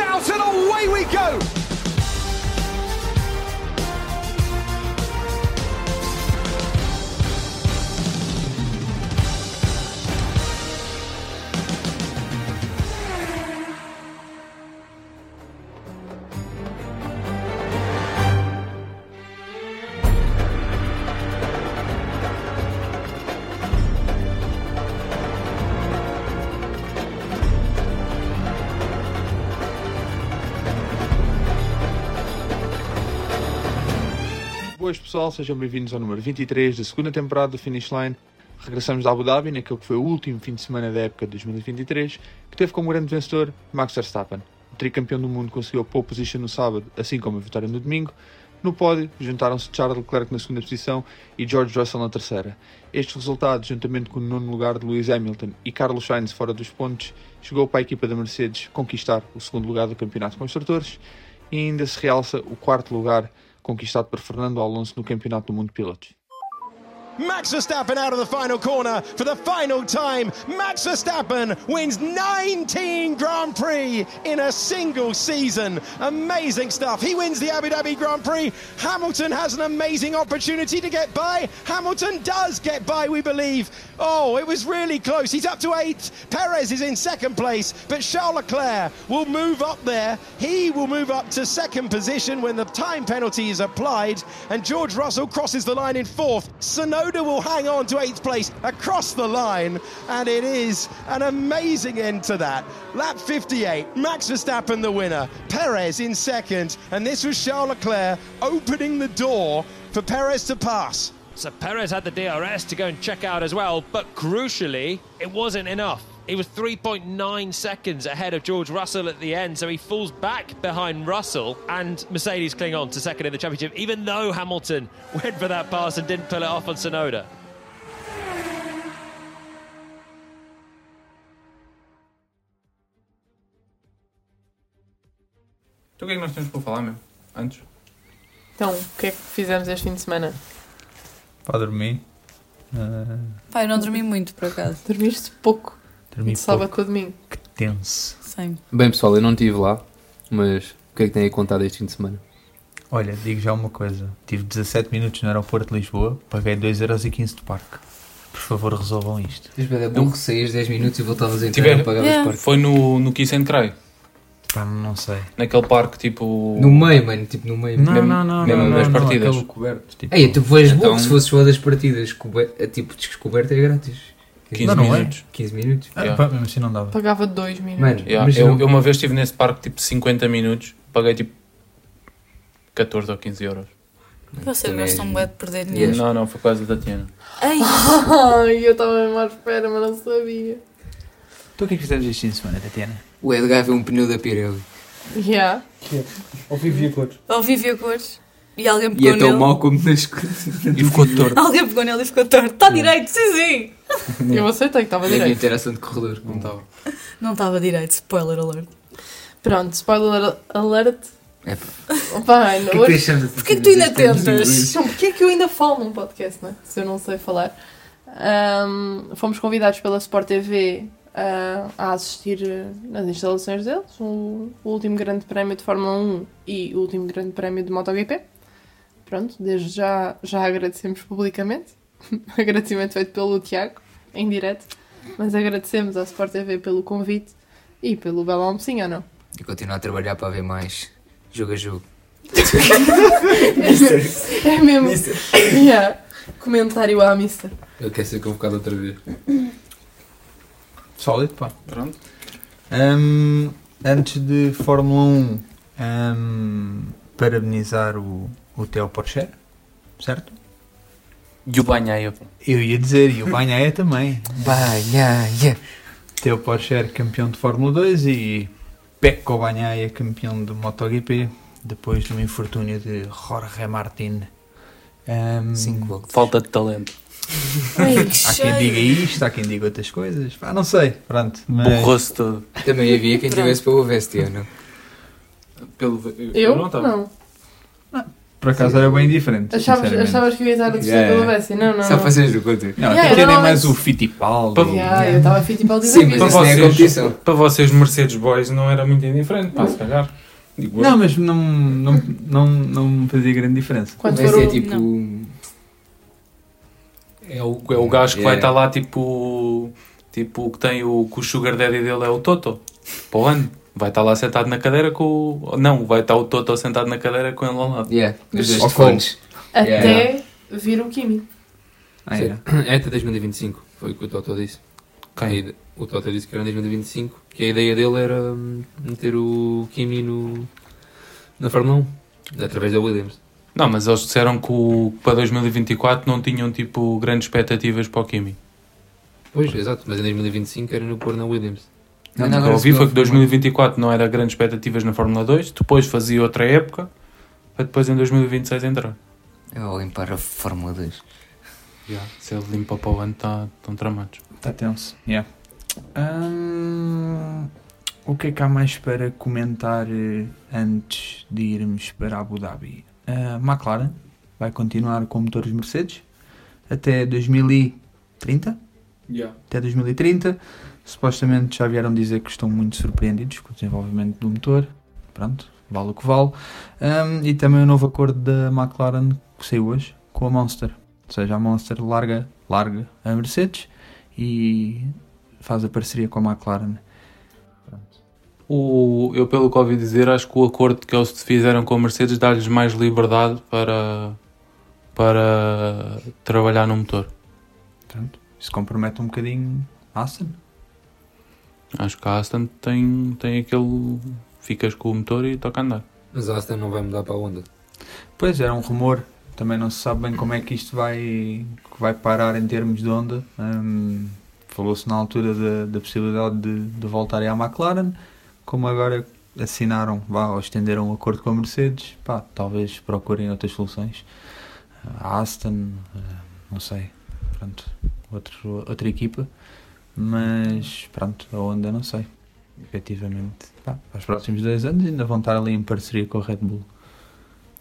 Out and away we go. Pessoal, sejam bem-vindos ao número 23 da segunda temporada do Finish Line. Regressamos da Abu Dhabi, naquele que foi o último fim de semana da época de 2023, que teve como grande vencedor Max Verstappen. O tricampeão do mundo conseguiu a pole position no sábado, assim como a vitória no domingo. No pódio, juntaram-se Charles Leclerc na segunda posição e George Russell na terceira. Estes resultados, juntamente com o nono lugar de Lewis Hamilton e Carlos Sainz fora dos pontos, chegou para a equipa da Mercedes conquistar o segundo lugar do Campeonato de Construtores e ainda se realça o quarto lugar conquistado por Fernando Alonso no Campeonato do Mundo de Pilotos. Max Verstappen out of the final corner for the final time. Max Verstappen wins 19 Grand Prix in a single season. Amazing stuff. He wins the Abu Dhabi Grand Prix. Hamilton has an amazing opportunity to get by. Hamilton does get by, we believe. Oh, it was really close. He's up to eighth. Perez is in second place, but Charles Leclerc will move up there. He will move up to second position when the time penalty is applied, and George Russell crosses the line in fourth. Sonoda will hang on to eighth place across the line, and it is an amazing end to that. Lap 58, Max Verstappen the winner, Perez in second, and this was Charles Leclerc opening the door for Perez to pass. So Perez had the DRS to go and check out as well, but crucially, it wasn't enough. He was 3.9 seconds ahead of George Russell at the end, so he falls back behind Russell, and Mercedes cling on to second in the championship, even though Hamilton went for that pass and didn't pull it off on Sonoda. Então o que é que nós temos para falar mesmo? Antes? Então, o que é que fizemos este fim de semana? Para dormir. Ah, Pai, eu não dormi muito por acaso. Dormiste pouco, dormi de sábado para domingo. Que tenso. Sim. Bem, pessoal, eu não estive lá, mas o que é que tem a contar deste fim de semana? Olha, digo já uma coisa. Tive 17 minutos no aeroporto de Lisboa, paguei 2,15€ de parque. Por favor, resolvam isto. É bom que saías 10 minutos e voltavas a entrar Tiver- e pagavas Yeah. parque. Foi no, no Kiss and Cry. Pá, não sei. Naquele parque tipo. No meio, mano, tipo no meio. Não, mesmo- não, não, mesmo não, das não, partidas. aquele coberto. Tipo, Ei, tu vais Então- bom se fosse só das partidas. é tipo, descoberto é grátis. 15 Não, não é. minutos. 15 minutos. ah, Yeah. pá, mesmo assim não dava. Pagava dois minutos. Mano, Yeah, mas eu, não- eu uma vez estive nesse parque tipo 50 minutos, paguei tipo 14 ou 15 euros. Vocês gostam é- bem de perder dinheiro. Não, não, foi quase da Tiana. Ei, Ai, eu estava mesmo à espera, mas não sabia. Então o que é que fizemos este fim de semana, Tatiana? o Edgar viu um pneu da Pirelli. Yeah. Ao vivo e a cores. ouvi vi a cores. E alguém E pegou é tão nele. mau como nas E ficou torto. Alguém pegou nele e ficou torto. Está direito, sim, sim. Eu aceitei que estava direito. interação de corredor, não estava. Não estava direito, spoiler alert. Pronto, spoiler alert. É pá. Não. hoje- Porquê que tu ainda tentas? Porquê é que eu ainda falo num podcast, não é? Se eu não sei falar. Ahm, fomos convidados pela Sport TV ah, a assistir eh, nas instalações deles, o, o último grande prémio de Fórmula 1 e o último grande prémio de MotoGP. Pronto, desde já, já agradecemos publicamente. Agradecimento feito pelo Tiago, em direto. Mas agradecemos à Sport TV pelo convite e pelo belo almocinho, ou não? E continuar a trabalhar para ver mais jogo a jogo. É mesmo. Yeah. Comentário à mista. Ele quer ser convocado outra vez. Sólido, pá. Pronto. Hum, antes de Fórmula 1, hum, parabenizar o, o Theo Porcher, certo? E o Banhaia. Eu ia dizer, e o Banhaia também. Banhaia. Theo Porcher campeão de Fórmula 2 e Pecco Banhaia campeão de MotoGP depois do infortúnio de Jorge Martin. 5 voltas. Falta de talento. há quem diga isto, há quem diga outras coisas. Pá, não sei, pronto. Mas Borrou-se todo. Também havia quem tivesse para o Vestiano. Pelo, Eu? não estava. não. Por acaso era bem diferente. Achavas, achavas que eu ia estar a torcer Yeah. pelo Bessie? Não, não. Só não. fazeres o conto. Não, Yeah, tem que eu ter não- mais o Fittipaldi. Pa- Yeah, eu estava Fittipaldi Sim, mas Para é vocês, competição. para vocês, Mercedes Boys não era muito indiferente, pá, se calhar. Digo. Não, mas não, não, não, não me fazia grande diferença. Quando Vai for ser o- tipo. É o, é o gajo que vai Yeah. estar lá, tipo, tipo, que tem o, que o sugar daddy dele é o Toto, para o ano. Vai estar lá sentado na cadeira com o... Não, vai estar o Toto sentado na cadeira com ele ao lado. Yeah, os dois fones. Até Yeah. vir o Kimi. Ah, Sim. é. É até 2025, foi o que o Toto disse. Quem? ide- O Toto disse que era em 2025, que a ideia dele era hum, meter o Kimi no, na Fórmula 1, através da Williams. Não, mas eles disseram que o, para 2024 não tinham, tipo, grandes expectativas para o Kimi. Pois, exato, mas em 2025 era no pôr na Williams. Não, O que agora eu ouvi foi não que 2024 não era grandes expectativas na Fórmula 2, depois fazia outra época, para depois em 2026 entrar. Eu vou limpar a Fórmula 2. Se ele limpa para o ano, tá, estão tramados. Está tenso. Yeah. Hum, o que é que há mais para comentar eh, antes de irmos para Abu Dhabi? A McLaren vai continuar com motores Mercedes até 2030. Até 2030. Supostamente já vieram dizer que estão muito surpreendidos com o desenvolvimento do motor. Pronto, vale o que vale. Hum, e também o novo acordo da McLaren que saiu hoje com a Monster. Ou seja, a Monster larga, larga a Mercedes e faz a parceria com a McLaren. O, eu, pelo que ouvi dizer, acho que o acordo que eles fizeram com a Mercedes dá-lhes mais liberdade para, para trabalhar no motor. Portanto, isso compromete um bocadinho a Aston. Acho que a Aston tem, tem aquele. Ficas com o motor e toca a andar. Mas a Aston não vai mudar para a Honda. Pois, era um rumor. Também não se sabe bem como é que isto vai, que vai parar em termos de onda. Hum, Falou-se na altura da, da possibilidade de, de voltarem à McLaren. Como agora assinaram, vá, ou estenderam um acordo com a Mercedes, pá, talvez procurem outras soluções. A Aston, eh, não sei, pronto, outro, outra equipa. Mas, pronto, a Honda não sei. Efetivamente, pá, para os próximos dois anos ainda vão estar ali em parceria com a Red Bull.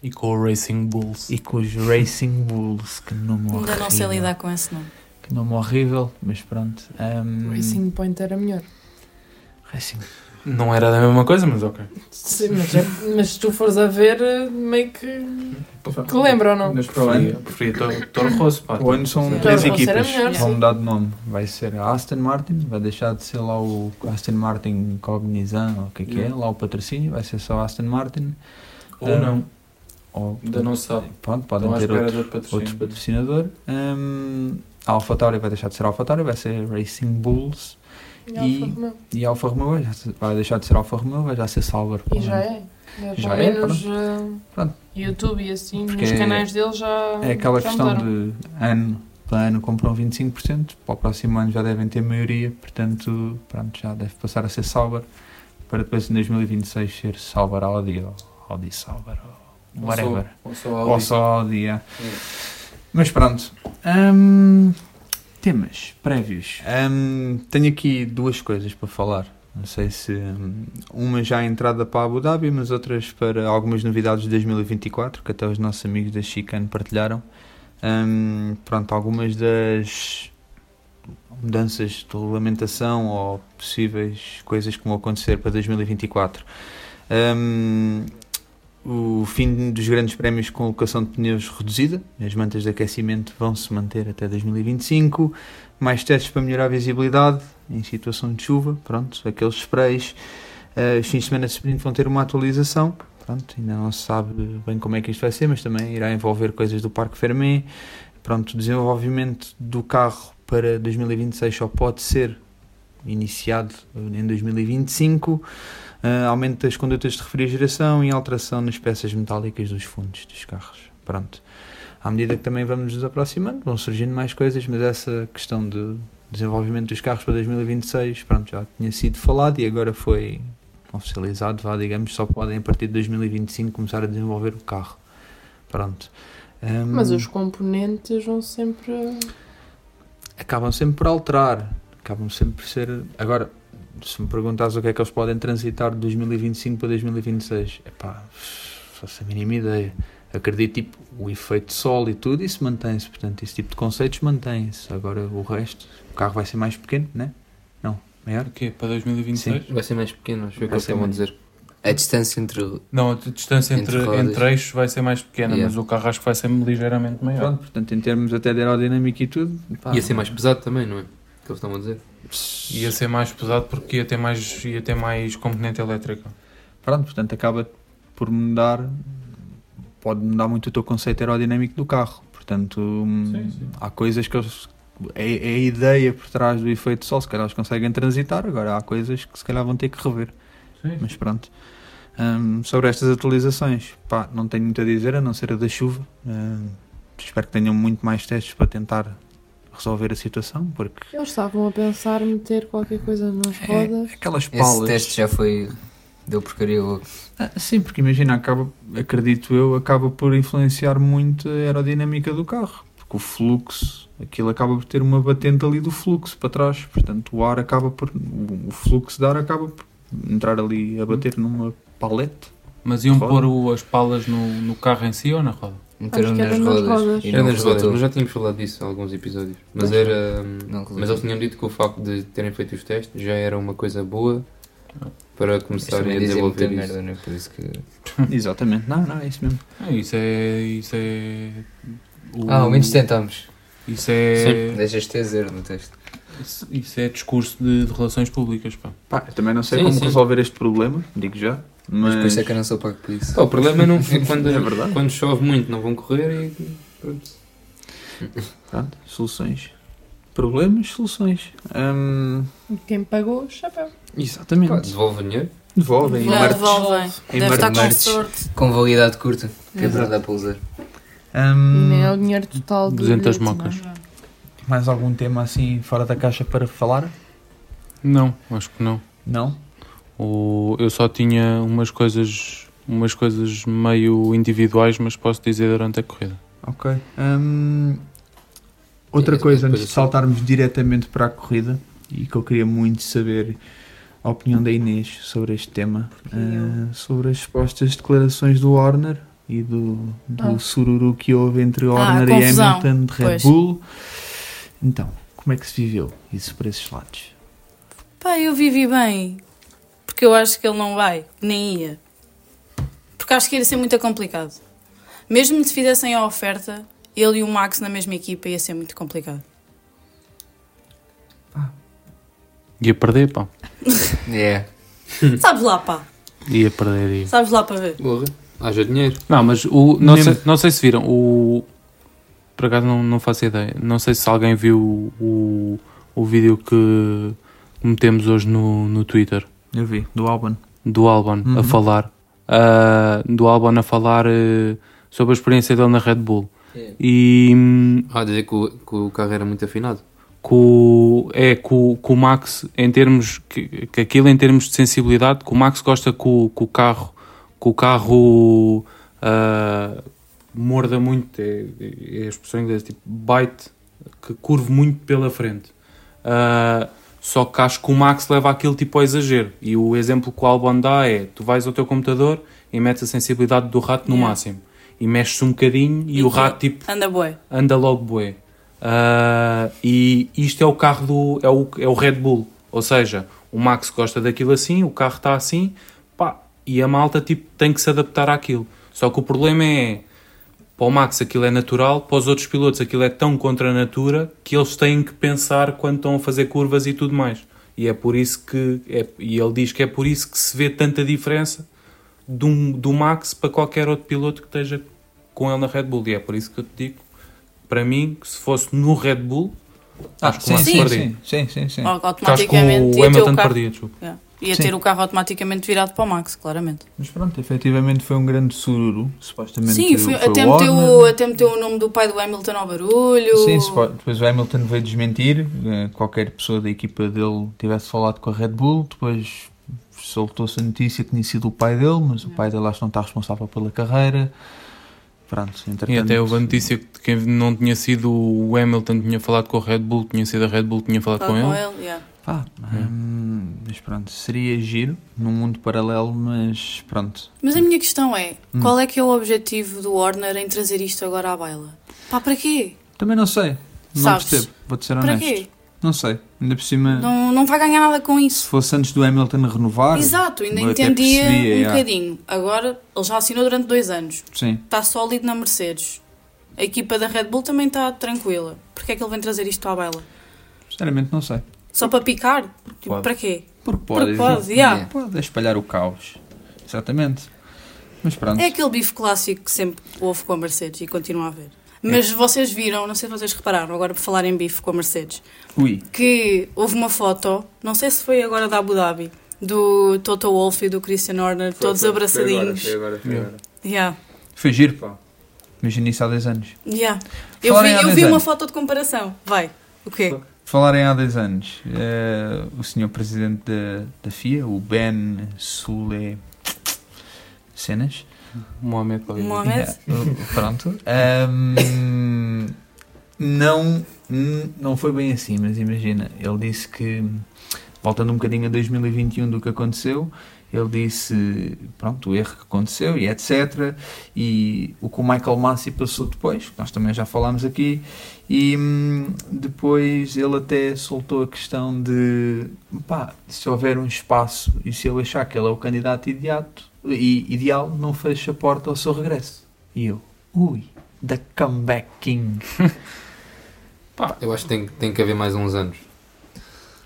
E com o Racing Bulls. E com os Racing Bulls, que nome Ainda não sei horrível. lidar com esse nome. Que nome horrível, mas pronto. Um, Racing Point era melhor. Racing. Não era da mesma coisa, mas ok. Sim, mas, é- mas se tu fores a ver, eh, meio que. que lembra ou não? Mas para o ano, Preferia Toro- Toro Rosso, pá. o ano são Sim. três Toro Rosso era equipas melhor, vão mudar de nome. Vai ser a Aston Martin, vai deixar de ser lá o Aston Martin Cognizant, ou o que é que é, lá o patrocínio, vai ser só Aston Martin. Ou Ah, não. Ou, Ainda não se sabe. Pronto, podem Estão à ter espera outro, de outro patrocínio. patrocinador. Um, a AlphaTauri vai deixar de ser AlphaTauri, vai ser Racing Bulls. E E- Alfa Romeo. E Alfa Romeo vai, deixar de ser Alfa Romeo, vai já ser Sauber. E já é. Já, Já é, menos eh, Pronto. YouTube e assim, Porque nos é- canais dele já. É aquela já questão mudaram. de ano para ano compram 25%, para o próximo ano já devem ter maioria, portanto, pronto, já deve passar a ser Sauber, para depois em 2026 ser Sauber Audi ou Audi Sauber ou Ou whatever. só- Ou só Ou Audi. só Audi, yeah. Mas pronto. Hum, temas prévios. Hum, tenho aqui duas coisas para falar. Não sei se hum, uma já é entrada para Abu Dhabi, mas outras para algumas novidades de 2024 que até os nossos amigos da Chicane partilharam. Hum, pronto, algumas das mudanças de regulamentação ou possíveis coisas que vão acontecer para 2024. Hum, o fim dos grandes prémios com locação de pneus reduzida, as mantas de aquecimento vão se manter até 2025, mais testes para melhorar a visibilidade em situação de chuva, pronto, aqueles sprays, Eh, os fins de semana de sprint vão ter uma atualização, pronto, ainda não se sabe bem como é que isto vai ser, mas também irá envolver coisas do Parque Fermé, pronto, o desenvolvimento do carro para 2026 só pode ser iniciado em 2025, Uh, aumento das condutas de refrigeração e alteração nas peças metálicas dos fundos dos carros. Pronto. À medida que também vamos nos aproximando, vão surgindo mais coisas, mas essa questão de desenvolvimento dos carros para 2026, pronto, já tinha sido falado e agora foi oficializado, vá, digamos, só podem a partir de 2025 começar a desenvolver o carro. Pronto. Um, Mas os componentes vão sempre. acabam sempre por alterar, acabam sempre por ser. Agora, se me perguntares o que é que eles podem transitar de 2025 para 2026, epá, faço a mínima ideia. acredito, tipo, o efeito de sol e tudo, isso mantém-se. Portanto, esse tipo de conceitos mantém-se. Agora, o resto, o carro vai ser mais pequeno, né? Não, maior? O quê? Para 2026? Vai ser mais pequeno, acho que é o que Vai eles estavam a dizer. A distância entre. Não, a distância entre, Entre entre eixos vai ser mais pequena, Yeah. mas o carro acho que vai ser ligeiramente maior. Pronto, portanto, em termos até de aerodinâmica e tudo, pá, Ia ser mais pesado também, não é? Que eles estavam a dizer. Ia ser mais pesado porque ia ter mais, ia ter mais componente elétrica. Pronto, portanto, acaba por mudar, pode mudar muito o teu conceito aerodinâmico do carro. Portanto, hum, Sim, sim. há coisas que eles. É, é a ideia por trás do efeito sol, se calhar eles conseguem transitar, agora há coisas que se calhar vão ter que rever. Mas pronto. Hum, sobre estas atualizações, pá, não tenho muito a dizer a não ser a da chuva. Hum, espero que tenham muito mais testes para tentar resolver a situação, porque Eles estavam a pensar meter qualquer coisa nas rodas. aquelas Esse palas. teste já foi. Deu porcaria logo. Ah, sim, porque imagina, acaba, acredito eu, acaba por influenciar muito a aerodinâmica do carro. Porque o fluxo, aquilo acaba por ter uma batente ali do fluxo para trás. Portanto, o ar acaba por. O fluxo de ar acaba por entrar ali a bater numa palete. Mas iam pôr o- as palas no, no carro em si ou na roda? Meteram que era nas nas rodas. rodas. E Era não nas rodas, mas já tínhamos falado disso em alguns episódios. Mas era. Não. Mas eles tinham dito que o facto de terem feito os testes já era uma coisa boa para começarem a muita desenvolver isso. merda, né? Por isso que. Exatamente, não, não, é isso mesmo. É, isso é. Isso é. o- Ah, ao menos tentamos. Isso é. Deixas ter zero no texto. Isso, isso é discurso de, de relações públicas, pá. Pá, eu também não sei Sim, como sim. resolver este problema, digo já. Mas Mas, por isso é que eu não sou pago por isso. Pá, o problema é, não, é quando, É verdade. quando chove muito não vão correr e pronto. pronto, soluções. Problemas, soluções. Hum, Quem pagou, chapéu. exatamente. Pá, devolve dinheiro. Devolvem. Não, merch. devolvem. Em Deve estar com sorte. Com validade curta. Que é para dar para usar. Hum, nem é o dinheiro total do 200 bilhete, mocas. não é? mais algum tema assim fora da caixa para falar? Não, acho que não. Não? O, eu só tinha umas coisas, umas coisas meio individuais, mas posso dizer durante a corrida. Ok. Hum, outra Sim, coisa, antes de saltarmos diretamente para a corrida, e que eu queria muito saber a opinião da Inês sobre este tema, eh, sobre as supostas declarações do Horner e do, do Ah. sururu que houve entre Horner e confusão. Hamilton de Red Pois. Bull. Então, como é que se viveu isso por esses lados? Pá, eu vivi bem. Porque eu acho que ele não vai, nem ia. Porque acho que ia ser muito complicado. Mesmo se fizessem a oferta, ele e o Max na mesma equipa ia ser muito complicado. Ia perder, pá. É. Sabes lá, pá. Ia perder. Ia. Sabes lá para ver. Porra, haja dinheiro. Não, mas o, não, Mesmo- sei, não sei se viram. O, por acaso não, não faço ideia. Não sei se alguém viu o, o vídeo que metemos hoje no, no Twitter Eu vi, do Albon. do Albon Uhum. a falar. ah, do Albon a falar eh, sobre a experiência dele na Red Bull. E hum, Ah, dizer que o, que o carro era muito afinado. com, é, com, com o Max em termos que, que aquilo em termos de sensibilidade que o Max gosta que o, que o carro que o carro ah, morda muito é, é a expressão inglesa tipo bite que curve muito pela frente Ah, só que acho que o Max leva aquilo tipo ao exagero e o exemplo que o Albon dá é tu vais ao teu computador e metes a sensibilidade do rato no Yeah. máximo e mexes um bocadinho e, E o rato tipo Anda bué. anda logo bué. Ah, e isto é o carro do é o, é o Red Bull, ou seja, o Max gosta daquilo assim, o carro está assim, pá, e a malta tipo tem que se adaptar àquilo. Só que o problema é para o Max aquilo é natural, para os outros pilotos aquilo é tão contra a natura que eles têm que pensar quando estão a fazer curvas e tudo mais. E é por isso que é, e ele diz que é por isso que se vê tanta diferença um- do Max para qualquer outro piloto que esteja com ele na Red Bull. E é por isso que eu te digo, para mim, que se fosse no Red Bull, acho que o Max sim, perdia. sim, sim, sim, sim. Au- Acho que Automaticamente o Hamilton perdia, desculpa. Yeah. Ia Sim. ter o carro automaticamente virado para o Max, claramente. Mas pronto, efetivamente foi um grande sururu, supostamente Sim, foi- foi até, o meteu, o- até meteu o nome do pai do Hamilton ao barulho. Sim, depois o Hamilton veio desmentir, eh, qualquer pessoa da equipa dele tivesse falado com a Red Bull, depois soltou-se a notícia que tinha sido o pai dele, mas o pai dele acho que não está responsável pela carreira. Pronto. E até houve a notícia que quem não tinha sido o Hamilton tinha falado com o Red Bull, tinha sido a Red Bull que tinha falado Fala com com ele. ele, yeah. Pá, hum, Mas pronto, seria giro num mundo paralelo, mas pronto. Mas a minha questão é: Hum. qual é que é o objetivo do Warner em trazer isto agora à baila? Pá, para quê? Também não sei. Não Sabes? percebo, vou-te ser Para honesto. quê? Não sei. Ainda por cima, Não, não vai ganhar nada com se isso. fosse antes do Hamilton renovar. Exato, ainda entendia percebia, um já. bocadinho. Agora, ele já assinou durante dois anos. Sim. Está sólido na Mercedes. A equipa da Red Bull também está tranquila. Porquê é que ele vem trazer isto à baila? Sinceramente, não sei. Só para picar? Tipo, Pode. para quê? Porque pode. Porque pode, yeah. Pode espalhar o caos. Exatamente. Mas pronto. É aquele bife clássico que sempre houve com a Mercedes e continua a haver. Mas vocês viram, não sei se vocês repararam, agora por falar em bife com a Mercedes, Ui. que houve uma foto, não sei se foi agora da Abu Dhabi, do Toto Wolff e do Christian Horner, todos abraçadinhos. Foi agora, foi agora. Yeah. Foi giro, pá. Imagina isso há 10 anos. Yeah. Eu Falarem vi, eu 10 vi uma anos. foto de comparação. Vai. O quê? Falarem há 10 anos, eh, o senhor presidente da, da FIA, o Ben Sule Cenas, Mohamed Ali. Mohamed? Yeah, uh, pronto, Ahm, não, não foi bem assim, mas imagina, ele disse que, voltando um bocadinho a 2021 do que aconteceu, ele disse, pronto, o erro que aconteceu e etc. E o que o Michael Massi passou depois, que nós também já falámos aqui, e hum, depois ele até soltou a questão de, pá, se houver um espaço e se ele achar que ele é o candidato ideato, e, ideal, não fecha a porta ao seu regresso. E eu, ui, the comeback king. Eu acho que tem, tem que haver mais uns anos.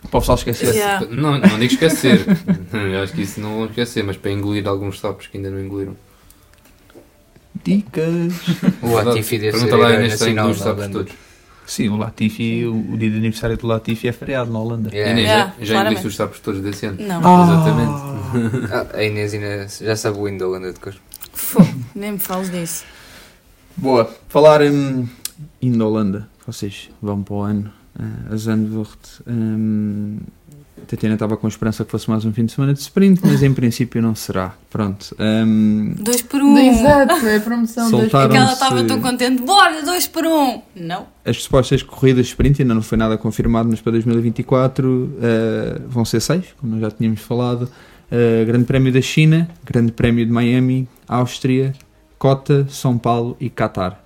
Para o pessoal esquecer. Yeah. Não, não digo esquecer. Eu acho que isso não vão esquecer, mas para engolir alguns sapos que ainda não engoliram. Dicas. O Latifi deve ser Pergunta lá neste tem nacional os da sapos todos. Sim, o Latifi, o, o dia de aniversário do Latifi é feriado na Holanda. Yeah. Inês, Yeah, já, já engoliste os sapos todos desse ano? Não. Exatamente. Ah, a Inês ainda já sabe o hino da Holanda de cor. Nem me fales disso. Boa. Falar em indo à Holanda, vocês vão para o ano. Uh, a Zandvoort. Um, Tatiana estava com esperança que fosse mais um fim de semana de sprint, mas em princípio não será. Pronto. Um, Dois por um. Exato, é a promoção dois por Soltaram- que ela estava tão contente. Bora, dois por um. Não. as supostas corridas de sprint ainda não foi nada confirmado, mas para 2024 uh, vão ser seis, como nós já tínhamos falado. Uh, Grande Prémio da China, Grande Prémio de Miami, Áustria, Cota, São Paulo e Qatar.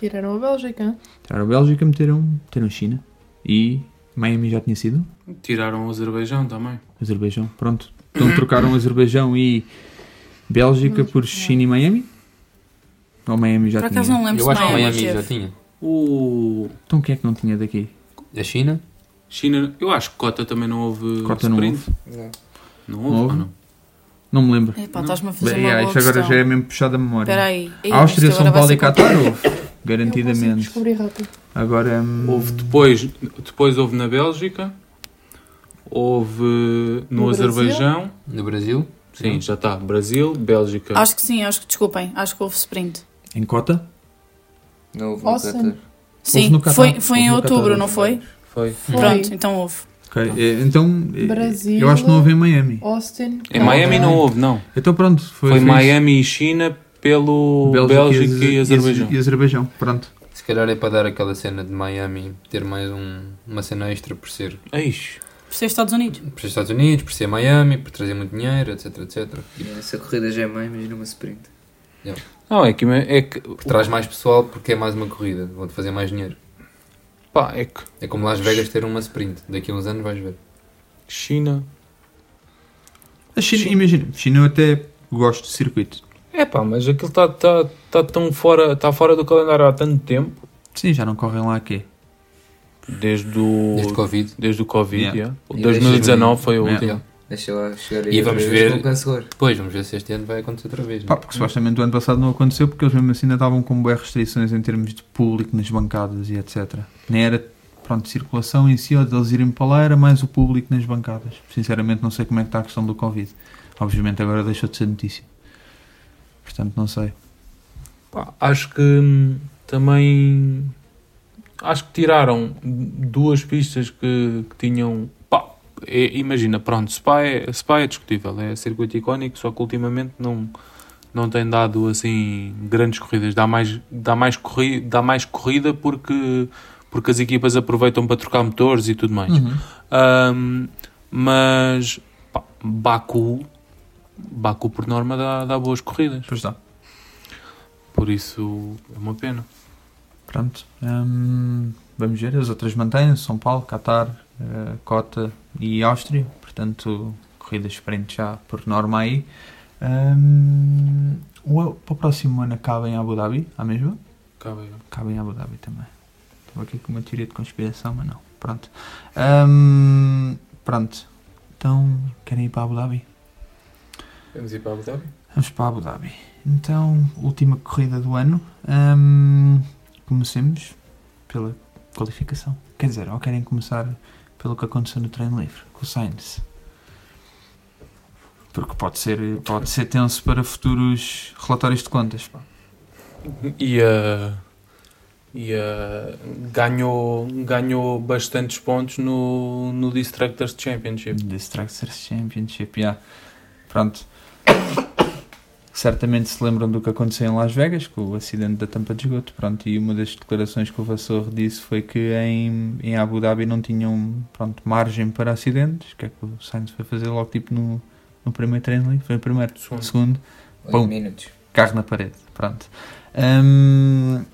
Tiraram a Bélgica. Tiraram a Bélgica, meteram, meteram China e Miami já tinha sido. Tiraram o Azerbaijão também. Azerbaijão, pronto. Então trocaram Azerbaijão e Bélgica por China e Miami? Ou Miami já Por tinha? acaso não lembro Eu se acho que Miami teve. já tinha. O Então quem é que não tinha daqui? A China? China, eu acho que Cota também não houve Cota não sprint. Não. Não Não houve, houve? ou não? Não me lembro. Epá, estás-me a fazer Bem, uma ah, boa isto agora já é mesmo puxado a memória. Espera aí. Ei, Áustria, São vai Paulo ser e Qatar houve, Eu consigo garantidamente. descobrir rápido. Agora hum, Houve depois, depois houve na Bélgica, houve no, No Brasil? Azerbaijão. No Brasil? Sim, já está. Brasil, Bélgica. Acho que sim, acho que, desculpem, acho que houve sprint. em Cota? Não houve no Awesome. Sim, foi, foi em Houve no outubro, Qatar. não foi? Foi. Foi Pronto, então houve. Ok, eh, Então, eh, Brasil. eu acho que não houve em Miami. Austin. Em Miami não houve, não. Então pronto, foi, Foi, Miami e China pelo Bélgica, e, Azerbaijão. E Azerbaijão, pronto. Se calhar é para dar aquela cena de Miami, ter mais um, uma cena extra por ser, Eish. Por ser Estados Unidos. por ser Estados Unidos, por ser Miami, por trazer muito dinheiro, etc, etc. Yeah, Essa corrida já é mãe, imagina uma sprint. Não, é que, é que Porque traz mais pessoal porque é mais uma corrida, vão-te fazer mais dinheiro. pá, é que É como Las Vegas ter uma sprint, daqui a uns anos vais ver. China. A China, imagina, China eu até gosto de circuito. É pá, mas aquilo está tá, tá tão fora, tá fora do calendário há tanto tempo. Sim, já não correm lá aqui. Desde o, Desde Covid. desde o Covid, Yeah. yeah. O E 2019 foi o Yeah. último. Deixa lá chegar E aí vamos ver-. Depois, vamos ver se este ano vai acontecer outra vez. Pá, não é? porque supostamente o ano passado não aconteceu porque eles mesmo assim ainda estavam com boas restrições em termos de público nas bancadas e etc. Nem era, pronto, circulação em si, ou deles irem para lá, era mais o público nas bancadas. Sinceramente não sei como é que está a questão do Covid. Obviamente agora deixou de ser notícia. Portanto, não sei. Pá, acho que hum, também acho que tiraram duas pistas que, que tinham pá, é- imagina, pronto, Spa é, Spa é discutível, é circuito icónico, só que ultimamente não, não tem dado assim grandes corridas, dá mais, dá mais, corri, dá mais corrida porque, porque as equipas aproveitam para trocar motores e tudo mais. Uhum. Um, mas Pá, Baku, Baku por norma dá, dá boas corridas. Pois dá. Por isso é uma pena. Pronto. hum, vamos ver. As outras mantêm-se. São Paulo, Qatar, eh, Cota e Áustria. Portanto, corridas sprint já por norma aí. Hum, o, para o próximo ano acaba em Abu Dhabi, a mesma? Cabe aí. Acaba em Abu Dhabi também. Estava aqui com uma teoria de conspiração, mas não. Pronto. Hum, pronto. Então, querem ir para Abu Dhabi? Vamos ir para Abu Dhabi? Vamos para Abu Dhabi. Então, última corrida do ano. Hum, comecemos pela qualificação. Quer dizer, ou querem começar pelo que aconteceu no treino livre, com o Sainz? Porque pode ser, pode ser tenso para futuros relatórios de contas. E, a e a ganhou, ganhou bastantes pontos no, no Distractors Championship. Distractors Championship, yeah. Pronto. Certamente se lembram do que aconteceu em Las Vegas, com o acidente da tampa de esgoto. Pronto, e uma das declarações que o Vassor disse foi que em, em Abu Dhabi não tinham pronto, margem para acidentes. O que é que o Sainz foi fazer logo tipo no, no primeiro treino ali? Foi o primeiro? Segundo. Segundo. Bom. Carro na parede. Pronto. Hum,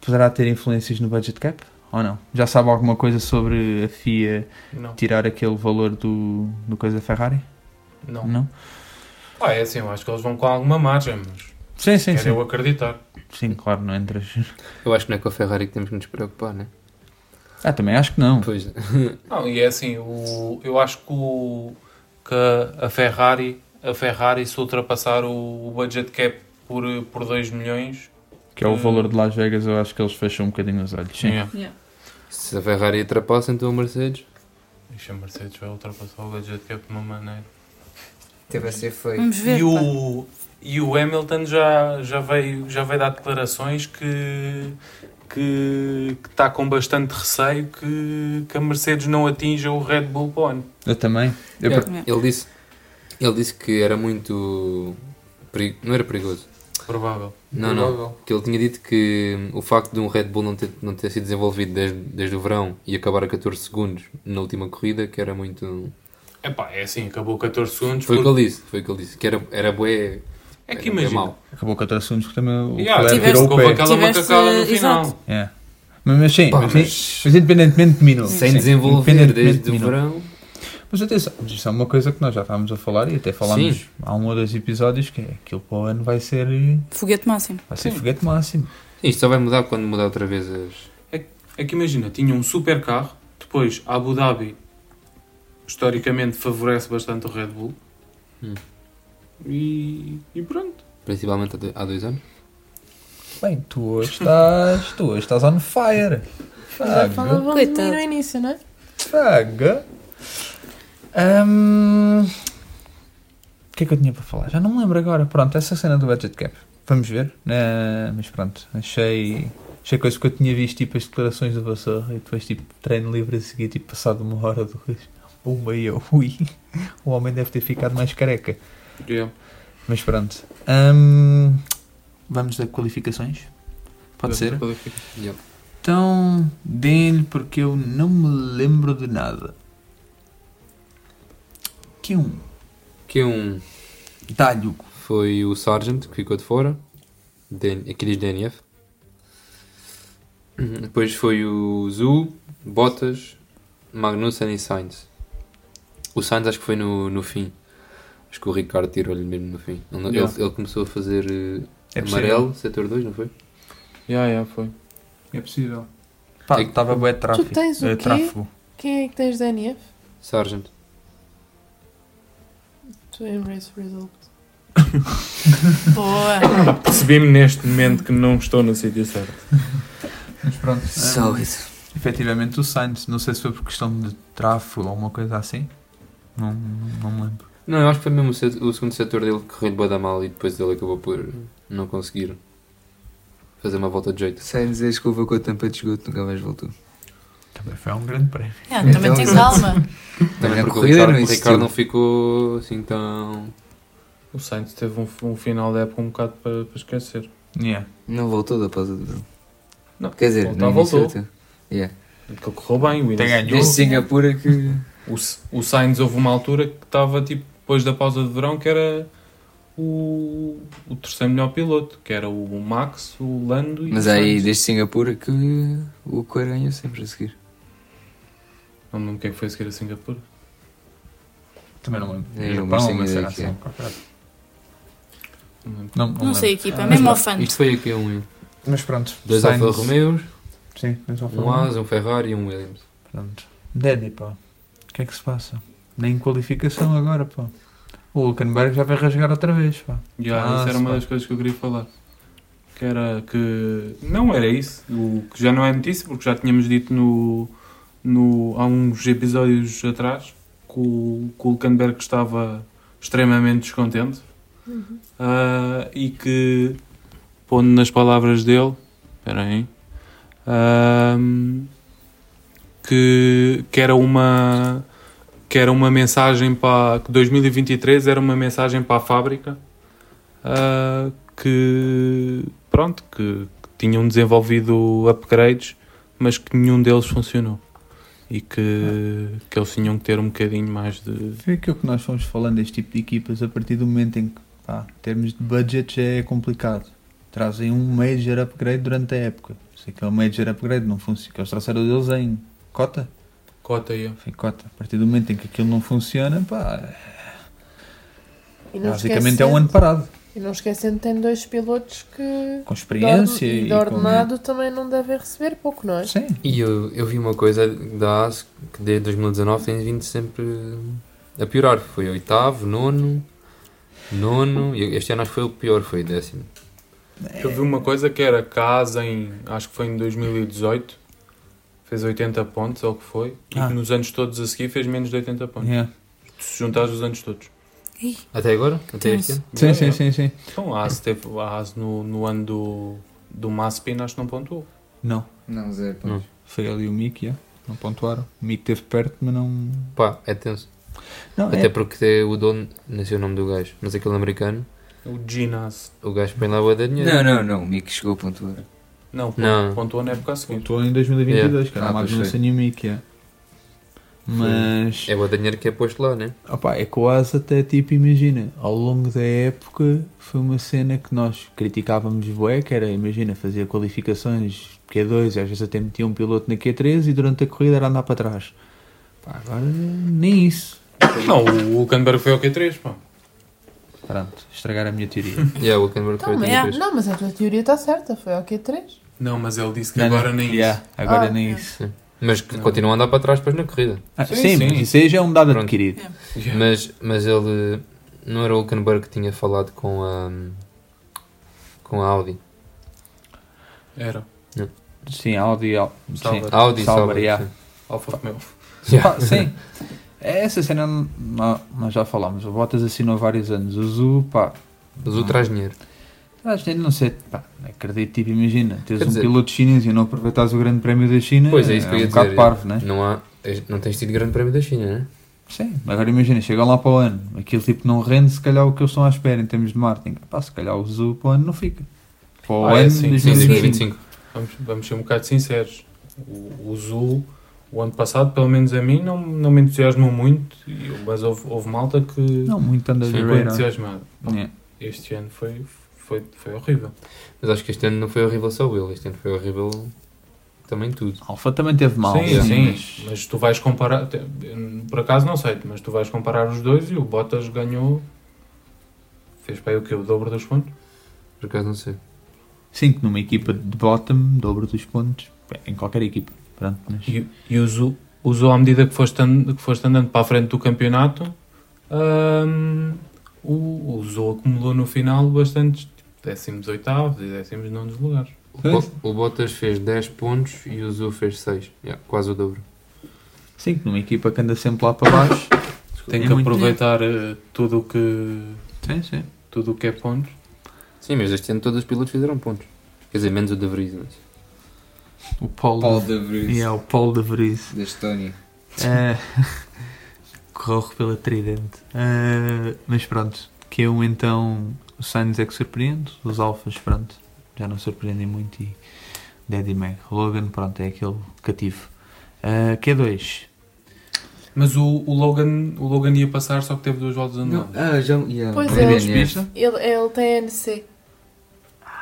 poderá ter influências no budget cap? Ou não? Já sabe alguma coisa sobre a FIA Não, tirar aquele valor do, do coisa da Ferrari? não. Não? Ah, é assim, eu acho que eles vão com alguma margem, mas Sim, sim, quero sim. eu acreditar. Sim, claro, não entras. Eu acho que não é com a Ferrari que temos que nos preocupar, né? Ah, também acho que não. Pois. Não, e é assim, o, eu acho que, o, que a Ferrari, a Ferrari se ultrapassar o, o budget cap por, por 2 milhões, Que é o valor de Las Vegas, eu acho que eles fecham um bocadinho os olhos. Sim. yeah. Se a Ferrari ultrapassa, então a Mercedes. Ixi, a Mercedes vai ultrapassar o budget cap de uma maneira. Teve a ser feio. Vamos ver. E o, e o Hamilton já, já, veio, já veio dar declarações que que está com bastante receio que, que a Mercedes não atinja o Red Bull ano. Eu também. Eu É, Ele disse, ele disse que era muito. peri- Não era perigoso. Provável. Não, não. Que ele tinha dito que o facto de um Red Bull não ter, não ter sido desenvolvido desde, desde o verão e acabar a 14 segundos na última corrida, que era muito. Epá, é assim, acabou 14 segundos. Foi o que ele disse, foi o que ele disse. Que era, era bué. É que imagina. Acabou 14 segundos porque também o Yeah, Leclerc tiveste- virou o houve pé. aquela Tiveste- macacada no final. Yeah. Mas, mas sim, Pá, mas, sim, mas- mas independentemente de minutos. Sem sim, desenvolver desde de o minutos. verão. Mas atenção, isso é uma coisa que nós já estávamos a falar e até falámos Sim. há um ou dois episódios que é aquilo para o ano vai ser, Foguete máximo. vai ser foguete máximo. Isto só vai mudar quando mudar outra vez as. É que imagina, tinha um super carro, depois Abu Dhabi historicamente favorece bastante o Red Bull. Hum. E, e pronto. Principalmente há do- há dois anos. Bem, tu hoje estás, tu hoje estás on fire. Já Faga, falávamos de mim Coitado. no início, não é? faga. Hum, O que é que eu tinha para falar? Já não me lembro agora. Pronto, essa cena do budget cap. Vamos ver. Eh, mas pronto, achei, achei coisa que eu tinha visto, tipo as declarações do Vassor e depois tipo treino livre a seguir, tipo passado uma hora do risco. Pumba, e eu, ui, o homem deve ter ficado mais careca. Yeah. Mas pronto. Hum, vamos a qualificações? Pode ser? Yeah. Então, deem-lhe porque eu não me lembro de nada. Que um. Que um Dá-lhe, Hugo. foi o Sargent que ficou de fora. DN aqui diz DNF. Depois foi o Zu, Bottas, Magnussen e Sainz. O Sainz acho que foi no, no fim. Acho que o Ricardo tirou-lhe mesmo no fim. Ele, Yeah. ele- ele começou a fazer eh, É amarelo, setor 2, não foi? Yeah, yeah, foi. É possível. Pá, É que- estava bué tráfego. Tu tens o eh, quê? tráfego. Quem é que tens DNF? Sargent. To erase result. Boa. Percebi-me neste momento que não estou no sítio certo. Mas pronto. hum, Sólido. efetivamente o Sainz. Não sei se foi por questão de tráfego ou alguma coisa assim. Não, não me lembro. Não, eu acho que foi mesmo o, set- o segundo setor dele que correu de boa da mal e depois ele acabou por não conseguir fazer uma volta de jeito. Sem dizeres que levou com a tampa de esgoto, nunca mais voltou. Também foi um grande prémio. Ah, também Então, tem calma. Também porque o corrida Ricardo, não o. Ricardo não ficou assim tão. O Sainz teve um, um final da época um bocado para, para esquecer. Yeah. Não voltou da pausa do Não, Quer dizer, voltar, no início voltou. Yeah. Ele correu bem, o ganhou. Desde Singapura que. O, o Sainz houve uma altura que estava tipo depois da pausa de verão que era o, o terceiro melhor piloto, que era o Max, o Lando e Mas o aí, Sainz. desde Singapura, que o Coelho ganhou sempre a seguir. Não me lembro quem foi a seguir a Singapura. Também não lembro. É, Japão, mas ideia cena que é. assim, qualquer. Não. Não, Não sei a equipa, Ah, mesmo mas ao fã. Isto foi aqui um, Mas pronto. dois Sainz- Alfa Romeos, Sim, dois Alfa um. Haas, um Ferrari e um Williams. Pronto. Daddy, pá. O que é que se passa? Nem qualificação agora, pá. O Hulkenberg já vai rasgar outra vez, pá. Já, Ah, isso era uma pá. das coisas que eu queria falar. Que era que. Não era isso. O que já não é notícia, porque já tínhamos dito no, no, há uns episódios atrás que o, que o Hulkenberg estava extremamente descontente. Ah, e que, pondo nas palavras dele, espera aí, ahm, que, que era uma que era uma mensagem para que 2023 era uma mensagem para a fábrica ah, que pronto que, que tinham desenvolvido upgrades mas que nenhum deles funcionou e que, que eles tinham que ter um bocadinho mais de Foi aquilo que nós fomos falando deste tipo de equipas a partir do momento em que, pá, em termos de budget é complicado. Trazem um major upgrade durante a época. Se aquele major upgrade não funciona, que eles trouxeram deles em cota, cota aí. foi cota. A partir do momento em que aquilo não funciona, pá, basicamente é um ano parado. E não esquecendo que tem dois pilotos que. Com experiência de or- e de com- ordenado também não devem receber pouco, não é? Sim. E eu, eu vi uma coisa da AS que desde 2019 tem vindo sempre a piorar. Foi oitavo, nono, nono, e este ano acho que foi o pior, foi décimo. eu vi uma coisa que era casa em acho que foi em 2018 fez 80 pontos ou o que foi e Ah. que nos anos todos a seguir fez menos de 80 pontos Yeah. se juntares os anos todos Até agora? Até este ano? Sim, É, sim, é. sim, sim. Então a AS, teve, a no, no ano do, do Mazepin acho que não pontuou. Não. Não, zero Não. pontos. Foi ali o Mick, yeah. não pontuaram. O Mick esteve perto, mas não. Pá, é tenso. Não, Até é. porque tem o dono, não sei o nome do gajo, mas aquele americano, O Ginás. o gajo põe lá o dinheiro. Não, não, não. O Mick chegou a pontuar. Não, Não. pontuou na época a seguir. Pontuou em 2022, que era Ah, a pois Magnussen foi. o Mick, yeah. Mas. É o dinheiro que é posto lá, né? Opá, é Asa até tipo, imagina, ao longo da época foi uma cena que nós criticávamos bué, que era, imagina, fazia qualificações Q2 e às vezes até metia um piloto na Q3 e durante a corrida era andar para trás. Pá, agora nem isso. Não, o Hulkenberg foi ao Q3, pá. Pronto, estragar a minha teoria. É o Hulkenberg Então, foi mas, a é, vez. não, mas a tua teoria está certa, foi ao Q3. Não, mas ele disse que Não, não, agora nem yeah, isso. agora Ah, nem é. isso. Mas que continua a andar para trás depois na corrida. Ah, Sim, sim, sim. mas isso aí já é um dado Pronto. adquirido. Yeah. Mas, mas ele não era o Hulkenberg que tinha falado com a com a Audi. Era. Sim, Audi, Al- sim. Sauber. Audi, Sauber, Sauber, yeah. sim. Alfa Romeo. Pá, sim. Essa cena nó- nós já falámos. O Bottas assinou há vários anos. O Zu, pá, Mas o traz dinheiro. Acho que não sei, pá, acredito, tipo, imagina, teres Quer um dizer- piloto chinês e não aproveitares o grande prémio da China, Pois é, isso que eu um ia bocado dizer. parvo, né? Não, há, não tens tido grande prémio da China, né? Sim, agora imagina, chegam lá para o ano, aquilo tipo não rende, se calhar o que eles estão à espera em termos de marketing, pá, se calhar o Zu para o ano não fica. Para o Ah, é ano sim, de Sim, 2025. 2025. Vamos, vamos ser um bocado sinceros. O, o Zul, o ano passado, pelo menos a mim, não, não me entusiasmou muito, mas houve, houve malta que Não, muito anda ficou de entusiasmado. Pá, Yeah. Este ano foi, foi, foi horrível. Mas acho que este ano não foi horrível só ele, este ano foi horrível também tudo. Alfa também teve mal. sim, sim, mas- mas tu vais comparar, por acaso não sei, mas tu vais comparar os dois e o Bottas ganhou, fez para aí o que? O dobro dos pontos? Por acaso não sei. Sim, que numa equipa de bottom, dobro dos pontos, em qualquer equipa. Pronto, mas... E, e usou, usou à medida que foste, and, que foste andando para a frente do campeonato, hum, o, o Zou acumulou no final bastantes tipo, décimos oitavos e décimos nonos lugares. O, Bo- o Bottas fez 10 pontos e o Zu fez 6. Yeah, quase o dobro. Sim, que numa equipa que anda sempre lá para baixo. Tem É que aproveitar eh, tudo o que, Sim, sim. tudo o que é pontos. Sim, mas este ano todos os pilotos fizeram pontos. Quer dizer, menos o De Vries. Mas... O Paul, Paul de... de Vries, Yeah, o Paul de Vries. da Estónia. É, corre pela tridente. É, mas pronto, que é um então. O Sainz é que surpreende, os Alfas, pronto, já não surpreendem muito. E Daddy Mag, Logan, pronto, é aquele cativo. É, Q2, Mas o, o, Logan, o Logan ia passar, só que teve duas voltas Não, anuladas. ah, já. Yeah. Pois é. Ele, ele tem NC.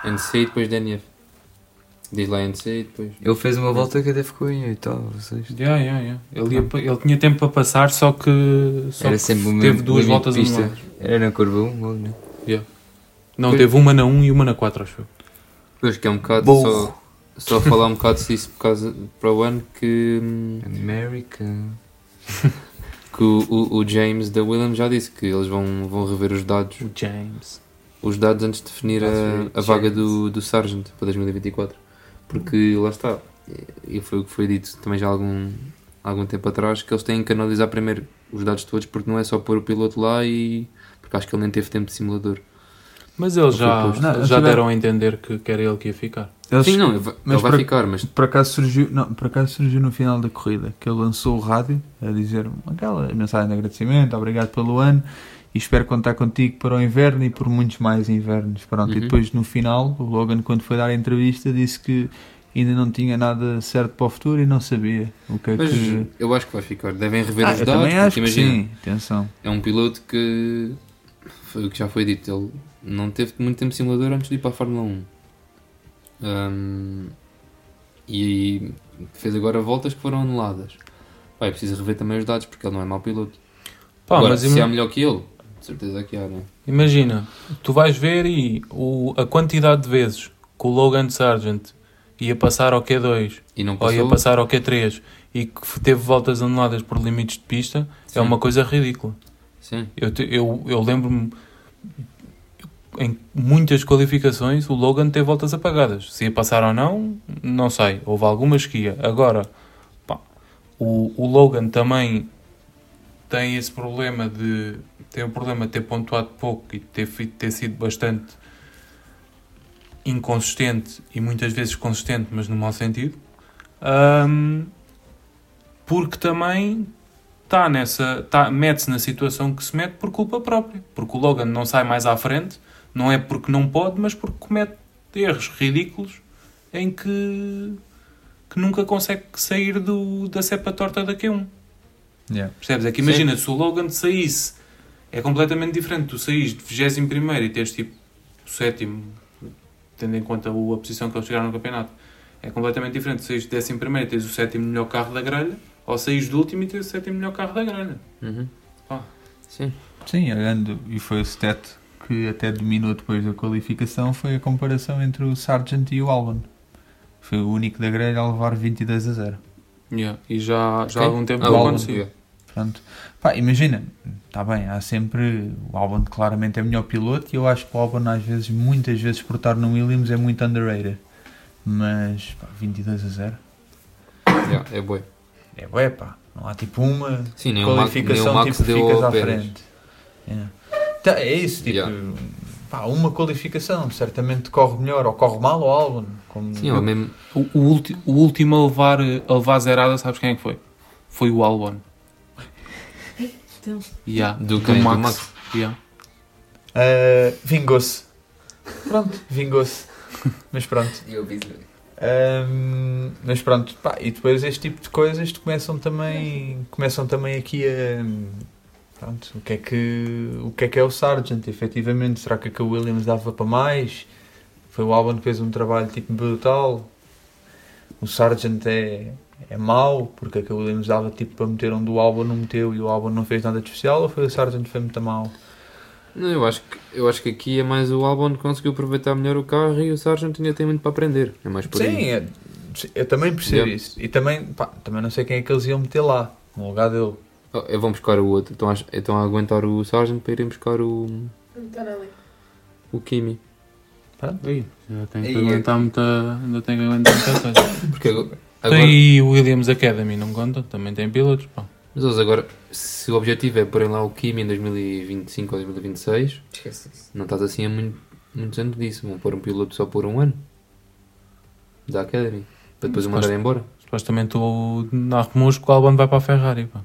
NC e depois DNF. Diz lá NC e depois. Ele fez uma volta que até ficou em oitavo, sexto. Yeah, yeah, yeah. Ele, ia ele tinha tempo para passar, só que, só Era que sempre o teve mesmo duas voltas pista. anuladas. Era na curva 1, logo, né? Não, Pois. teve uma na 1 e uma na 4, acho eu. Pois que é um bocado Burro. só, só falar um bocado disso por causa, para o ano que, America. que o, o, o James da Williams já disse que eles vão, vão rever os dados, O James. os dados antes de definir a, a vaga do, do Sargent para 2024. Porque lá está, e foi o que foi dito também já há algum, há algum tempo atrás, que eles têm que analisar primeiro os dados todos, porque não é só pôr o piloto lá e. porque acho que ele nem teve tempo de simulador. Mas eles já. Não, já tiver- deram a entender que, que era ele que ia ficar. Eles- Sim, não, ele vai, mas ele vai para- ficar, mas Por acaso surgiu, não, por acaso surgiu no final da corrida que ele lançou o rádio a dizer aquela mensagem de agradecimento, obrigado pelo ano e espero contar contigo para o inverno e por muitos mais invernos. Pronto, Uhum. E depois no final, o Logan, quando foi dar a entrevista, disse que ainda não tinha nada certo para o futuro e não sabia o que é Mas que. eu acho que vai ficar. Devem rever Ah, os eu dados. também acho imagina, sim, atenção. É um piloto que foi o que já foi dito. Ele não teve muito tempo de simulador antes de ir para a Fórmula 1. Ahm, e fez agora voltas que foram anuladas. Pá, é preciso rever também os dados porque ele não é mau piloto. Pá, agora, mas se ima- há melhor que ele, de certeza que há, não é? imagina, tu vais ver e o, a quantidade de vezes que o Logan Sargent ia passar ao Q2 E não ou ia passar ao Q3 e que teve voltas anuladas por limites de pista Sim. é uma coisa ridícula. Sim. Eu, eu, eu lembro-me em muitas qualificações o Logan teve voltas apagadas. Se ia passar ou não, não sei. Houve algumas que ia. Agora, pá, o, o Logan também tem esse problema de tem o problema de ter pontuado pouco e ter, ter sido bastante inconsistente e muitas vezes consistente, mas no mau sentido. Ahm, porque também está nessa, tá, mete-se na situação que se mete por culpa própria. Porque o Logan não sai mais à frente, não é porque não pode, mas porque comete erros ridículos em que, que nunca consegue sair do, da cepa torta da Q1. Yeah. Percebes? É que imagina, se o Logan saísse, é completamente diferente. Tu saís de 21 e teres tipo o sétimo, tendo em conta a posição que eles chegaram no campeonato. É completamente diferente. Se saís de 11 e tens o sétimo melhor carro da grelha, ou saís do último e tens o sétimo melhor carro da grelha. Uhum. Ah. Sim. Sim, olhando, e foi o stat que até dominou depois da qualificação foi a comparação entre o Sargent e o Albon. Foi o único da grelha a levar 22 a 0. Yeah. E já, já há algum tempo Ah, não acontecia. Pronto. Pá, imagina, está bem, há sempre. O Albon claramente é melhor piloto e eu acho que o Albon às vezes, muitas vezes, por estar no Williams é muito underrated. Mas, pá, 22 a 0. Yeah, é boi. É bué, pá. Não há tipo uma Sim, nem o Max, nem qualificação o Max tipo ficas à frente. Yeah. Tá, é isso, tipo. Yeah. Pá, uma qualificação, certamente corre melhor ou corre mal o Albon. Como Sim, o mesmo. O, o, ulti- o último a levar, a levar zerada, sabes quem é que foi? Foi o Albon. Então. Yeah. Do? Do Max. Max? Yeah. Uh, vingou-se. Pronto, vingou-se. Mas pronto. Um, mas pronto, pá, e depois este tipo de coisas começam também, começam também aqui a. Pronto, o que é que, o que é que é o Sargent, efetivamente? Será que a Williams dava para mais? Foi o Albon que fez um trabalho tipo brutal. O Sargent é, é mau, porque a Williams dava tipo para meter onde o Albon não meteu e o Albon não fez nada de especial, ou foi o Sargent que foi muito mau? Não, eu acho, que, eu acho que aqui é mais o Albon que conseguiu aproveitar melhor o carro e o Sargent ainda tem muito para aprender. É mais por Sim, é- eu também percebo Yeah. isso. E também, pá, também não sei quem é que eles iam meter lá, no lugar dele. Oh, eu vou buscar o outro. Estão a, estão a aguentar o Sargent para irem buscar o, o Kimi. Ih, já tenho que aguentar muita. Ainda tenho que aguentar muita coisa. Porque agora, Tem agora- o Williams Academy, não conta? Também tem pilotos, pá. Mas eles agora, se o objetivo é porem lá o Kimi em 2025 ou 2026, Esquece isso. não estás assim há muito, muitos anos disso. Vão pôr um piloto só por um ano da Academy para depois o mandar embora. Supostamente o, na rumores que o Albon vai para a Ferrari, pá.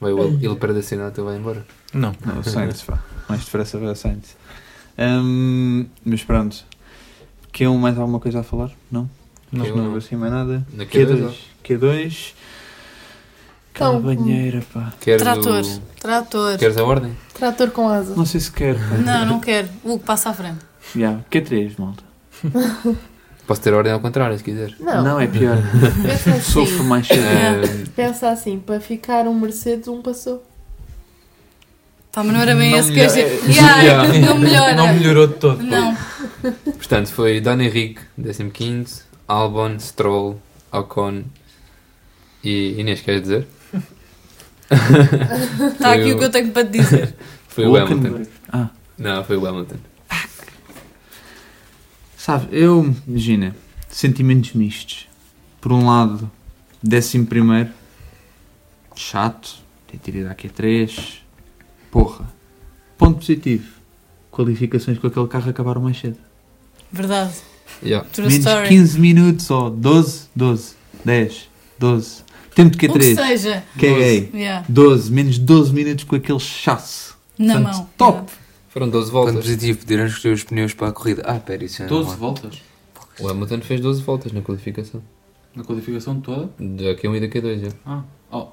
Vai, ele, ele perde a cena até vai embora. Não. Não, o Sainz, pá. Mais depressa vai o Sainz. Hum, mas pronto. Q1 mais alguma coisa a falar? Não? Não. Não, não assim mais nada. Na Q2. Q2, Q2. Então, banheira, pá. Queres Trator. o- Trator. Queres a ordem? trator com asa. Não sei se quer, pá. Não, não quero. Hugo, passa à frente. Yeah. Q3, malta. Posso ter a ordem ao contrário, se quiser. Não, é pior. pensa assim. Sofro mais cedo. Eh, Pensa assim, para ficar um Mercedes, um passou. Pá, mas não era bem Não esse que eu achei. Yeah, Não melhora. Não melhorou de todo. Não. portanto, foi Dan Henrique, 15, Albon, Stroll, Ocon e Inês, queres dizer? Está aqui Foi o que eu tenho para te dizer. Foi o Hamilton. Ah, Não, foi o Hamilton. Sabe, eu, imagina, sentimentos mistos. Por um lado, décimo primeiro, chato, ter tido ido à Q3, porra. Ponto positivo, qualificações com aquele carro acabaram mais cedo. Verdade. Yeah. True Menos story. 15 minutos, ou 12, 12, 10, 12. Tempo de O que Q3, seja. caguei. Yeah. 12, menos 12 minutos com aquele chasso. Na Portanto, mão. Top! Foram 12 Ponto voltas. positivo, poderão escolher os pneus para a corrida. Ah, pera, isso é 12 normal. voltas. O Hamilton fez 12 voltas na qualificação. Na qualificação toda. Da Q1 e da Q2, já. Ah, oh.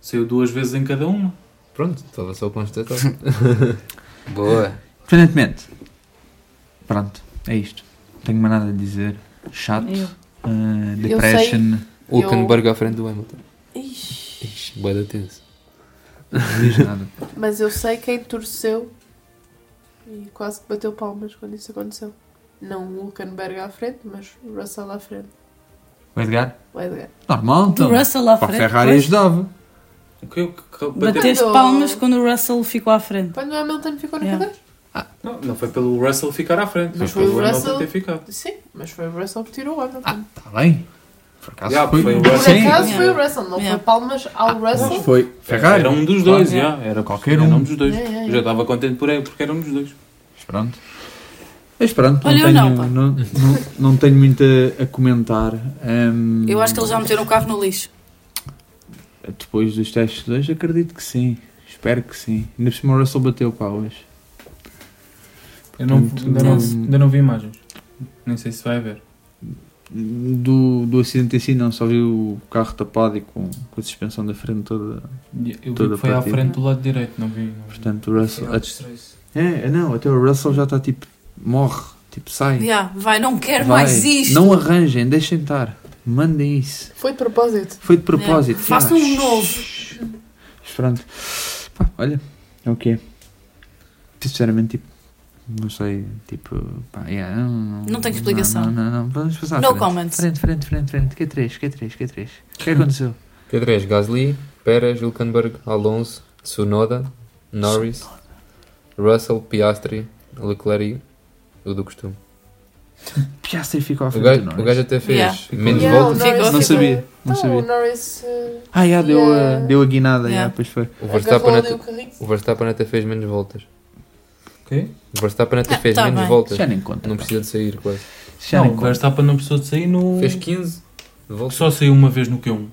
Saiu duas vezes em cada uma. Pronto, estava só a constatar. Boa. Independentemente, pronto, é isto. Não tenho mais nada a dizer. Chato, uh, depression, Hulkenberg à frente do Hamilton. Ixi. Ixi, boa da tenso. não diz nada. Mas eu sei quem torceu e quase que bateu palmas quando isso aconteceu. Não o Hulkenberg à frente, mas o Russell à frente. O Edgar? O Edgar. Normal, então. Russell à Para a frente. Ferrari pois. ajudava. O que eu que- que- Bateste Quando- palmas quando o Russell ficou à frente. Quando o Hamilton ficou na Yeah. cadeira? Não, não foi pelo Russell ficar à frente, Mas foi foi pelo o Hamilton Russell. ter ficado. Sim, mas foi o Russell que tirou o Hamilton. Ah, está bem. Por acaso Yeah, foi, foi o Por Russell. Sim, acaso foi o Yeah. Russell, não Yeah. foi palmas ao Russell. mas foi Ferrari. Era um dos Claro. dois, já. Era Qualquer era um. um dos dois. Yeah, yeah, Eu já estava contente por ele, porque era um dos dois. Mas pronto. Mas pronto, não Olha, tenho, não, não, não, não tenho muito a, a comentar. Hum, Eu acho que eles já meteram o carro no lixo. Depois dos testes de hoje, acredito que sim. Espero que sim. Ainda por cima o Russell bateu pá hoje. Eu não, ainda, não, não- ainda não vi imagens. Nem sei se vai haver. Do, do acidente em si, não, só vi o carro tapado e com, com a suspensão da frente toda. Eu vi Toda que foi à frente do lado direito, não vi. Não vi. Portanto, o Russell. É, é, não, até o Russell já está tipo. Morre, tipo, sai. Yeah, vai, não quero Vai. mais isto. Não arranjem, deixem estar. Mandem isso. Foi de propósito. Foi de propósito. Yeah. Façam um novo. Pronto. Pá, olha, é o que é. Sinceramente, tipo, não sei, tipo, pá, yeah, não, não, Não tem explicação. Não, não, não, vamos passar No frente. comment. Frente, frente, frente, frente, Q3, Q3, Q3. O que é que aconteceu? Q3, Gasly, Pérez, Hülkenberg, Alonso, Tsunoda, Norris, Russell, Piastri, Leclerc e o do costume. Piastri ficou à O frente gajo, do o gajo até fez Yeah. menos Yeah, o voltas. Ficou. Não ficou- sabia, não Então, sabia. o Norris uh, Ah, yeah, deu, a, Yeah. deu a guinada, Yeah. yeah, pois foi. O Verstappen, o até, o Verstappen até fez menos voltas. O Verstappen até Ah, fez tá menos bem. voltas. Já nem conta. Não pá. precisa de sair quase. Já Não, nem o conta. Verstappen não precisou de sair no. Fez 15 de voltas. Só saiu uma vez no Q1.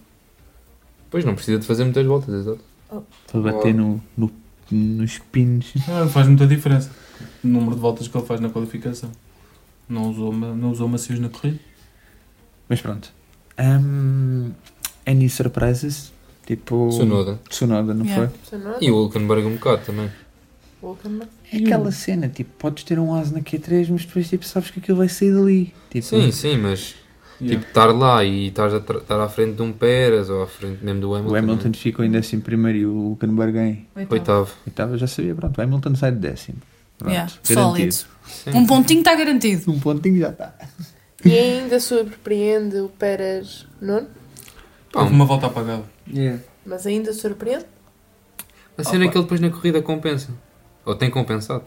Pois não precisa de fazer muitas voltas, exato. Para bater no, no, nos pinos. Ah, faz muita diferença. O número de voltas que ele faz na qualificação. Não usou, ma- não usou macios na corrida. Mas pronto. Um, any surprises? Tipo. Tsunoda. Tsunoda, não Yeah. foi? Tsunoda, E o Hulkenberg um bocado também. Hulkenberg. É aquela cena, tipo, podes ter um asa na Q3, mas depois tipo, sabes que aquilo vai sair dali. Tipo, Sim, sim, mas Yeah. tipo, estar lá e estar, a tra- estar à frente de um Pérez ou à frente mesmo do Hamilton. o Hamilton ficou em décimo primeiro e o Hulkenberg em Oitavo. oitavo, já sabia, pronto, o Hamilton sai de décimo. Pronto, Yeah, garantido. sólido. Um pontinho está garantido. Um pontinho já está. E ainda surpreende o Pérez nono, Pá, Houve uma volta apagada. mas ainda surpreende. a cena é que ele depois na corrida compensa. Ou tem compensado.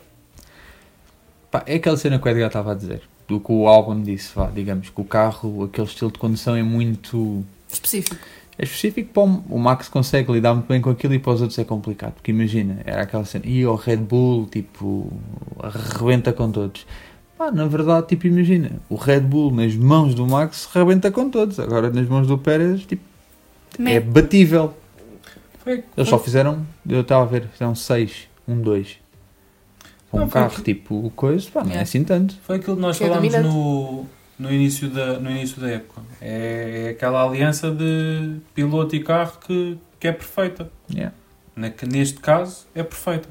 Pá, é aquela cena que o Edgar estava a dizer, do que o álbum disse, vá, digamos, que o carro, aquele estilo de condução é muito... Específico. É específico para o, o Max consegue lidar muito bem com aquilo e para os outros é complicado. Porque imagina, era aquela cena, e o Red Bull, tipo, arrebenta com todos. Pá, na verdade, tipo, imagina, o Red Bull nas mãos do Max rebenta com todos. Agora nas mãos do Pérez, tipo, é Me- batível. Foi, Eles só fizeram, eu estava a ver, fizeram 6, 1, 2. Não, um foi carro que- tipo coisa, pá, não é Yeah. assim tanto. foi aquilo que nós Que é falámos dominante. no, no início da, no início da época. É, é aquela aliança de piloto e carro que, que é perfeita. Yeah. Na, que neste caso é perfeita.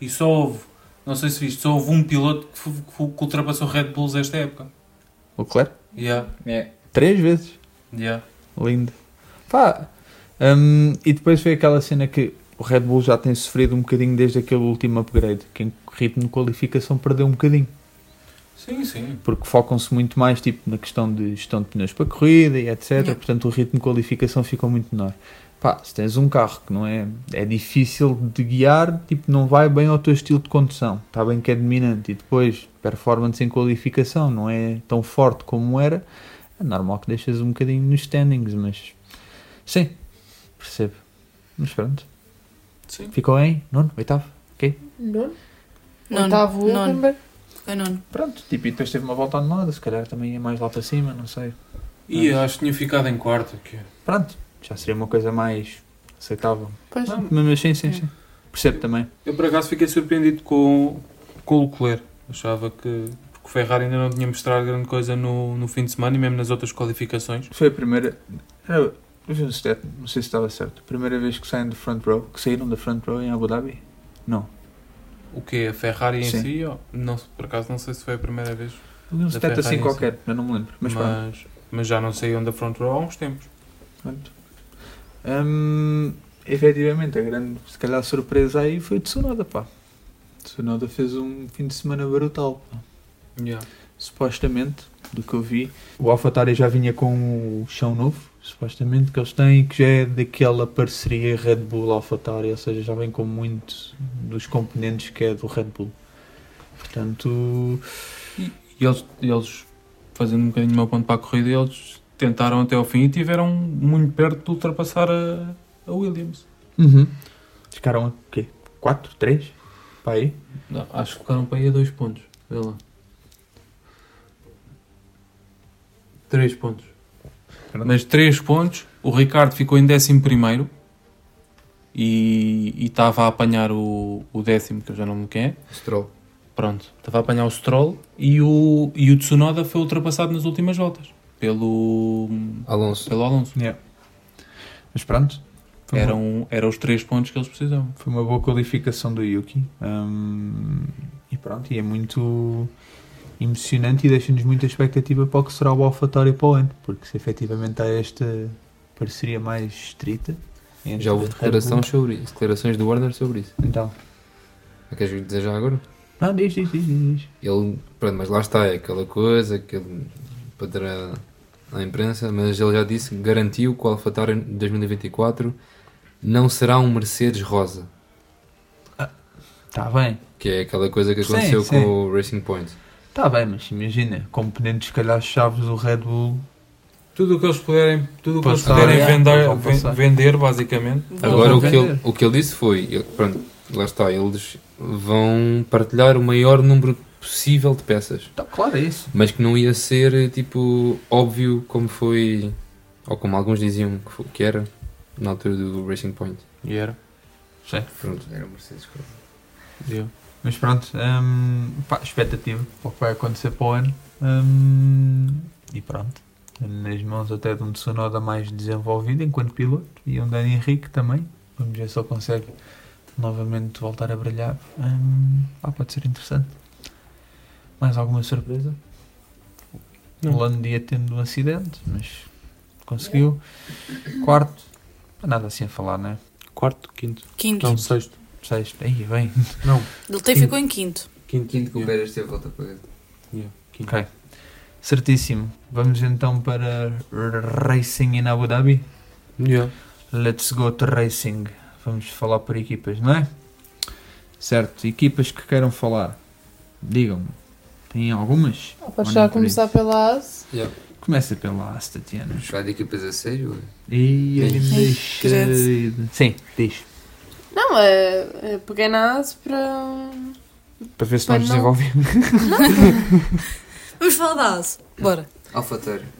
E só houve, não sei se viste, só houve um piloto que, que ultrapassou Red Bulls esta época. O Leclerc? Yeah, É. Três vezes. yeah. Lindo. Pá. hum, e depois foi aquela cena que o Red Bull já tem sofrido um bocadinho desde aquele último upgrade, que ritmo de qualificação perdeu um bocadinho. Sim, sim. Porque focam-se muito mais tipo, na questão de gestão de pneus para corrida e etc. Yeah. Portanto, o ritmo de qualificação ficou muito menor. Pá, se tens um carro que não é, é difícil de guiar, tipo, não vai bem ao teu estilo de condução. Está bem que é dominante e depois performance em qualificação não é tão forte como era, é normal que deixas um bocadinho nos standings, mas sim, percebo. Mas pronto, Sim. ficou em nono, oitavo, ok? Nono. Nono. Oitavo Nono. Hulkenberg. Foi nono. Pronto, tipo, e depois teve uma volta animada, se calhar também é mais lá para cima, não sei. E eu acho que tinha ficado em quarto. Que... é. Pronto, já seria uma coisa mais aceitável. Pois. Não, Mas sim, sim, sim. Percebo também. Eu por acaso fiquei surpreendido com, com o Leclerc. Achava que. Porque o Ferrari ainda não tinha mostrado grande coisa no, no fim de semana e mesmo nas outras qualificações. Foi a primeira. Era, não sei se estava certo. Primeira vez que saem do front row, que saíram da front row em Abu Dhabi? Não. O que A Ferrari em Sim. si? ó, Não, por acaso não sei se foi a primeira vez. Um stat assim qualquer, eu não me lembro. Mas, Mas, mas, já não saíam da front row há uns tempos. Hum, efetivamente, a grande, se calhar, surpresa aí foi o Tsunoda, pá. Tsunoda fez um fim de semana brutal, pá. Yeah. supostamente, do que eu vi, o AlphaTauri já vinha com o chão novo, supostamente, que eles têm, que já é daquela parceria Red Bull AlphaTauri, ou seja, já vem com muitos dos componentes que é do Red Bull. Portanto, E eles, eles, fazendo um bocadinho o meu ponto para a corrida, eles tentaram até ao fim e tiveram muito perto de ultrapassar a, a Williams. ficaram o quê? 4, 3? Para aí? Não, acho que ficaram para aí a dois pontos. Vê lá. Três pontos. Mas três pontos, o Ricardo ficou em décimo primeiro e estava a apanhar o, o décimo, que eu já não me quem é. Stroll. Pronto, estava a apanhar o Stroll e o, e o Tsunoda foi ultrapassado nas últimas voltas pelo, Alonso. pelo Alonso. Mas pronto, Eram, eram os três pontos que eles precisavam. foi uma boa qualificação do Yuki. Hum, e pronto, e é muito emocionante e deixa-nos muita expectativa para o que será o AlphaTauri para o ano, porque se efetivamente há esta parceria mais estrita. Já houve Bull- sobre isso. Declarações do Warner sobre isso. Então, Queres dizer já agora? não, diz, diz, diz, diz. Ele, pronto, mas lá está, é aquela coisa que ele para dar à- imprensa, mas ele já disse, que garantiu que o AlphaTauri em 2024 não será um Mercedes rosa, Está Tá bem, que é aquela coisa que Sim, aconteceu sim. com o Racing Point. Está bem, mas imagina, componentes, se calhar, chaves do Red Bull. Tudo o que eles puderem, tudo o que eles puderem é, vender, vão passar. ven- vender, basicamente. Agora o que, ele, vender. o que ele disse foi, ele- pronto, lá está, eles vão partilhar o maior número possível de peças, Tá, claro, é isso. mas que não ia ser tipo óbvio como foi, ou como alguns diziam que, foi- que era na altura do Racing Point. E era. Pronto, era Mercedes. Deu. Mas pronto, hum, pá, expectativa para o que vai acontecer para o ano. Hum, e pronto, nas mãos até de um Tsunoda mais desenvolvido enquanto piloto e um Dani Henrique também. Vamos ver se ele consegue novamente voltar a brilhar. Hum, pá, pode ser interessante. Mais alguma surpresa? Não. O Lando ia tendo um acidente, mas conseguiu. Quarto, nada assim a falar, não é? Quarto, quinto. Quinto. Não, sexto. Sexto, aí bem. Não, Ele até ficou em quinto. quinto. Quinto com o Yeah, Pérez teve volta para dentro. yeah, quinto. Ok. Certíssimo. Vamos então para Racing in Abu Dhabi. Yeah. Let's go to Racing. Vamos falar por equipas, não é? Certo. Equipas que queiram falar. Digam-me. Tem algumas? Ah, Podes já começar isso? pela AS. Começa pela AS, Tatiana. Jogar de equipas a sério? E Sim. me deixei de... Sim, diz. Não, é, é peguei na AS para. Para ver se Para nós não- desenvolvemos. Vamos falar da ASE. Bora.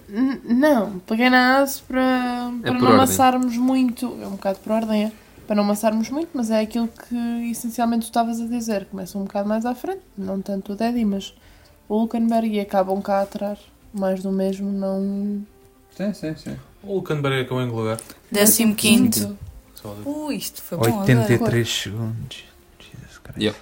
N- Não, peguei na AS para, É para por não ordem. amassarmos muito. É um bocado por ordem, é. Para não amassarmos muito, mas é aquilo que essencialmente tu estavas a dizer. Começa um bocado mais à frente, não tanto o Daddy, mas o Hulkenberg e acabam cá atrás. mais do mesmo não. Sim, sim, sim. O Hulkenberg acabou em que lugar? Décimo quinto. Sólido. Ui, isto foi bom agora. 83 segundos. Jesus Christ. Yeah.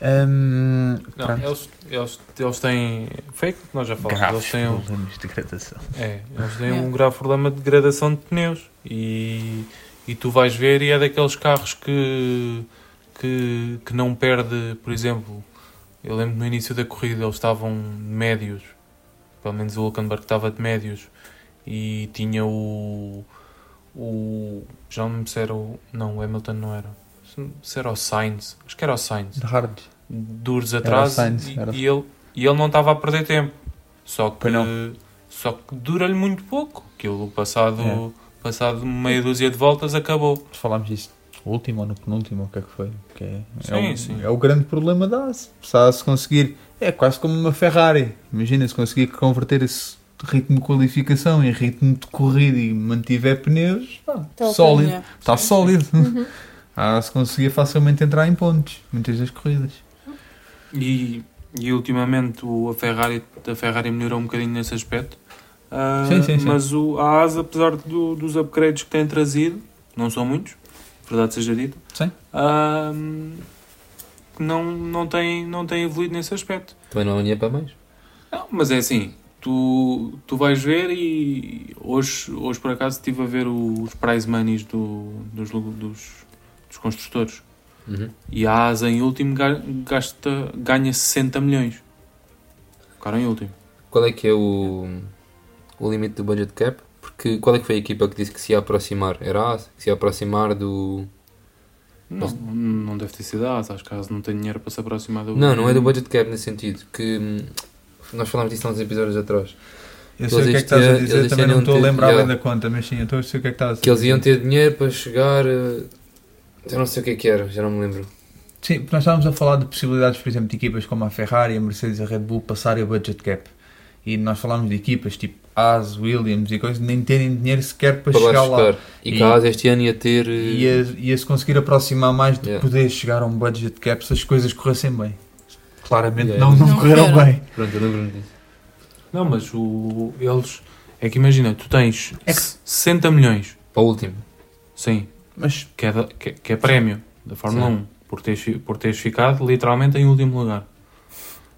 Hum, Não, eles, eles, eles têm. Foi aquilo que nós já falamos. Graves Eles têm, um, problemas de degradação. é, eles têm Yeah. um grave problema de degradação de pneus. E, e tu vais ver, e é daqueles carros que, que, que não perde, por exemplo. Eu lembro no início da corrida eles estavam médios, pelo menos o Hulkenberg estava de médios, e tinha o. o já não me o. Não, o Hamilton não era. Se- era o Sainz, acho que era o Sainz. De hard. duros atrás Sainz, e, era. e ele, e ele não estava a perder tempo. Só que, só que dura-lhe muito pouco. Aquilo passado, É. passado meia dúzia de voltas acabou. Falámos disso. O último ou no penúltimo, o que é que foi? Que é, Sim, é, o, sim. é o grande problema da AS. Se a AS conseguir. É quase como uma Ferrari. Imagina se conseguir converter esse ritmo de qualificação em ritmo de corrida e mantiver pneus, pá, Tá sólido. Está Sim, sim. sólido. Uhum. A AS conseguia facilmente entrar em pontos, muitas das corridas. E, e ultimamente o, a, Ferrari, a Ferrari melhorou um bocadinho nesse aspecto. Ah, Sim, sim, sim. Mas o, a ASA, apesar do- dos upgrades que tem trazido, não são muitos, verdade seja dita, ah, não, não, tem, não tem evoluído nesse aspecto. Também não há dinheiro para mais. Não, mas é assim, tu, tu vais ver e hoje, hoje por acaso estive a ver os prize monies do, dos, dos, dos construtores Uhum. e a ASA em último ga- gasta, ganha 60 milhões. Ficaram em último. Qual é que é o, o limite do budget cap? Porque qual é que foi a equipa que disse que se ia aproximar? Era a AS? Que se ia aproximar do... Não, não deve ter sido a ASA, acho que a ASA não tem dinheiro para se aproximar do. Não, não é do budget cap nesse sentido. Que hum, nós falámos disso há uns episódios atrás. Eu sei o que é que estás a dizer, também não estou a lembrar bem da conta, mas sim, eu estou a sei o que é que estás a Que eles dizer. iam ter dinheiro para chegar... eh, Já não sei o que é que era, já não me lembro. Sim, nós estávamos a falar de possibilidades, por exemplo, de equipas como a Ferrari, a Mercedes e a Red Bull passarem o budget cap. E nós falámos de equipas tipo Haas, Williams e coisas, nem terem dinheiro sequer para, Para chegar lá. chegar. E que a AS este ano ia ter... eh, Ia, ia-se conseguir aproximar mais de Yeah. poder chegar a um budget cap se as coisas corressem bem. Claramente Yeah. não, não, Não correram bem. Pronto, eu lembro-me disso. Não, mas o, eles. É que imagina, tu tens É que- 60 milhões, Para o último. sim, Mas que é, da- que, que é prémio da Fórmula Sim. 1, por teres, por teres ficado literalmente em último lugar.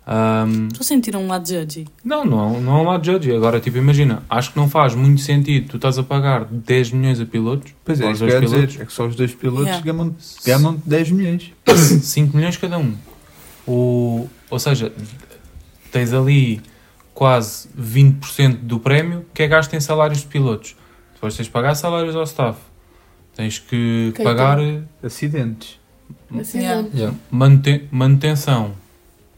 Ahm, Estou a sentir um lado judgy. não, não, não há um lado de judge. Agora, tipo, imagina, acho que não faz muito sentido tu estás a pagar 10 milhões a pilotos, pois é, os que dois dizer, pilotos, é que só os dois pilotos Yeah. gamam, gamam 10 milhões. 5 milhões cada um. O, ou seja, tens ali quase 20% do prémio que é gasto em salários de pilotos. Depois tens de pagar salários ao staff. Tens que Quem pagar Acidentes, Assim, Yeah. não. Yeah. mante- manutenção.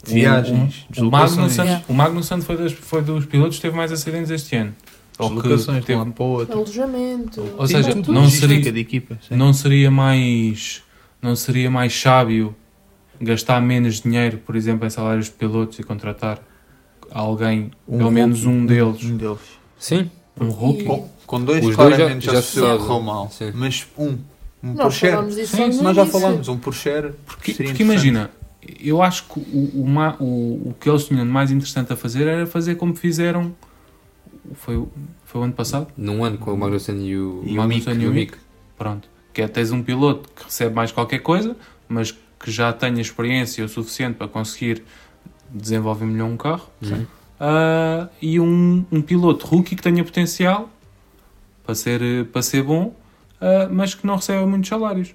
Viagens, O, o, Magnussen, deslocações, Yeah. o Magnussen foi, das, foi dos pilotos que teve mais acidentes este ano. Deslocações de um lado para o outro. Alojamento. Ou seja, não seria- de equipa. sim. não seria mais não seria mais sábio gastar menos dinheiro, por exemplo, em salários de pilotos e contratar alguém, Um pelo menos um deles, Um deles. Sim. um rookie? Com, com dois, Os dois claramente já- já, já se correu mal. Sim. Mas um. Um por Nós share. falámos disso Sim, no nós já falamos. Um por share. Porque, porque imagina, eu acho que o, o, ma- o, o que eles tinham de mais interessante a fazer era fazer como fizeram. Foi, o- foi o ano passado? Num ano com o Magnussen e o, E o Magnussen e o Mick. Pronto. Que é tens um piloto que recebe mais qualquer coisa, mas que já tenha experiência o suficiente para conseguir desenvolver melhor um carro. Uhum. Ah, e um, um piloto rookie que tenha potencial para ser, para ser bom, ah, mas que não recebe muitos salários.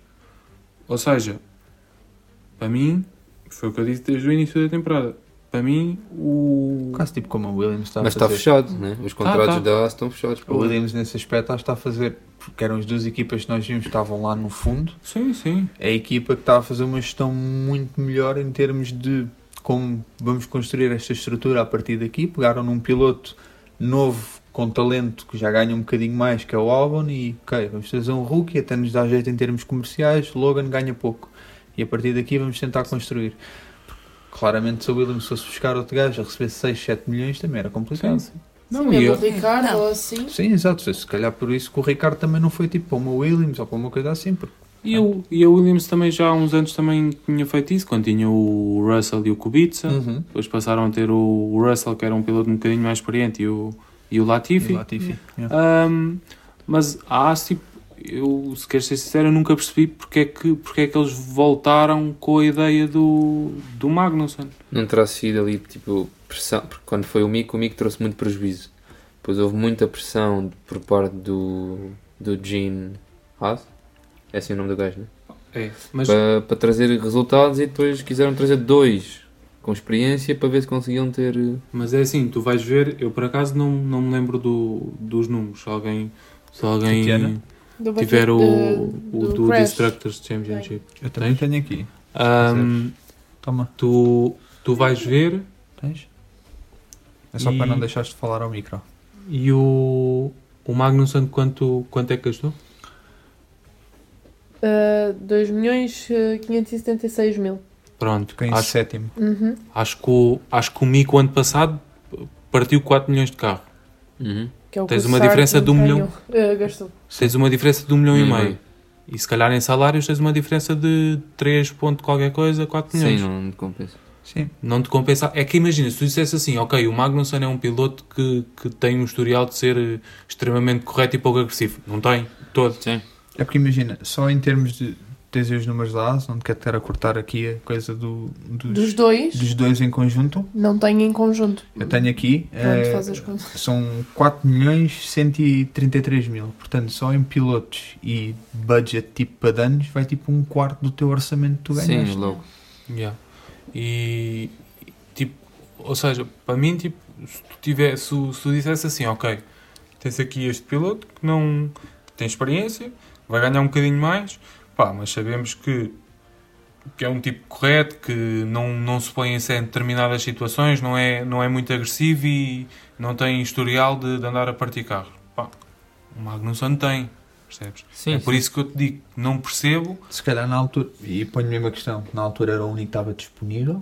Ou seja, para mim, foi o que eu disse desde o início da temporada. Para mim, o. Quase tipo como o Williams está Mas a está fazer. fechado, né? Os contratos tá. da AS estão fechados. O. Williams nesse aspecto está a fazer, porque eram as duas equipas que nós vimos que estavam lá no fundo, Sim, sim. é a equipa que está a fazer uma gestão muito melhor em termos de como vamos construir esta estrutura a partir daqui. Pegaram num piloto novo com talento que já ganha um bocadinho mais, que é o Albon, e ok, vamos fazer um rookie, até nos dá jeito em termos comerciais, Logan ganha pouco. E a partir daqui vamos tentar construir. Claramente se o Williams fosse buscar outro gajo a receber 6, 7 milhões também era complicado. Sim, Sim, Não, Sim, e mesmo eu- o Ricardo Não. ou assim. exato. Se calhar por isso que o Ricardo também não foi tipo para uma Williams ou para uma coisa assim, porque E, o, e a Williams também já há uns anos também tinha feito isso, quando tinha o Russell e o Kubica. Uhum. Depois passaram a ter o Russell, que era um piloto um bocadinho mais experiente, e o, e o Latifi. E o Latifi, yeah. Um, mas a Haas, tipo, eu, se queres ser sincero, eu nunca percebi porque é que, porque é que eles voltaram com a ideia do, do Magnussen. Não terá sido ali, tipo, pressão, porque quando foi o Mico, o Mico trouxe muito prejuízo. Depois houve muita pressão por parte do, do Gene Haas, é assim o nome do gajo, né? É, mas Para, para trazer resultados e depois quiseram trazer dois com experiência para ver se conseguiam ter. eh, Mas é assim, tu vais ver, eu por acaso não, não me lembro do, dos números. Se alguém, se alguém Tatiana? Do tiver o, bucket- o do do. Destructors Championship, Eu também tenho aqui. Ahm, Toma, tu, tu vais ver tens? É só E- para não deixares de falar ao micro. e o, o Magnussen quanto, quanto é que gastou? Uh, 2 milhões uh, 576 mil. Pronto, em acho, sétimo. Uhum. acho, que o, acho que o Mico ano passado partiu 4 milhões de carro. Uhum. Que é o Tens que uma diferença de um milhão? Uh, gastou. Tens uma diferença de 1 milhão e Hum. meio. E se calhar em salários tens uma diferença de 3 ponto qualquer coisa, 4 milhões. Sim, não compensa. Sim. Não te compensa. É que imagina, se tu dissesse assim, ok, o Magnussen é um piloto que, que tem um historial de ser eh, extremamente correto e pouco agressivo. Não tem, todo. Sim. É porque imagina, só em termos de tens aí os números da AS, não te quero estar a cortar aqui a coisa do, dos, Dos dois, dos dois em conjunto. não tem em conjunto. Eu tenho aqui, Pronto, contas. são 4 milhões 133 mil. Portanto, só em pilotos e budget tipo para danos, vai tipo um quarto do teu orçamento que tu ganhaste. Sim, logo. Yeah. E, tipo, ou seja, para mim, tipo, se tu, tiver, se, tu- se tu dissesse assim, ok, tens aqui este piloto que não tem experiência, vai ganhar um bocadinho mais, pá, mas sabemos que, que é um tipo correto, que não, não se põe em determinadas situações, não é, não é muito agressivo e não tem historial de, de andar a partir carros. Pá, o Magnussen tem, percebes? Sim, é por sim. isso que eu te digo, não percebo. Se calhar na altura, e ponho mesmo a questão, na altura era o único que estava disponível.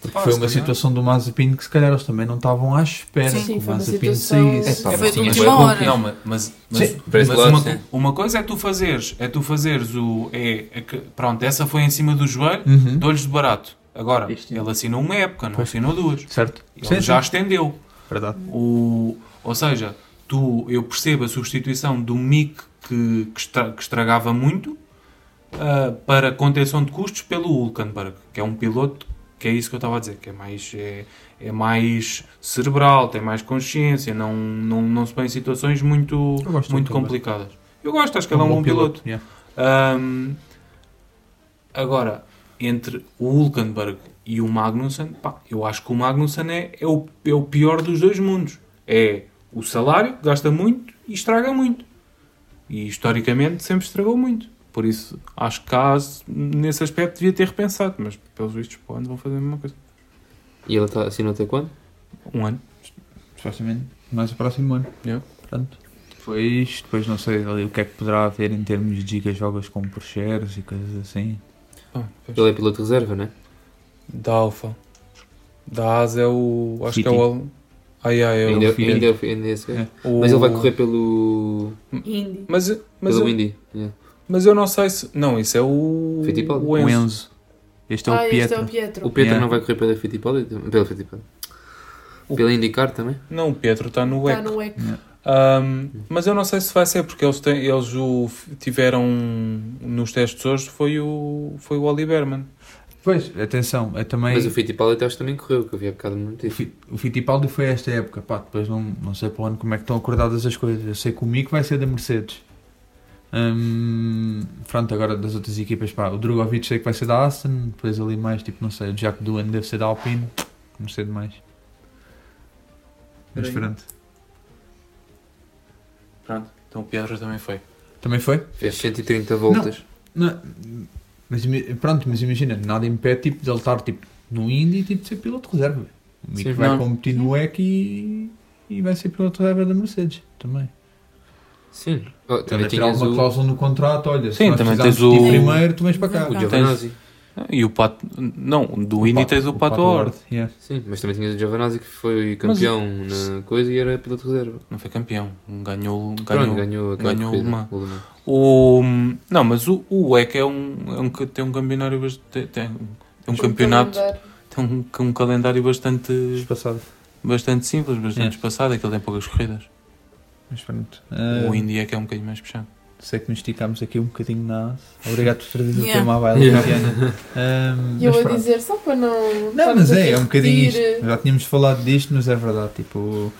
Porque Pá, foi uma calhar. situação do Mazepin que se calhar eles também não estavam à espera Sim, que o Mazepin saísse. É, Foi de última hora. Não, mas, mas, mas, Sim, mas lado, uma, uma coisa é tu fazeres, é tu fazeres o. É, é que, pronto, essa foi em cima do joelho, Uhum. dou-lhes de barato. Agora, Isto- ele assinou uma época, não Pois. assinou duas. Certo? Ele Sim, já sim. estendeu. Verdade. O, ou seja, tu, eu percebo a substituição do Mick que, que, estra- que estragava muito ah, para contenção de custos pelo Hulkenberg, que é um piloto que é isso que eu estava a dizer, que é mais, é, é mais cerebral, tem mais consciência, não, não, não se põe em situações muito, muito complicadas. Eu gosto, acho que ele é um bom piloto. Yeah. Ahm, agora, entre o Hulkenberg e o Magnussen, pá, eu acho que o Magnussen é, é, o, é o pior dos dois mundos. É o salário, gasta muito e estraga muito. E historicamente sempre estragou muito. Por isso, acho que caso nesse aspecto devia ter repensado, mas pelos vistos, pô, vão fazer a mesma coisa. E ele está assinou até quando? Um ano. Supostamente mais o próximo ano. Yeah. Portanto, depois, depois não sei ali o que é que poderá haver em termos de gigajogas com Porscheros e coisas assim. Ah. Ele é piloto de reserva, né? Da Alfa. Da Asa é o. Acho Fiti. que é o. Ai, ai, é o. ainda, ainda, ainda é. É. o- Mas ele vai correr pelo. Indy. Mas, mas, pelo eu, Indy. yeah. Mas eu não sei se. Não, isso é o. Fittipaldi. O O Enzo. Enzo. Este é o ah, este é Pietro. o Pietro. O Pedro Yeah. não vai correr pela Fittipaldi? Pela Fittipaldi. Pela IndyCar também? Não, o Pietro está no Está WEC. no EC. Ahm, mas eu não sei se vai ser, porque eles, têm, eles o tiveram nos testes hoje foi o, foi o Oliverman. Pois, atenção, é também. Mas o Fittipaldi até acho que também correu, que eu vi há bocado no O, notícia. O Fittipaldi foi esta época, pá, depois não, não sei para onde, como é que estão acordadas as coisas. Eu sei que o Mico vai ser da Mercedes. Hum, pronto, agora das outras equipas, pá, o Drogovic sei que vai ser da Aston, depois ali mais, tipo, não sei, o Jack Doohan deve ser da Alpine, não sei de mais. Mas pronto. Pronto, então o Pietro também foi. Também foi? Fez 130 voltas. Não, mas imi- pronto, mas imagina, nada impede tipo, de ele estar tipo, no Indy e tipo, de ser piloto de reserva. O Mico Sim, vai não. competir no EC e, e vai ser piloto de reserva da Mercedes também. Sim. Oh, Também tinhas alguma o, cláusula no contrato, olha, Sim, também tens o- primeiro, tu vens para cá. o Não. Giovinazzi. E o Pato. Não, do Indy tens o Pato Horde. yeah. Sim, mas também tinhas o Giovanazzi que foi campeão na coisa e era piloto de reserva. Não foi campeão. Ganhou. Pronto, Ganhou. ganhou, aquela ganhou corrida, uma. o não, mas o, o EC é um, é um, tem um campeonato bastante. Tem, tem um campeonato. Tem um, um calendário bastante. Espaçado. Bastante simples, bastante É. espaçado. Aquele tem poucas corridas. Mas pronto. O Ah, Indy é que é um bocadinho mais puxado. Sei que nos esticámos aqui um bocadinho na. Obrigado por trazer o Yeah. tema à baila, Yeah. Tatiana. Um, E eu vou pronto. dizer só para não. Não, mas é, é a um bocadinho isto. Já tínhamos falado disto, mas é verdade. Tipo,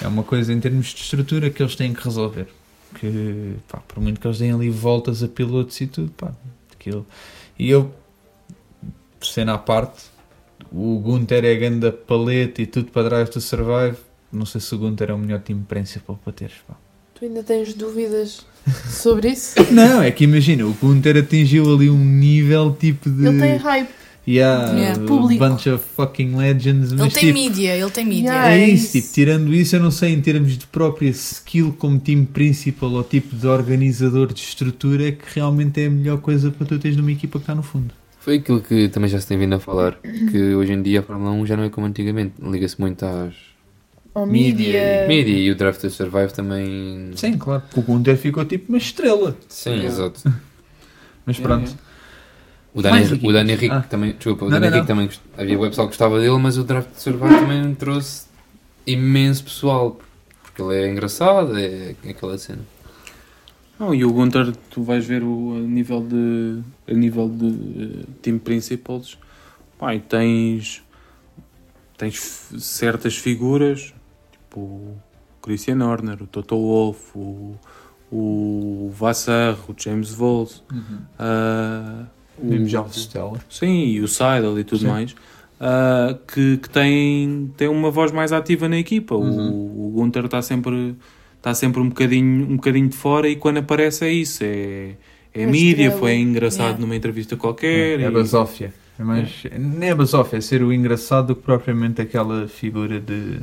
é uma coisa em termos de estrutura que eles têm que resolver. Que, pá, por muito que eles deem ali voltas a pilotos e tudo, pá, aquilo. E eu, cena à parte, o Gunter é ganda paleta e tudo para trás do Survive. Não sei se o Gunter é o melhor time principal para teres, pá. Tu ainda tens dúvidas sobre isso? Não, é que imagina, o Gunter atingiu ali um nível tipo de. Ele tem hype. Yeah, Yeah. a Público. bunch of fucking legends. Ele mas tem tipo, mídia, ele tem mídia. Yeah. É É isso, isso. tipo, tirando isso, eu não sei em termos de própria skill como time principal ou tipo de organizador de estrutura, é que realmente é a melhor coisa para tu teres numa equipa que está no fundo. Foi aquilo que também já se tem vindo a falar, que hoje em dia a Fórmula 1 já não é como antigamente, liga-se muito às Ou Mídia. mídia. e o Draft to Survive também. Sim, claro. O Gunter ficou tipo uma estrela. Sim, exato. Mas pronto. O Dani, Mais o Dani Henrique Ah. também, desculpa, o Não, Dani não, Henrique não. também havia o pessoal que gostava dele, mas o Draft to Survive também trouxe imenso pessoal, porque ele é engraçado, é aquela cena. Não, e o Gunter, tu vais ver o a nível de a nível de eh, time principals, pá, e tens tens certas figuras, tipo o Christian Horner, o Toto Wolff, o, o Vassar, o James Vols, ah, o- Vimos já o Stella. Sim, e o Seidel e tudo Sim. mais, ah, que, que tem, tem uma voz mais ativa na equipa. Uhum. O, o Gunter está sempre, está sempre um, bocadinho, um bocadinho de fora e quando aparece é isso. É, é Uma mídia, foi engraçado Yeah. numa entrevista qualquer. É, é e- basófia. É mais, não é basófia, é ser o engraçado do que propriamente aquela figura de.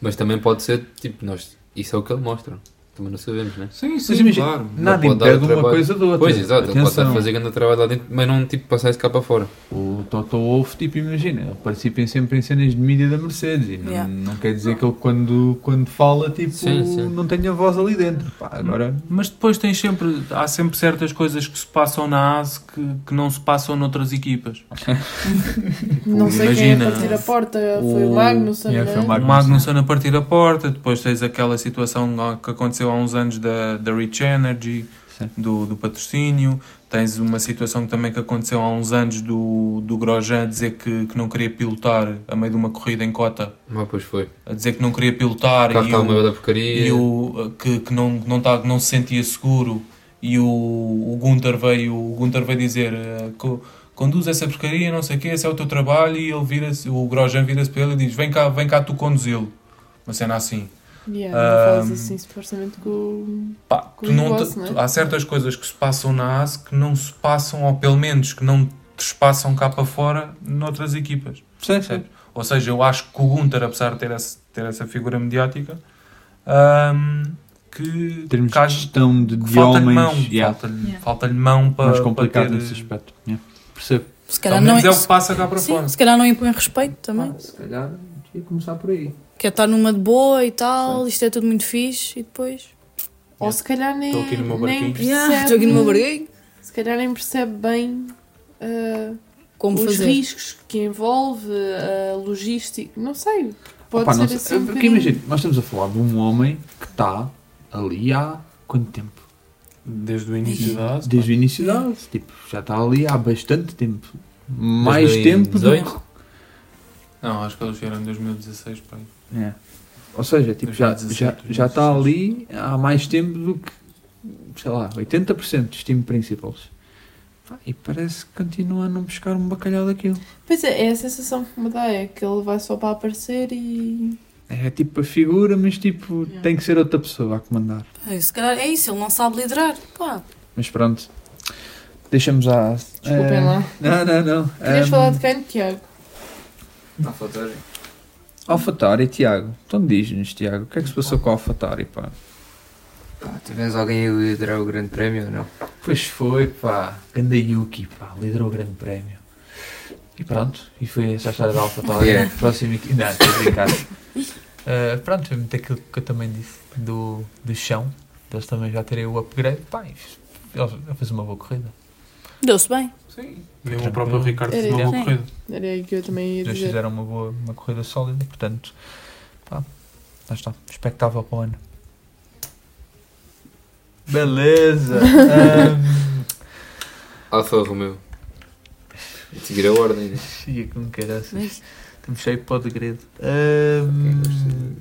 Mas também pode ser, tipo, nós, isso é o que ele mostra. Também não sabemos, né? Sim, Mas sim, imagina, claro. nada Ele pode dar impede uma coisa da outra. Pois, exato, ele pode estar a Atenção. fazer grande trabalho lá dentro, mas não, tipo, passar isso cá para fora. O Toto Wolff, tipo, imagina, ele participa sempre em cenas de mídia da Mercedes e não, Yeah. não quer dizer que ele quando, quando fala, tipo, Sim, sim. não tenha voz ali dentro. Pá, agora, Mas depois tens sempre, há sempre certas coisas que se passam na ASE que, que não se passam noutras equipas. Não sei quem é Imagina, a partir a porta. Foi o o- Magnussen, Yeah, foi o né? Magnussen. O Magnussen a partir a porta, depois tens aquela situação que aconteceu há uns anos da, da Rich Energy, Sim. do, do patrocínio. Tens uma situação também que aconteceu há uns anos do, do Grosjean dizer que, que não queria pilotar a meio de uma corrida em cota, Mas depois foi. a dizer que não queria pilotar e, o, da porcaria. e o, que, que, não, não, tá, não se sentia seguro. E o, o, Gunter veio, o Gunter veio dizer: eh, co- conduz essa porcaria, não sei o quê, esse é o teu trabalho. E ele vira o Grosjean vira-se para ele e diz: vem cá, vem cá tu conduzi-lo. Uma cena assim. Yeah, não Ahm, faz assim supostamente com. Pá, Com tu o não te- negócio, não é? tu- há certas coisas que se passam na ASE que não se passam, ou pelo menos que não trespassam cá para fora noutras equipas. sim, Percebes? Ou seja, eu acho que o Gunter, apesar de ter, esse- ter essa figura mediática, ahm, que, termos às- gestão de, de falta-lhe homens, mão, yeah, falta-lhe Yeah. falta-lhe mão para, mais complicado para ter, nesse aspecto. Yeah. Percebo. Se calhar, não, menos é o que passa cá para sim, fora. se calhar não impõe respeito também. se calhar ia começar por aí. Quer estar numa de boa e tal, isto é tudo muito fixe e depois. Ou se calhar nem, Estou aqui no meu barquinho. percebe. Yeah, estou aqui no meu barquinho. Se calhar nem percebe bem ah, Como os fazer? riscos que envolve, a logística. Não sei. Pode Opa, ser não assim. sei, um porque bocadinho. imagina, nós estamos a falar de um homem que está ali há quanto tempo? Desde o início da ASE. Desde o início da ASE, tipo, já está ali há bastante tempo. Mais 2018? tempo do que Não, acho que eles vieram em 2016. Pá. É. Ou seja, tipo, já, 2017, já, já está ali há mais tempo do que, sei lá, 80% dos time principals. Pá, E parece que continua a não buscar um bacalhau daquilo. Pois é, é a sensação que me dá, é que ele vai só para aparecer e. É tipo a figura, mas tipo, tem que ser outra pessoa a comandar. Ai, Se calhar é isso, ele não sabe liderar. Pá, Mas pronto, deixamos a. Desculpem eh, lá. Não, não, não. Querias Ehm, falar de quem, Tiago? AlphaTauri, Tiago. Então diz-nos, Tiago, o que é que se passou com a AlphaTauri, pá? Pá, tivemos alguém a liderar o grande prémio ou não? Pois foi, pá. Ganda Yuki, pá, liderou o grande prémio. E pronto, e foi essa a história da Alfa Tauri. Yeah. Próximo aqui. Não, estou a brincar. Uh, pronto, foi muito aquilo que eu também disse do, do chão. Eles também já terem o upgrade. Pá, e a fazer uma boa corrida. Deu-se bem. Sim. Mesmo o próprio Ricardo fez uma boa corrida. Era aí que eu também ia Eles dizer. fizeram uma boa uma corrida sólida, portanto, pá, lá está. Expectável para o ano. Beleza! Ahm, Alfa Romeo. Seguir a ordem, né? Ia como caraças. Mas- Estamos cheio de pó de grede. Ahm,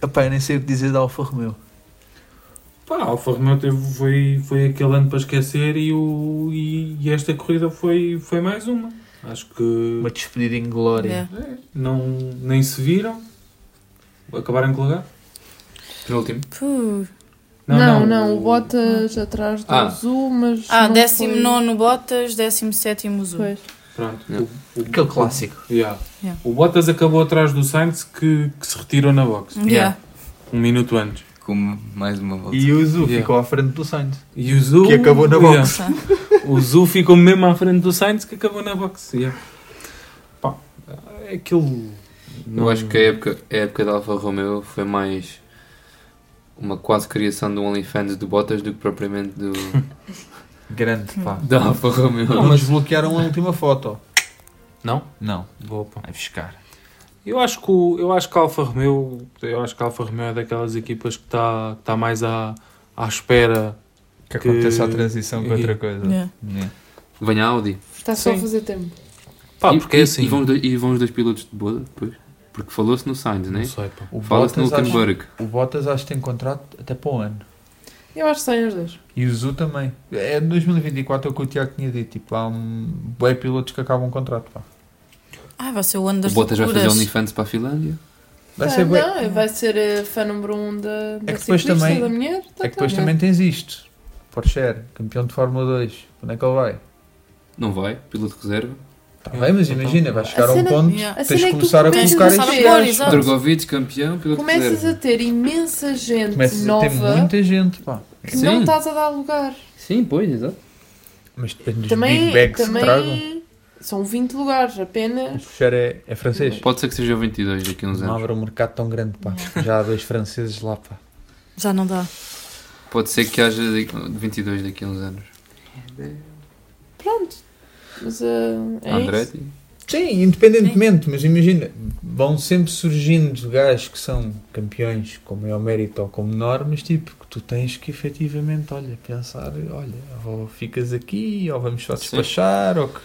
Epá, eu nem sei o que dizer da Alfa Romeo. Pá, a Alfa Romeo teve, foi, foi aquele ano para esquecer e, o, e, e esta corrida foi, foi mais uma. Acho que Uma despedida em glória. Yeah. é, não, nem se viram. Acabaram em que lugar? Penúltimo. Puh. Não, não, o Bottas atrás do Ah. Azul, mas. Ah, não 19 Bottas, 17 foi- Azul. Pois. Pronto. O, o, Aquele clássico. Yeah. Yeah. O Bottas acabou atrás do Sainz que, que se retirou na box. Yeah. Um minuto antes. Com mais uma volta. E o Zu Yeah. ficou à frente do Sainz. E o Zu... Que acabou na box. Yeah. O Zu ficou mesmo à frente do Sainz que acabou na box. Yeah. Pá, é aquilo... Eu acho que a época, a época da Alfa Romeo foi mais uma quase criação do OnlyFans do Bottas do que propriamente do, Grande, pá. da Alfa Romeo. Não, mas bloquearam a última foto. Não? Não, Boa, pá. vai buscar. Eu acho que o, eu acho que a Alfa Romeo, eu acho que a Alfa Romeo é daquelas equipas que está tá mais à, à espera. Que Que- aconteça a transição com outra coisa. Yeah. Yeah. Venha a Audi. Está só a fazer tempo. Pá, E- porque e, é assim. E vão, os dois, e vão os dois pilotos de boda depois? Porque falou-se no Sainz, Não né? sei, pá. O Fala-se no Bottas, acho, Hülkenberg. o Bottas acho que tem contrato até para o ano. Eu acho que saem os dois. E o Zu também. É de 2024 é o que o Tiago tinha dito. Tipo, há um bué pilotos que acabam o contrato. Pá. Ah, vai ser o ano O Bottas vai fazer. OnlyFans para a Finlândia. Vai Ah, ser bué. Não, vai ser a fã número 1 um da, da depois ciclista, também- da mulher. Tá, É que depois tá. também tens isto. Porsche, campeão de Fórmula 2. Onde é que ele vai? Não vai, piloto de reserva. Tá bem, mas imagina, vai chegar a um cena- ponto, Yeah. A tens de é começar a começas colocar a gajos. exato. Drogovic, campeão, piloto de Começas reserva. a ter imensa gente Começas a ter nova muita gente, pá. que não Sim. estás a dar lugar. Sim, pois, exato. Mas depende dos Também, big bags que tragam. São 20 lugares apenas. Mas Porsche é, é francês. Pode ser que seja o 22 daqui a uns Não anos. abre um mercado tão grande, pá. Já há dois franceses lá, pá. Já não dá. Pode ser que haja de- 22 daqui a uns anos. Pronto. Mas uh, é isso. Andretti. Sim, independentemente, mas imagina, vão sempre surgindo gajos que são campeões com maior mérito ou com menor, mas tipo, que tu tens que efetivamente, olha, pensar, olha, ou ficas aqui, ou vamos só despachar, ou que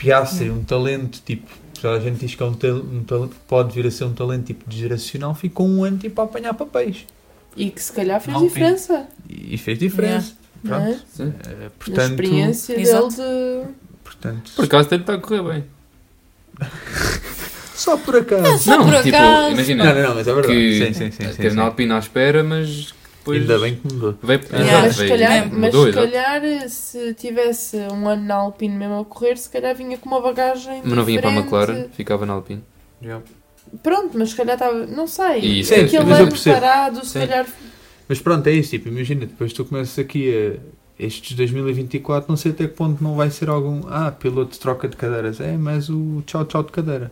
Piastri, um talento, tipo, já a gente diz que é um, tal- um talento, pode vir a ser um talento tipo de geracional, ficou um ano tipo a apanhar papéis. E que se calhar fez Alpine. diferença. E, e fez diferença. Não é? Pronto. Eh, Na portanto, experiência Exato. dele de. portanto, Por acaso deve estar a correr bem. só por acaso. Só não, por tipo, acaso. imagina. Não, não, não, mas é verdade. que sim, sim, sim. teve sim. na Alpine à espera, mas depois Ainda bem que mudou. veio, Yeah. exato, mas se calhar, é, mas mudou, se exato. calhar se tivesse um ano na Alpine mesmo a correr, se calhar vinha com uma bagagem. Mas não vinha para a. McLaren, ficava na Alpine. Pronto, mas se calhar estava. Não sei. E Sim, Aquele mas ano parado, se Sim. calhar. Mas pronto, é isso. Tipo, imagina, depois tu começas aqui a. Estes 2024, não sei até que ponto não vai ser algum. Ah, piloto de troca de cadeiras. É, mas o tchau-tchau de cadeira.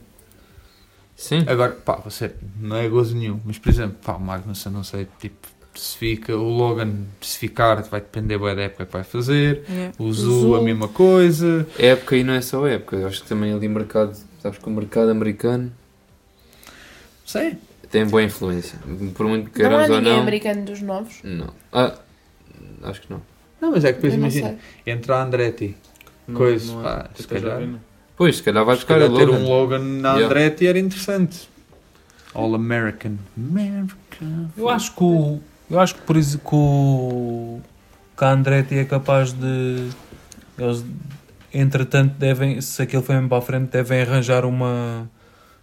Sim. Agora, pá, você não é gozo nenhum. Mas, por exemplo, pá, o Magnussen, não sei, tipo, se fica. O Logan, se ficar, vai depender bem da época que vai fazer. Yeah. O Zu. a mesma coisa. Época e não é só época. Eu acho que também ali o mercado, sabes que o mercado americano Sei. tem boa influência. Por muito que Não queiramos ou ninguém não. americano dos novos. Não. Ah, acho que não. Não, mas é que depois Eu não imagina. Entra a Andretti. Coisa, pá, se calhar. Pois, se calhar vai Se buscar a calhar ter Logan. um Logan na Yeah. Andretti era interessante. All American. American. Eu acho que o. Eu acho que por isso que o. Que a Andretti é capaz de. Eles, entretanto, devem. Se aquilo foi mesmo para a frente, devem arranjar uma.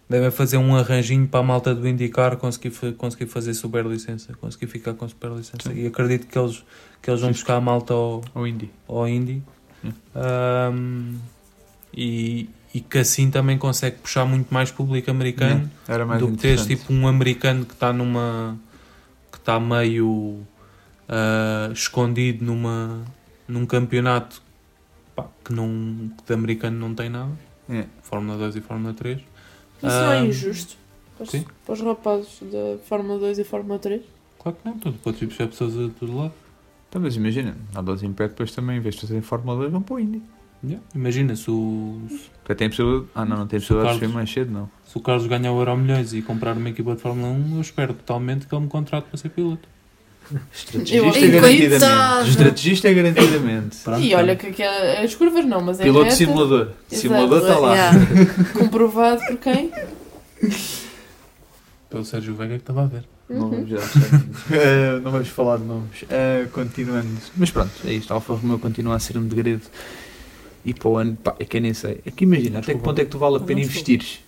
Devem fazer um arranjinho para a malta do indicar conseguir, conseguir fazer super licença, conseguir ficar com super licença. E acredito que eles, que eles vão buscar a malta ao, Ou Indy. ao Indy. Ahm, e, e que assim também consegue puxar muito mais público americano mais do que teres tipo um americano que está numa está meio ah, escondido numa num campeonato pá, que, não, que de americano não tem nada. É. Fórmula 2 e Fórmula 3. Isso não é Ah, injusto para os, sim. para os rapazes da Fórmula 2 e Fórmula 3? Claro que não, tu podes ir buscar pessoas a todo lado. Então, mas imagina, na dose Impé depois também, em vez de fazerem Fórmula 2, vão para o Indy. Yeah. Imagina se o, Porque tem possibilidade. Ah, não, não tem de Carlos- subir mais cedo, não. Se o Carlos ganhar o Euro Milhões e comprar uma equipa de Fórmula 1, eu espero totalmente que ele me contrate para ser piloto. Estrategista Ei, garantidamente. coitado. Estrategista garantidamente. Pronto, e olha que aqui há as curvas não, mas é Piloto reta, simulador. Exato. Simulador está lá. Yeah. comprovado por quem? Pelo Sérgio Veiga que estava a ver. Não, Uhum. já. Eh, não vamos falar de nomes. Eh, continuando. Mas pronto, é isto. Alfa Romeo continua a ser um degredo. E para o ano, pá, é que eu nem sei. É que imagina, até que ponto é que tu vale a pena investires?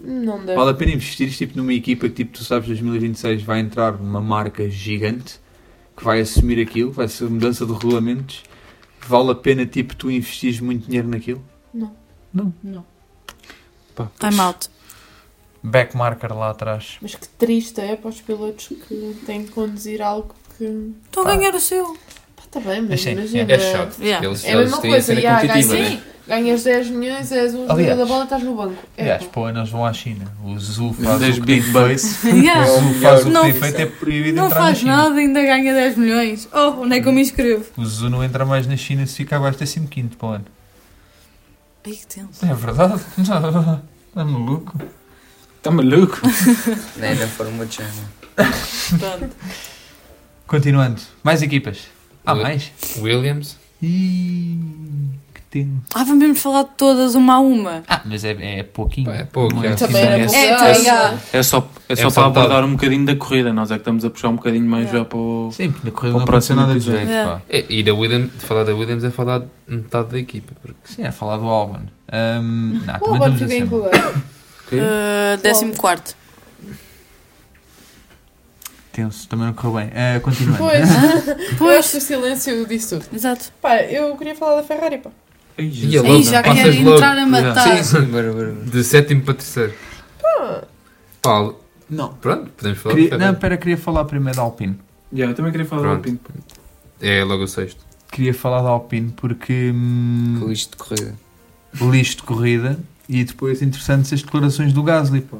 Não deve. Vale a pena investires tipo, numa equipa que tipo, tu sabes 2026 vai entrar uma marca gigante que vai assumir aquilo, vai ser mudança de regulamentos. Vale a pena tipo, tu investires muito dinheiro naquilo? Não. Não. Não. Pá, I'm out. Backmarker lá atrás. Mas que triste é para os pilotos que têm que conduzir algo que. Estão a ganhar o seu. Pá, tá bem, mas Mas sim, imagina. É chato. Yeah. Eles, É a mesma coisa, cena já, competitiva, ganhas, né? ganhas 10 milhões, és o jogador da bola, estás no banco. É, Aliás, pô, eles vão à China. O Zul faz o que big tem feito. Yeah. O Zul faz o que Não- tem feito é proibido Não entrar na faz China. nada, ainda ganha 10 milhões. Oh, onde é que eu me inscrevo? O Zul não entra mais na China se fica abaixo de 15 para o ano. Ai, que tenso. É verdade? Está maluco? Está maluco? Nem na Fórmula de. Continuando. Mais equipas. Há Ui. mais? Williams. Ih, que tenso. Ah, vamos mesmo falar de todas uma a uma. Ah, mas é, é pouquinho. É pouco, Não é. assim Também era tão- pouco. É, Ah, também já. É só, é só É para abordar um bocadinho da corrida. Nós é que estamos a puxar um bocadinho mais já para o. Sim, porque na corrida Para não o próximo nada pá. É, E da Williams, falar da Williams é falar de metade da equipa. Porque Sim, é falar do Alban. Ahm, não, O também Albon fica em assim. que lugar? Uh, décimo quarto. Tenso, também não correu bem. Ah, continuando. Pois, eu Pois. acho que o silêncio disse tudo. Exato. Pá, eu queria falar da Ferrari, pá. E a Aí logo, já passas querem logo- entrar a matar. Sim, Bora, bora, bora. de sétimo para terceiro. Pá, Não. pronto, podemos falar. Queria, não, pera, queria falar primeiro da Alpine. Yeah, eu também queria falar Pronto. do Alpine. É logo o sexto. Queria falar da Alpine porque hum, Com isto de corrida. lixo de corrida e depois interessantes as declarações do Gasly. Pô.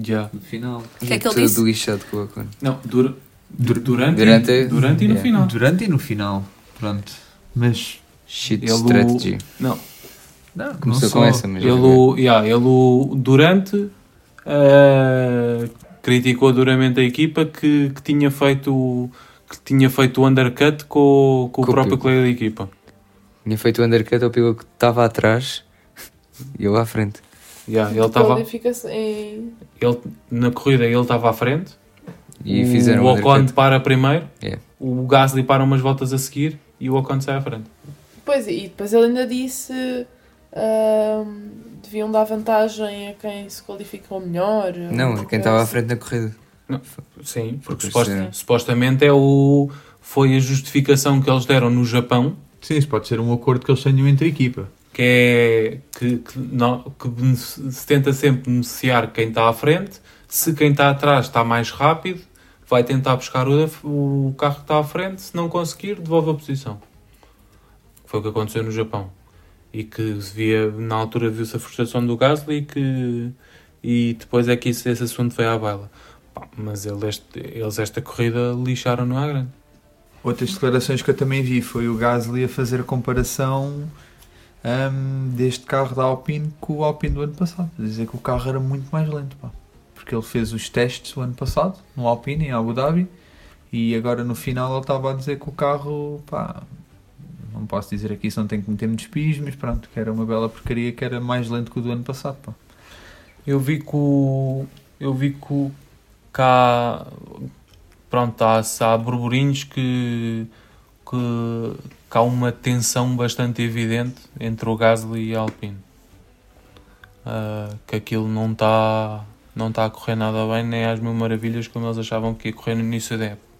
Já, no final. O que é que ele Tudo disse? lixado com o Ocon. Não, dura, Dur- durante, Durante- e, durante e no yeah. final. Durante e no final. Pronto. Mas. Shit Ele- strategy. Não, Não, Começou não com essa, mas. ele, o- yeah, ele o- durante eh, criticou duramente a equipa que, que tinha feito que tinha feito o undercut com, com o Com o próprio colega da equipa. Tinha feito o undercut ao piloto que estava atrás e eu à frente. Yeah, ele estava em. ele, na corrida ele estava à frente. E o fizeram o Ocon para primeiro, Yeah. o Gasly para umas voltas a seguir e o Ocon sai à frente. Pois, e depois ele ainda disse. ahm, deviam dar vantagem a quem se qualificou melhor. Não, ou quem estava à assim. frente na corrida. Sim, porque suposta- é. supostamente é o, foi a justificação que eles deram no Japão, Sim, isso pode ser um acordo que eles tenham entre a equipa. Que é que, que, não, que se tenta sempre beneficiar quem está à frente. Se quem está atrás está mais rápido, vai tentar buscar o, o carro que está à frente. Se não conseguir, devolve a posição. Foi o que aconteceu no Japão. E que se via, na altura viu-se a frustração do Gasly e que e depois é que isso, esse assunto veio à baila. Mas ele este- eles esta corrida lixaram-no à grande. Outras declarações que eu também vi foi o Gasly a fazer a comparação hum, deste carro da Alpine com o Alpine do ano passado. Dizer que o carro era muito mais lento, pá. Porque ele fez os testes o ano passado, no Alpine, em Abu Dhabi, e agora no final ele estava a dizer que o carro, pá, não posso dizer aqui se não tem que meter muitos pis, mas pronto, que era uma bela porcaria, que era mais lento que o do ano passado, pá. Eu vi que o. Eu vi que o. Cá. Pronto, há, há burburinhos que, que. que há uma tensão bastante evidente entre o Gasly e a Alpine. Ah, que aquilo não está. Não está a correr nada bem, nem às mil maravilhas como eles achavam que ia correr no início da época.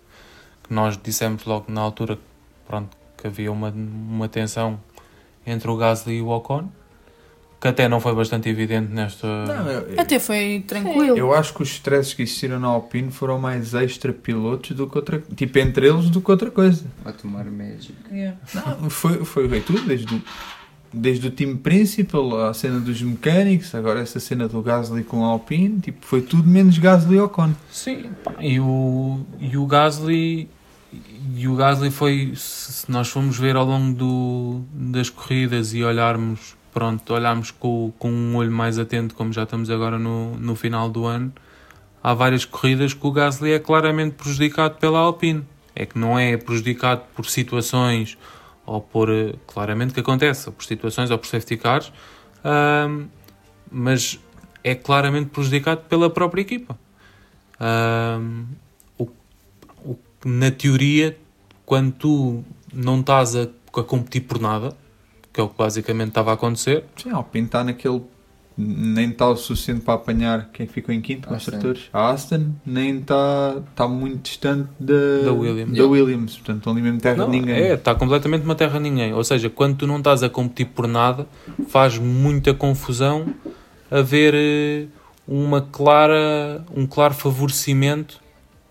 Que nós dissemos logo na altura pronto, que havia uma, uma tensão entre o Gasly e o Ocon, que até não foi bastante evidente nesta. Não, eu, Até foi tranquilo. Eu acho que os stresses que existiram na Alpine foram mais extra pilotos do que outra tipo entre eles do que outra coisa. Vai tomar Magic. Yeah. Não, foi, foi, foi tudo, desde o, desde o time principal, a cena dos mecânicos, agora essa cena do Gasly com o Alpine, tipo, foi tudo menos Gasly e Ocon. Sim, pá, e o, e o Gasly e o Gasly foi, se nós formos ver ao longo do, das corridas e olharmos, pronto, olharmos com, com um olho mais atento, como já estamos agora no, no final do ano, há várias corridas que o Gasly é claramente prejudicado pela Alpine. É que não é prejudicado por situações ou por, eh, claramente que acontece, por situações ou por safety cars, mas é claramente prejudicado pela própria equipa. O, o, na teoria, quando tu não estás a, a competir por nada, que é o que basicamente estava a acontecer, Sim, a Alpine está naquele. Nem está o suficiente para apanhar quem que ficou em quinto, construtores. A Aston nem está está muito distante da, Da Williams. da Williams. Portanto, estão ali mesmo terra Não, de ninguém. É, está completamente uma terra de ninguém. Ou seja, quando tu não estás a competir por nada, faz muita confusão haver eh, uma clara, um claro favorecimento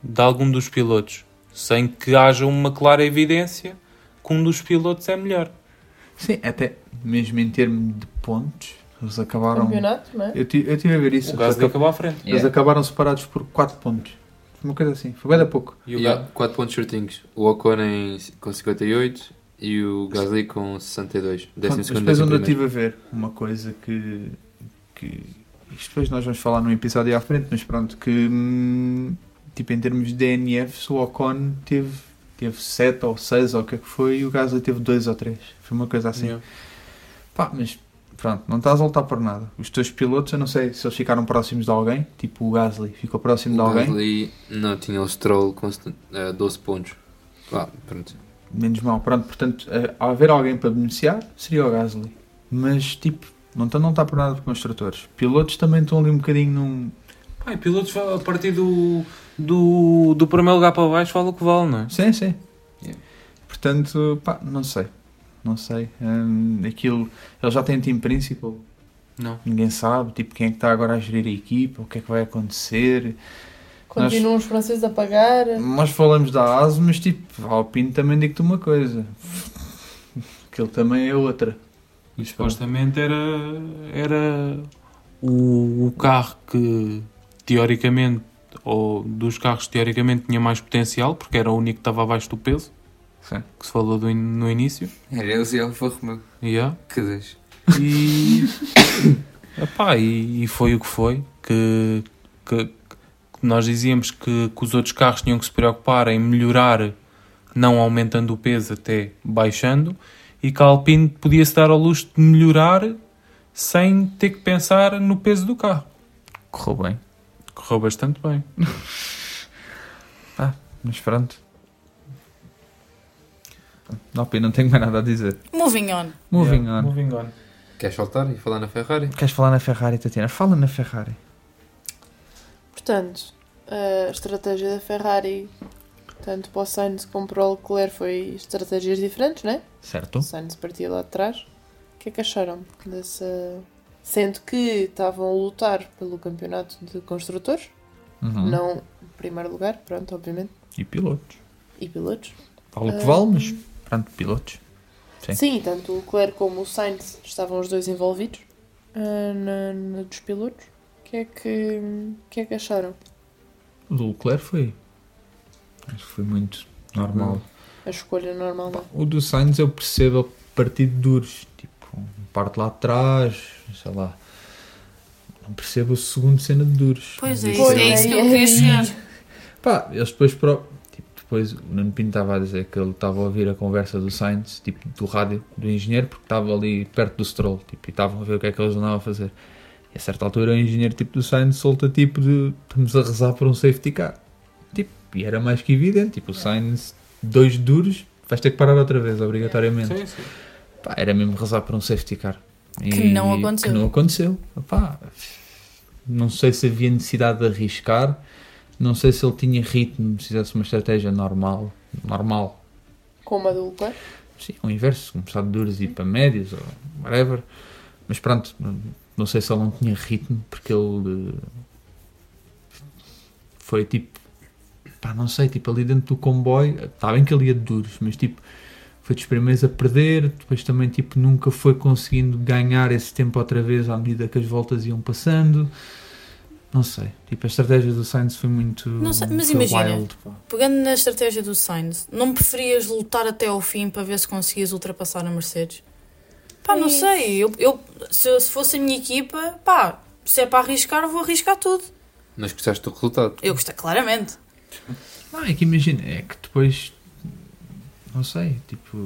de algum dos pilotos, sem que haja uma clara evidência que um dos pilotos é melhor. Sim, até mesmo em termos de pontos, eles acabaram. Campeonato, não é? Eu tive a ver isso. O Gasly acab- acabou à frente. eles Yeah. acabaram separados por 4 pontos. Foi uma coisa assim. Foi bem da pouco. E o há 4 pontos certinhos. O Ocon em, com 58 e o Gasly com 62. Pronto, Décimo mas depois onde eu estive a ver uma coisa que, que isto depois nós vamos falar num episódio à frente, mas pronto, que hum, tipo em termos de DNF o Ocon teve, teve 7 ou 6 ou o que é que foi e o Gasly teve 2 ou 3. Foi uma coisa assim. Yeah. Pá, mas pronto, não estás a lutar por nada. Os teus pilotos, eu não sei se eles ficaram próximos de alguém, tipo o Gasly ficou próximo de O alguém, Gasly, não, tinha o Stroll com eh, 12 pontos. Vá, pronto. menos mal. Pronto, portanto, eh, a haver alguém para beneficiar, seria o Gasly. Mas tipo, não está não tá por nada por construtores. Pilotos também estão ali um bocadinho num. E pilotos a partir do, do, do primeiro lugar para baixo vale o que vale, não é? Sim, sim. Yeah. Portanto, pá, não sei. Não sei. Hum, aquilo. Ele já tem time principal. Não. Ninguém sabe, tipo, quem é que está agora a gerir a equipa, o que é que vai acontecer. Continuam os franceses a pagar. Nós falamos da ASO, mas tipo, a Alpine também digo-te uma coisa. Aquilo também é outra. E supostamente era, era o, o carro que teoricamente, ou dos carros que teoricamente tinha mais potencial, porque era o único que estava abaixo do peso, Sim. que se falou do in- no início. Era eles e Alfa Romeo. Yeah. Que dois. E, epá, e, e foi o que foi. Que, que, que nós dizíamos que, que os outros carros tinham que se preocupar em melhorar, não aumentando o peso, até baixando, e que a Alpine podia-se dar ao luxo de melhorar sem ter que pensar no peso do carro. Correu bem. Correu bastante bem. Mas pronto. Na Alpine não tenho mais nada a dizer. Moving on. Moving Yeah, on. Moving on. Queres saltar e falar na Ferrari? Queres falar na Ferrari, Tatiana? Fala na Ferrari. Portanto, a estratégia da Ferrari, tanto para o Sainz como para o Leclerc, foi estratégias diferentes, né? Certo? O Sainz partia lá de trás. O que é que acharam dessa. Sendo que estavam a lutar pelo campeonato de construtores, Uhum. não em primeiro lugar, pronto, obviamente, E pilotos. e pilotos. Vale o que vale, mas pronto, pilotos. Sim. Sim, tanto o Leclerc como o Sainz estavam os dois envolvidos ah, na, na dos pilotos. O que é que, que é que acharam? O do Leclerc foi. Acho que foi muito normal. A escolha normal, não? O do Sainz eu percebo a partir de duros. Parte lá atrás, sei lá. Não percebo o segundo cena de duros. Pois é, isso é é, isso que eu é, queria é. chegar. Pá, eles depois pro... tipo, depois o Nuno Pinto estava a dizer que ele estava a ouvir a conversa do Sainz, tipo, do rádio do engenheiro, porque estava ali perto do Stroll, tipo, e estavam a ver o que é que eles andavam a fazer. E a certa altura o engenheiro tipo do Sainz solta tipo de estamos a rezar por um safety car. Tipo, e era mais que evidente, tipo, o Sainz, dois duros, vais ter que parar outra vez, obrigatoriamente. Sim, sim. Pá, era mesmo rezar por um safety car. Que não aconteceu. Que não aconteceu. Pá, não sei se havia necessidade de arriscar, não sei se ele tinha ritmo, se fizesse uma estratégia normal. Normal. Como a do Leclerc? Sim, o inverso, começar de duros e ir para médios ou whatever. Mas pronto, não, não sei se ele não tinha ritmo, porque ele eh, foi tipo, pá, não sei, tipo ali dentro do comboio, está bem que ele ia de duros, mas tipo, foi dos primeiros a perder, depois também tipo, nunca foi conseguindo ganhar esse tempo outra vez à medida que as voltas iam passando. Não sei, tipo, a estratégia do Sainz foi muito. Não sei, mas imagina, wild, pá. pegando na estratégia do Sainz, não preferias lutar até ao fim para ver se conseguias ultrapassar a Mercedes? Pá, não Isso. sei, eu, eu- se, se fosse a minha equipa, pá, se é para arriscar, vou arriscar tudo. Mas gostaste do resultado. Eu gostei, claramente. Não, é que imagina, é que depois. Não sei, tipo.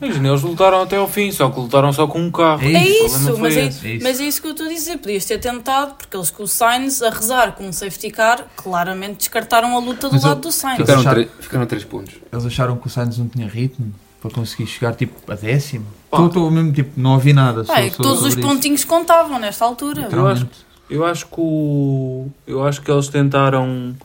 Imagina, eles lutaram até ao fim, só que lutaram só com um carro. É É isso, mas é. É isso. mas é isso que eu estou a dizer. Podias ter tentado, porque eles com o Sainz a rezar com um safety car, claramente descartaram a luta do Mas eu- lado do Sainz. Ficaram, acharam- ficaram a 3 pontos. Eles acharam que o Sainz não tinha ritmo para conseguir chegar tipo a décimo. Pá. Estou mesmo tipo, não ouvi nada. É que todos os pontinhos contavam nesta altura. Eu acho, eu acho que o, eu acho que eles tentaram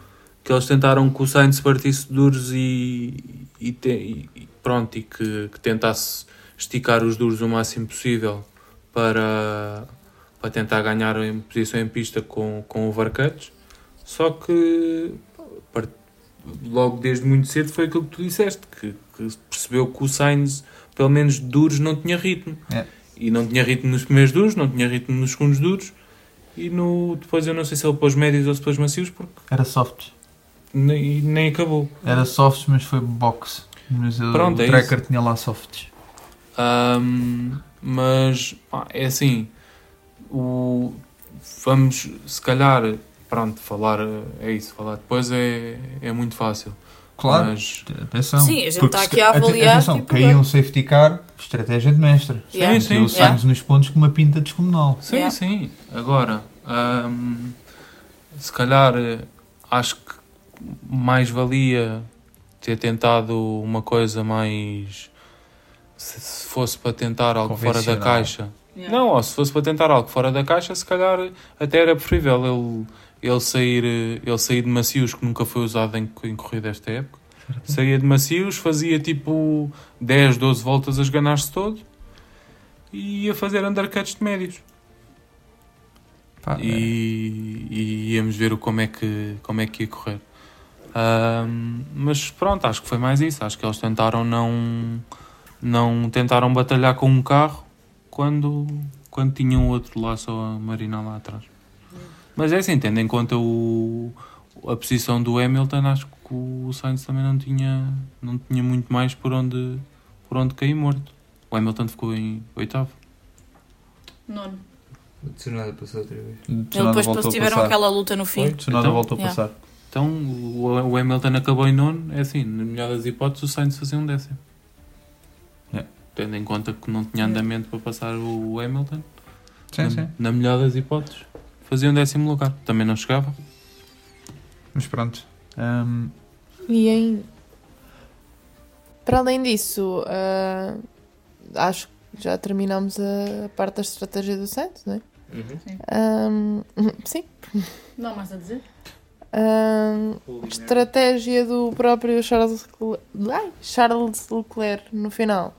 que eles tentaram que o Sainz partisse duros e, e, te- e- pronto e que, que tentasse esticar os duros o máximo possível para, para tentar ganhar em posição em pista com, com overcuts. Só que par- logo desde muito cedo foi aquilo que tu disseste, que, que percebeu que o Sainz, pelo menos duros, não tinha ritmo. É. E não tinha ritmo nos primeiros duros, não tinha ritmo nos segundos duros. E no, depois eu não sei se ele pôs médios ou se pôs macios, porque Era soft. Nem, nem acabou. Era soft, mas foi box. Mas o- Pronto, o é tracker tinha lá softs. Ahm, mas pá, é assim, o, vamos se calhar, pronto, falar é isso, falar depois é, é muito fácil. Claro. Mas, Atenção. Sim, a gente Porque está aqui a avaliar, Atenção, tipo, caiu um safety car, estratégia de mestre. Yeah. Sim, sim. E o Sainz nos pontos com uma pinta descomunal. sim, Yeah. sim. Agora, ahm, se calhar eh, acho que mais valia ter tentado uma coisa mais. Se se fosse para tentar algo fora da caixa. Não, ou se fosse para tentar algo fora da caixa, se calhar até era preferível ele, ele, sair, ele sair de macios, que nunca foi usado em, em corrida esta época. Saía de macios, fazia tipo 10, 12 voltas a esganar-se todo e ia fazer undercuts de médios. Pá, E, e íamos ver o como é que, como é que ia correr. Ahm, mas pronto, acho que foi mais isso. Acho que eles tentaram não, não tentaram batalhar com um carro quando, quando tinham outro lá só a marinar lá atrás. Mas é assim, tendo em conta o, a posição do Hamilton, acho que o Sainz também não tinha, não tinha muito mais por onde, por onde cair morto. O Hamilton ficou em oitavo. Nono. O Tsunoda passou outra vez. Ele depois, depois tiveram aquela luta no fim. O Tsunoda Então, voltou a yeah. passar. Então o, o Hamilton acabou em nono, é assim, na melhor das hipóteses, o Sainz fazia um décimo. É. Tendo em conta que não tinha andamento para passar o Hamilton, Sim, na, sim. na melhor das hipóteses, fazia um décimo lugar. Também não chegava. Mas pronto. Ahm, E em... Para além disso, ah, acho que já terminamos a parte da estratégia do Santos, não é? Ahm, sim. Não há mais a dizer? Ahm, estratégia do próprio Charles Leclerc, Ai, Charles Leclerc no final.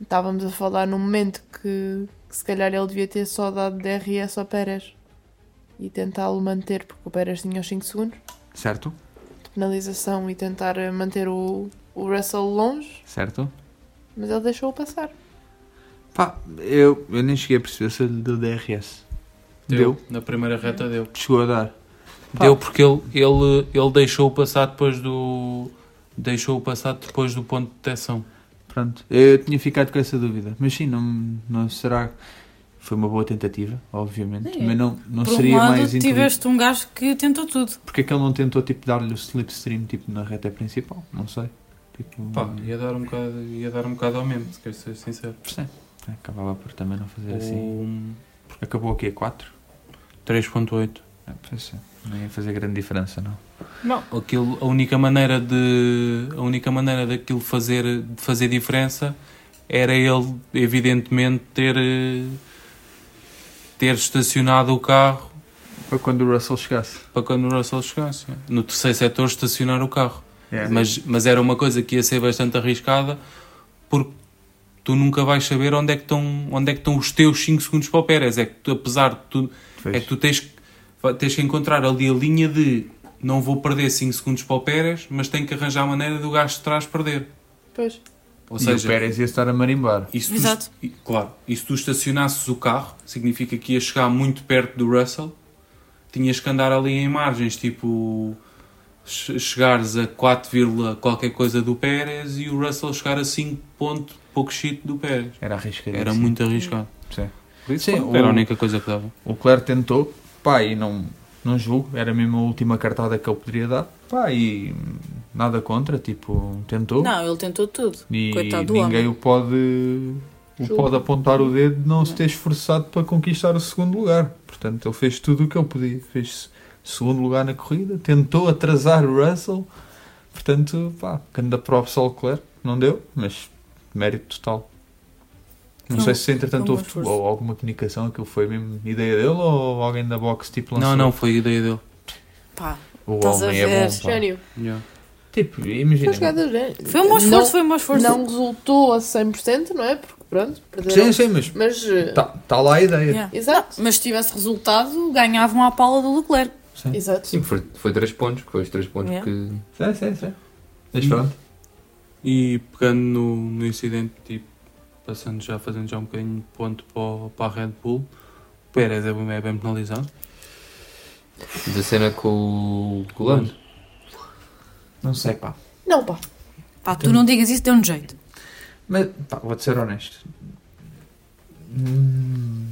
Estávamos a falar num momento que, que se calhar ele devia ter só dado DRS ao Pérez e tentá-lo manter, porque o Pérez tinha os 5 segundos certo? de penalização e tentar eh, manter o, o Russell longe, Certo? mas ele deixou-o passar. Pá, eu, eu nem cheguei a perceber se ele deu DRS. Deu? Na primeira reta deu. Chegou a dar. Pá. Deu porque ele, ele, ele deixou passar depois do. Deixou passar depois do ponto de detecção. Pronto. Eu tinha ficado com essa dúvida. Mas sim, não, não será. Foi uma boa tentativa, obviamente. Sim. Mas não, não Por um seria lado, mais tiveste um gajo que tentou tudo. Porque é que ele não tentou tipo, dar-lhe o slipstream tipo, na reta principal? Não sei. Tipo, Pá, ia dar um bocado, ia dar um bocado ao mesmo, se quer ser sincero. sim. Acabava por também não fazer assim. Acabou o quê? 4? 3.8. É, pois é. Não ia fazer grande diferença, não. Não, aquilo, a única maneira de a única maneira daquilo fazer de fazer diferença era ele evidentemente ter ter estacionado o carro Para quando o Russell chegasse. para quando o Russell chegasse. No terceiro setor estacionar o carro. É. Mas, mas era uma coisa que ia ser bastante arriscada porque tu nunca vais saber onde é que estão, onde é que estão os teus 5 segundos para o Pérez. É que tu, apesar de tu, é que tu tens, que- tens que encontrar ali a linha de não vou perder 5 segundos para o Pérez, mas tenho que arranjar a maneira do gajo de trás perder. Pois. Ou e seja, o Pérez ia estar a marimbar. E se tu Exato. e- claro. E se tu estacionasses o carro, significa que ia chegar muito perto do Russell, tinhas que andar ali em margens, tipo che- chegares a 4, vírgula qualquer coisa do Pérez e o Russell chegar a 5 ponto pouco shit do Pérez. Era arriscado. Era muito arriscado. Sim. Isso, Sim, o- era a única coisa que dava. O Leclerc tentou, pá, e não, não julgo, era mesmo a última cartada que ele poderia dar, pá, e nada contra, tipo, tentou. Não, ele tentou tudo. E Coitado do ninguém homem. o pode, o pode apontar o dedo de não se ter esforçado para conquistar o segundo lugar. Portanto, ele fez tudo o que ele podia. Fez segundo lugar na corrida, tentou atrasar o Russell. Portanto, pá, anda props ao Leclerc, não deu, mas mérito total. Não Foi sei se entretanto foi houve ou alguma comunicação, aquilo foi mesmo ideia dele ou alguém da box tipo lançou. Não, não, foi a ideia dele. Pá, O Estás a homem é ver? bom. pá. Gênio. Yeah. Tipo, imagina. foi um bom esforço, Não- foi um bom esforço. Não resultou a 100%, não é? Porque pronto, perderam. Sim, sim, mas Mas. eh, está tá lá a ideia. Yeah. Exato. Mas se tivesse resultado, ganhavam à pala do Leclerc. Exato. Sim, foi, foi 3 pontos, foi os 3 pontos Yeah. que. Sim, sim, sim. Mas pronto. E pegando no, no incidente, tipo, passando já, fazendo já um bocadinho de ponto para, para a Red Bull, o Pérez é bem, é bem penalizado. Da cena com o, Lando. Não sei, pá. Não, pá. Pá, tu não digas isso, deu-me jeito. Mas, pá, vou-te ser honesto. Hum,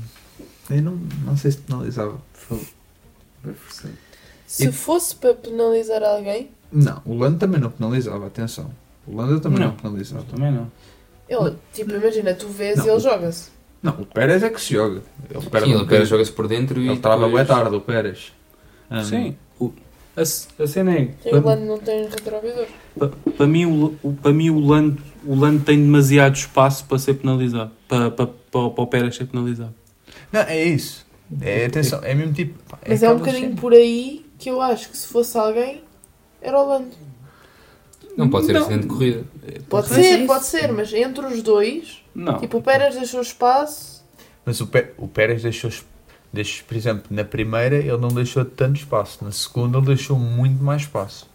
eu não, não sei se penalizava. Se E- fosse para penalizar alguém, Não, o Lando também não penalizava, atenção. O Lando também não, Não. penalizava. Também não. Ele, tipo, imagina, tu vês Não, e ele joga-se. Não, o Pérez é que se joga. Ele, perde, Sim, o ele Pérez, joga-se por dentro e. ele trava depois- bem tarde, o Pérez. Hum, Sim. O, a, a cena é. E o Lando não tem retrovisor. para, para mim, o, o- para mim o, Lando, o Lando tem demasiado espaço para ser penalizado. Para, para, para, para o Pérez ser penalizado. Não, é isso. É, atenção, é mesmo tipo. pá, Mas é um aquela bocadinho por aí que eu acho que se fosse alguém, era o Lando. Não pode ser Não. acidente de corrida. Pode é ser, pode ser, mas entre os dois, Não. tipo, o Pérez deixou espaço. Mas o, Pé- o Pérez deixou, deixou, por exemplo, na primeira ele não deixou tanto espaço, na segunda ele deixou muito mais espaço.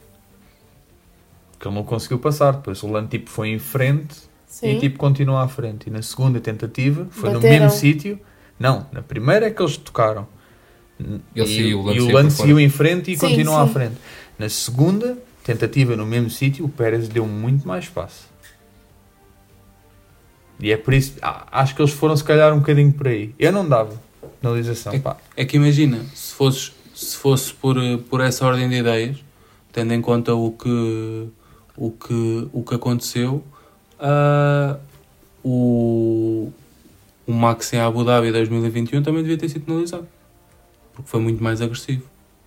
Porque ele não conseguiu passar, depois o Lando tipo, foi em frente Sim. e tipo continuou à frente. E na segunda tentativa foi no Bateram. mesmo sítio. Não, na primeira é que eles tocaram. Ele e, saiu, o Lando e o saiu Lando seguiu em frente e Sim, continuou à sim. frente. Na segunda tentativa no mesmo sítio, o Pérez deu muito mais espaço. E é por isso, acho que eles foram se calhar um bocadinho por aí. Eu não dava penalização. pá. É que imagina, se fosse, se fosse por, por essa ordem de ideias, tendo em conta o que, o que, o que aconteceu, ah, o, o Max em Abu Dhabi 2021 também devia ter sido penalizado. Porque foi muito mais agressivo.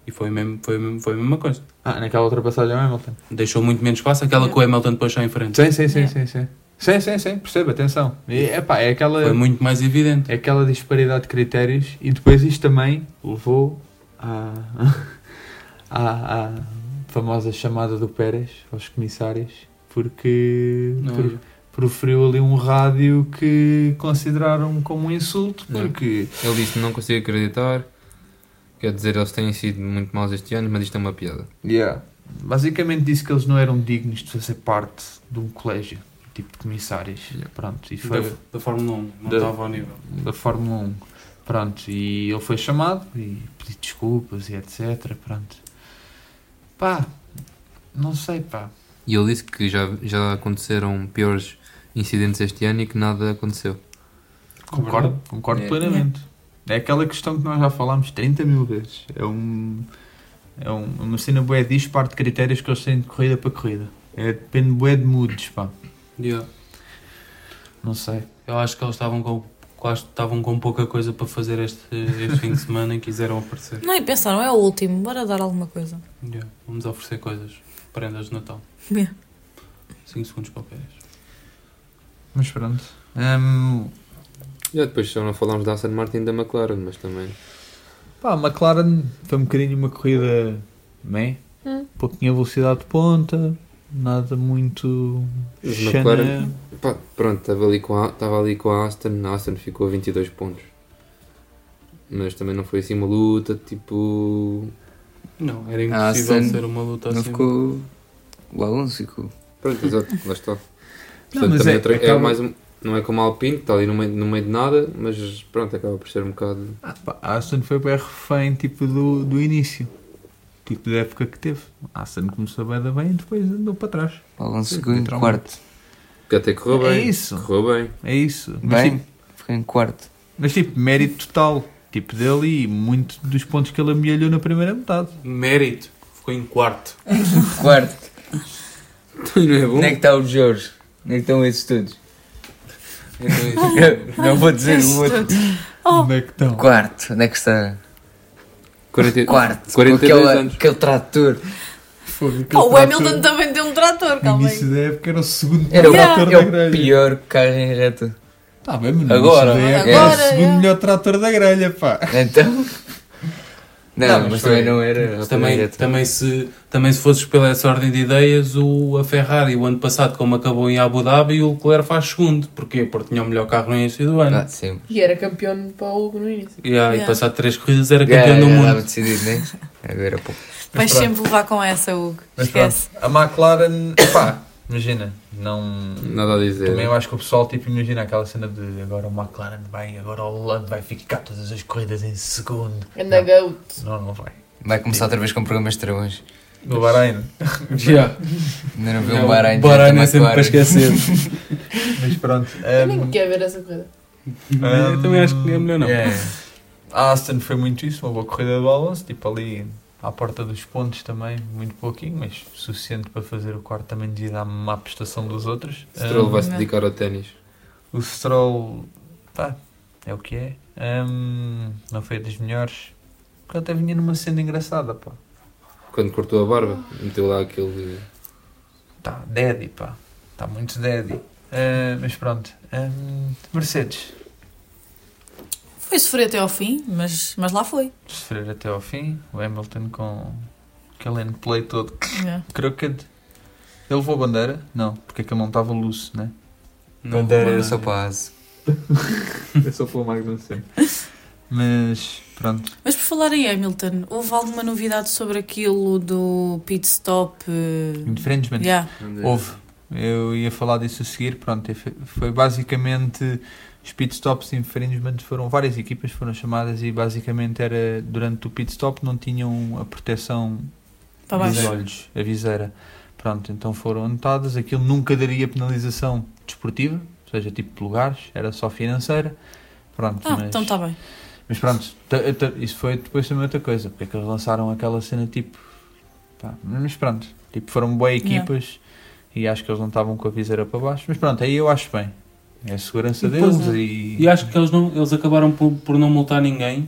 E foi, mesmo, foi, mesmo, foi a mesma coisa. Ah, naquela ultrapassagem ao Hamilton. Deixou muito menos espaço, aquela que o Hamilton depois está em frente. Sim, sim, sim, Yeah. sim, sim. Sim, sim, sim, percebo, atenção. E, epá, é aquela, Foi muito mais evidente. é aquela disparidade de critérios e depois isto também levou à, à, à famosa chamada do Pérez aos comissários porque Não, por- proferiu ali um rádio que consideraram como um insulto porque Ele disse não consigo acreditar. Quer dizer, eles têm sido muito maus este ano, mas isto é uma piada. Yeah. Basicamente disse que eles não eram dignos de fazer parte de um colégio, tipo de comissários. Pronto, e foi Da, da Fórmula 1, não Da- estava ao nível. da Fórmula 1. Pronto, e ele foi chamado e pediu desculpas e etc. Pronto. Pá, não sei, pá. E ele disse que já, já aconteceram piores incidentes este ano e que nada aconteceu. Concordo, Verdade. concordo É. plenamente. É aquela questão que nós já falámos 30 mil vezes. É um. É um, uma cena bué disparo de critérios que eles têm de corrida para corrida. É, depende bué de moods, pá. Yeah. Não sei. Eu acho que eles estavam com, quase estavam com pouca coisa para fazer este, este fim de semana e quiseram aparecer. Não, e pensaram, é o último, bora dar alguma coisa. Yeah. Vamos oferecer coisas, prendas de Natal. Yeah. 5 segundos para o Pérez. Mas pronto. Hum, Já depois só não falámos da Aston Martin e da McLaren, mas também. Pá, a McLaren foi um bocadinho uma corrida meh, Hum. pouquinha velocidade de ponta, nada muito Mas chana. McLaren- Pá, pronto, estava ali, com a, estava ali com a Aston, a Aston ficou a 22 pontos. Mas também não foi assim uma luta, tipo. Não, era impossível sim. ser uma luta Não assim. ficou. O Alonso ficou. Pronto, exato, lá está. Portanto, mas também é- é, é mais um- não é como a Alpine, que está ali no meio, no meio de nada, mas pronto, acaba por ser um bocado. Ah, pá, a Aston foi bem refém tipo, do, do início. Tipo da época que teve. A Aston começou bem, bem e depois andou para trás. Alonso ficou em quarto. Que até correu É bem. isso. Correu bem. É isso. Mas, Bem, tipo, ficou em quarto. mas tipo, mérito total. Tipo dele e muito dos pontos que ele amelhou na primeira metade. Mérito. Ficou em quarto. Quarto. Não é bom? Onde é que está o Jorge? Onde é que estão esses todos? Esses? Não vou dizer o outro. Onde é que estão? Quarto. Onde é que está? 40, Quarto. 42 com aquele, anos. aquele trator. Fogo, Pá, o Hamilton também tem um trator, No calma início aí. da época era o segundo Era o, trator da é o grelha. pior carro em reta. Tá bem, mas no Agora. início da época Agora, era o segundo é. melhor trator da grelha, pá. Então. Não, Não, mas mas foi- também não era. Mas também, também, se, também se fosses pela essa ordem de ideias, o, a Ferrari, o ano passado, como acabou em Abu Dhabi, o Leclerc faz segundo. Porquê? Porque tinha o melhor carro no início do ano. Ah, sempre. E era campeão para o Hugo no início. E, ah, e Yeah. passado três corridas era campeão já do mundo. estava decidido, né? Agora pouco. Vais sempre levar com essa, Hugo. Mas Esquece. pronto, a McLaren, pá, imagina, não. Nada a dizer. Também eu acho que o pessoal, tipo, imagina aquela cena de agora o McLaren vai, agora o Holland vai ficar todas as corridas em segundo. Anda goat. Não, não vai. Vai começar outra vez com programas de travões. No Bahrein. Já. Ainda não vi um Bahrein. Bahrein é sempre para esquecer. Mas pronto. Eu nem quero ver essa corrida. Eu também acho que é melhor não. A Aston foi muito isso, uma boa corrida do Alonso, tipo ali à porta dos pontos também, muito pouquinho, mas suficiente para fazer o quarto também devido à má prestação dos outros. Stroll Um, vai se dedicar ao ténis. O Stroll, pá, é o que é. Um, não foi das melhores. Porque até vinha numa cena engraçada, pá. Quando cortou a barba, meteu lá aquele. Tá, daddy, pá. Está muito daddy. Uh, mas pronto. Um, Mercedes, Foi sofrer até ao fim, mas, mas lá foi. sofrer até ao fim. O Hamilton com aquele endplay todo Yeah. crooked. Ele levou a bandeira? Não, porque aquele não estava loose, né? Não Bandeira era só para a asa. É só pelo Magnussen. Mas pronto. Mas por falar em Hamilton, houve alguma novidade sobre aquilo do pit stop? eh, Infringement. Yeah. Houve. Eu ia falar disso a seguir. Pronto, foi basicamente. Os pit stops infringement foram várias equipas foram chamadas e basicamente era durante o pit stop não tinham a proteção Para dos baixo. olhos, a viseira. Pronto, então foram anotadas. Aquilo nunca daria penalização desportiva, ou seja, tipo de lugares, era só financeira. Pronto, Ah, mas, então está bem. mas pronto, isso foi depois também outra coisa, porque é que eles lançaram aquela cena tipo. pá, mas pronto, tipo, foram boas equipas e acho que eles não estavam com a viseira para baixo. Mas pronto, aí eu acho bem. É a segurança E depois, deles é. e. E acho que eles, não, eles acabaram por, por não multar ninguém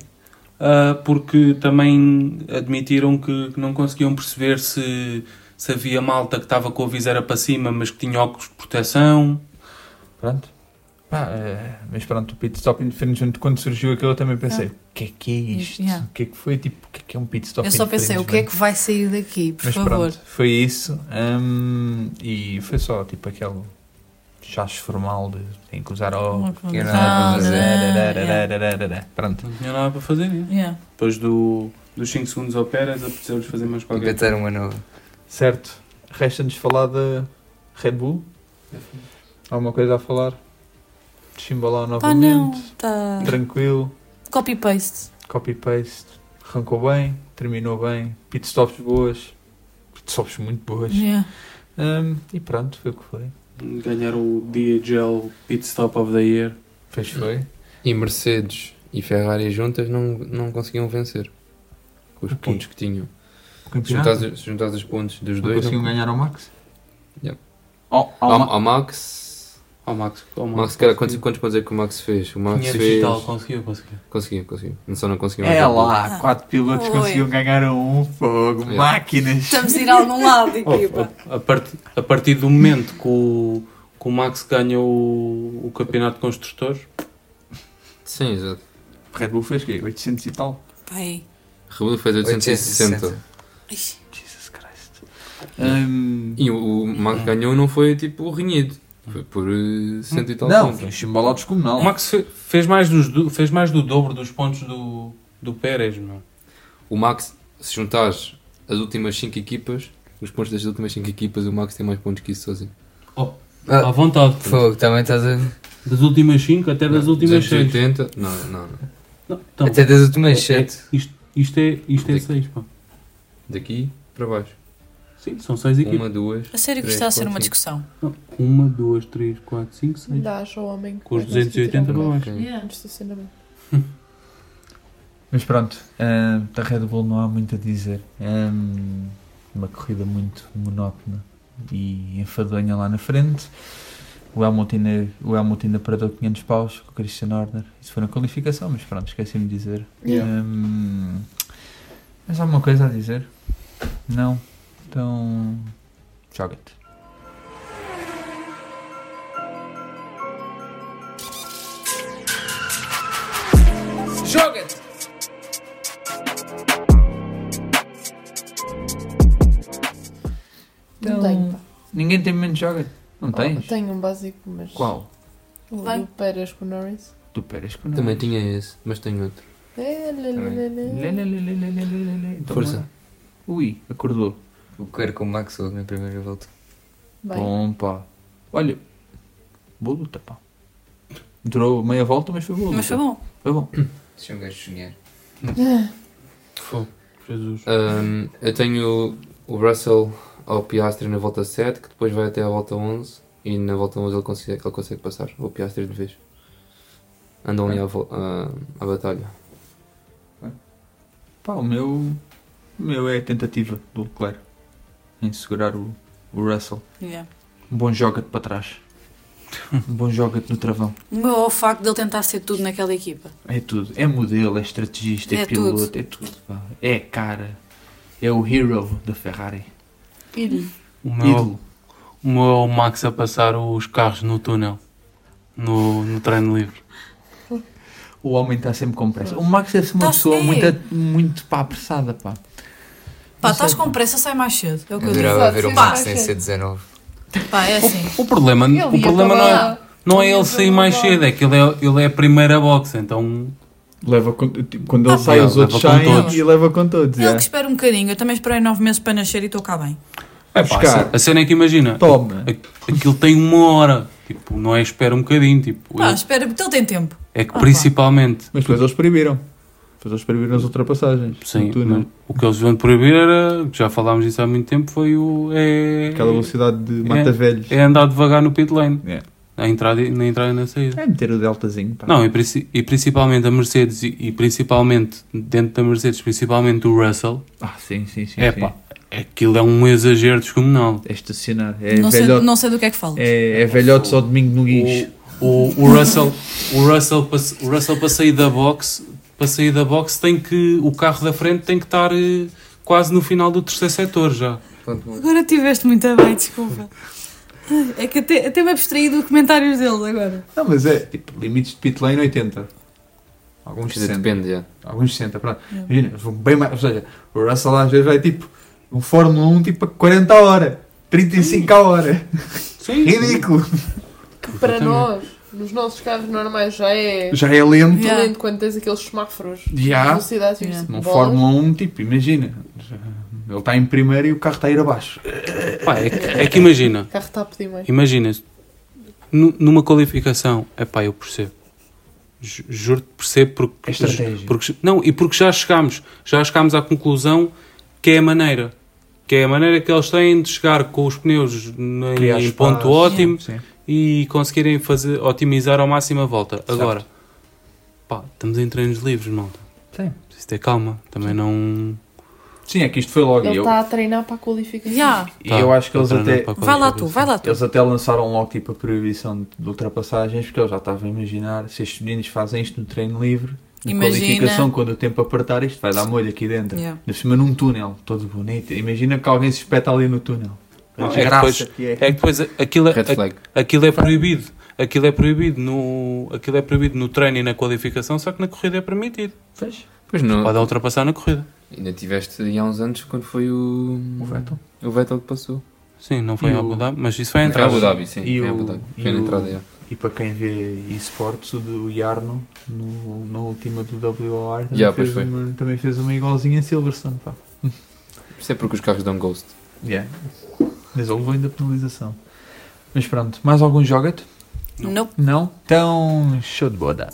ah, porque também admitiram que, que não conseguiam perceber se, se havia malta que estava com a viseira para cima mas que tinha óculos de proteção. Pronto. É, mas pronto, o pit stop infringement, quando surgiu aquilo, eu também pensei: o que é que é isto? Yeah. O que é que foi? Tipo, o que é que é um pit stop Eu só pensei, o que é que vai sair daqui, por Mas favor? pronto, foi isso. hum, e foi só tipo aquele chacho formal de tem que usar. Não, Que não, nada a não, fazer. não, Pronto. Não tinha nada para fazer. né? Yeah. Depois do, dos 5 segundos ao Pérez, apeteceu-lhes fazer mais qualquer coisa. Inventar uma nova. Certo. Resta-nos falar da Red Bull. Alguma coisa a falar? Chimbalau Pá, não. novamente. Tá. Tranquilo. Copy-paste. Copy-paste. Arrancou bem. Terminou bem. Pitstops boas. Pitstops muito boas. Yeah. Hum, e pronto, foi o que foi. Ganhar o DHL Pit Stop of the Year. Fez foi. E Mercedes e Ferrari juntas não, não conseguiam vencer. Com os O quê? pontos que tinham. Se juntares os pontos dos Não dois. conseguiam não- ganhar ao Max? Yeah. Ao, Ao, ao Ma- ao Max. Ao Max. Ao Max, Max cara, quantos, quantos pontos é que o Max fez? O Max 500 fez. e tal, conseguiu, conseguiu. Conseguiu, conseguiu. Só não conseguiu. É lá, quatro pilotos Oi. conseguiam ganhar a um fogo, Yeah. máquinas. Estamos a ir a algum lado, Oh, equipa. a, a partir, a partir do momento que o, que o Max ganha o, o campeonato de construtores, Sim, exato. Red Bull fez quê? 800 e tal? Pai. Rebelo fez 860. 860. Ixi. Jesus Christ. Hum, E o, o Max ganhou não foi tipo renhido. Foi por uh, cento e tal não, pontos. foi chimbalado descomunal. o Max fe- fez mais, dos, do- fez mais do dobro dos pontos do, do Pérez, meu. O Max, se juntares as últimas 5 equipas, os pontos das últimas 5 equipas, o Max tem mais pontos que isso sozinho. Ah, À vontade. Fogo, também estás a. Das últimas 5 até das últimas 6. 280. Não, não, não. Então, Até das últimas é- 7. Isto, isto é 6, isto é seis, pá. Daqui para baixo. Sim, são 6 equipas. Uma, duas. A sério que três, isto está a ser quatro, uma cinco. discussão. 1, 2, 3, 4, 5, 6. Dá ao homem. Com os vai conseguir 280 tirar para um baixo. Yeah. Mas pronto, ah, da Red Bull não há muito a dizer. É hum, uma corrida muito monótona e enfadonha lá na frente. O Hamilton, ainda- o Hamilton ainda perdeu 500 paus com o Christian Horner. Isso foi na qualificação, mas pronto, esqueci-me de dizer. Yeah. Hum, mas há alguma coisa a dizer? Não? Então. Joga-te. Joga-te! Não tenho, pá. Ninguém tem menos joga-te? Não Oh, tens? tenho um básico, mas. Qual? O Vai. do Pérez com o Norris. Tu Pérez com Também tinha esse, mas tenho outro. É, lê, lê, lê, lê. Lê, lê, lê, lê, lê, lê, lê, lê. Então, Força. lá. Ui, acordou. O quero com o Max logo na primeira volta. Vai. Bom, pá. Olha, boa luta, pá. Durou meia volta, mas foi boa luta. Mas foi bom. Foi bom. Deixa um gajo sonhar. Fogo, Jesus. Ahm, eu tenho o Russell ao Piastri na volta 7, que depois vai até à volta 11, e na volta 11 ele consegue, ele consegue passar, o Piastri de vez. Andam ali à, à, à batalha. Pá, o meu, o meu é a tentativa do Leclerc em segurar o, o Russell. Yeah. Um bom joga-te para trás. Um bom joga-te no travão. O meu é o facto de ele tentar ser tudo naquela equipa. É tudo. É modelo, é estrategista, é, É piloto, tudo. é tudo. Pá. É cara. É o hero da Ferrari. Ídolo. O meu, Ídolo. o meu é o Max a passar os carros no túnel. No, no treino livre. O homem está sempre com pressa. O Max ser uma Tá- pessoa é. muito, muito pá, apressada, pá. Pá, estás com pressa, sai mais cedo. É o que eu Eu digo. ver o sim, Max sem ser 19. Pá, é assim. O problema, Ele o problema não é, não é ele sair mais cedo, é que ele é, ele é a primeira box, então Leva com- tipo, quando ele Ah, sai, ele os outros saem todos. e leva com todos. Ele é. que espera um bocadinho. Eu também esperei nove meses para nascer e estou cá bem. Vai Pá, buscar. a cena é que imagina, Toma. a- aquilo tem uma hora, tipo, não é espera um bocadinho, tipo, Pá, ele- espera, porque ele tem tempo. é que Ah, pá. principalmente, Mas depois eles proibiram. Depois eles proibiram as ultrapassagens. sim, túnel. o que eles vão proibir era, já falámos disso há muito tempo, foi o, é, Aquela velocidade de mata-velhos. é andar devagar no pit lane, É. na entrada, e- na entrada e na saída. É meter o deltazinho. Pá. Não, e, e principalmente a Mercedes e, e principalmente dentro da Mercedes, principalmente o Russell, Ah, sim, sim, sim. é sim. pá, aquilo é um exagero descomunal. É estacionar. É, não, sei, velhote, não sei do que é que falas. é, é velhotes ao domingo no guincho. O, o Russell, o Russell, para, o Russell para sair da box, para sair da box tem que o carro da frente tem que estar eh, quase no final do terceiro setor já. Agora tiveste muito bem, desculpa. É que até, até me abstraí dos comentários deles agora. Não, mas é tipo limites de pit lane 80. Alguns Quer dizer, 60. Depende, já. Alguns 60, pronto. Imagina, eles vão bem mais. Ou seja, o Russell às vezes vai tipo um Fórmula 1 tipo a 40 a hora, 35 a hora. Sim. Ridículo. Que para nós, nos nossos carros normais, já é. Já é lento. Yeah. lento quando tens aqueles semáforos de velocidade e Yeah. Num. Fórmula 1, tipo, imagina. Ele está em primeiro e o carro está a ir abaixo. Pá, é, que, é que imagina, O carro está a pedir mais. imagina nu- numa qualificação, é pá, eu percebo. Ju- Juro-te percebo porque, É estratégia. porque não e porque já chegámos, já chegámos à conclusão que é a maneira, que é a maneira que eles têm de chegar com os pneus em, em ponto ótimo Sim. E conseguirem fazer, otimizar ao máximo a volta. Agora, pá, estamos em treinos livres, malta. Sim. Preciso ter calma. Também não. Sim, é que isto foi logo. Ele E eu, está a treinar para a qualificação. Já. e eu acho que eles Tá, até, para Vai lá tu, vai lá tu. eles até lançaram logo tipo a proibição de, de ultrapassagens, porque eu já estava a imaginar se estes meninos fazem isto no treino livre, na Imagina. qualificação, quando o tempo apertar, isto vai dar molho aqui dentro. Yeah. De cima num túnel, todo bonito. Imagina que alguém se espeta ali no túnel. A É que desgraça depois- que é. É que depois aquilo é, aquilo é proibido. Aquilo é proibido no, aquilo é proibido no treino e na qualificação, só que na corrida é permitido. Fez? Pois não. Pode ultrapassar na corrida. Ainda tiveste há uns anos quando foi o. O Vettel. O Vettel que passou. Sim, não foi E em o- Abu Dhabi, mas isso vai Em entrar. Abu Dhabi, sim. E em o- Abu Dhabi. e Foi na o- entrada. E para quem vê esportes, o do Yarno, no, na última do WOR, também, pois fez foi. uma, também fez uma igualzinha em Silverstone. Pá. Isso é porque os carros dão ghost. Yeah. Mas ele levou ainda penalização. Mas pronto, mais algum joga-te? Não. Não? Então, show de bola.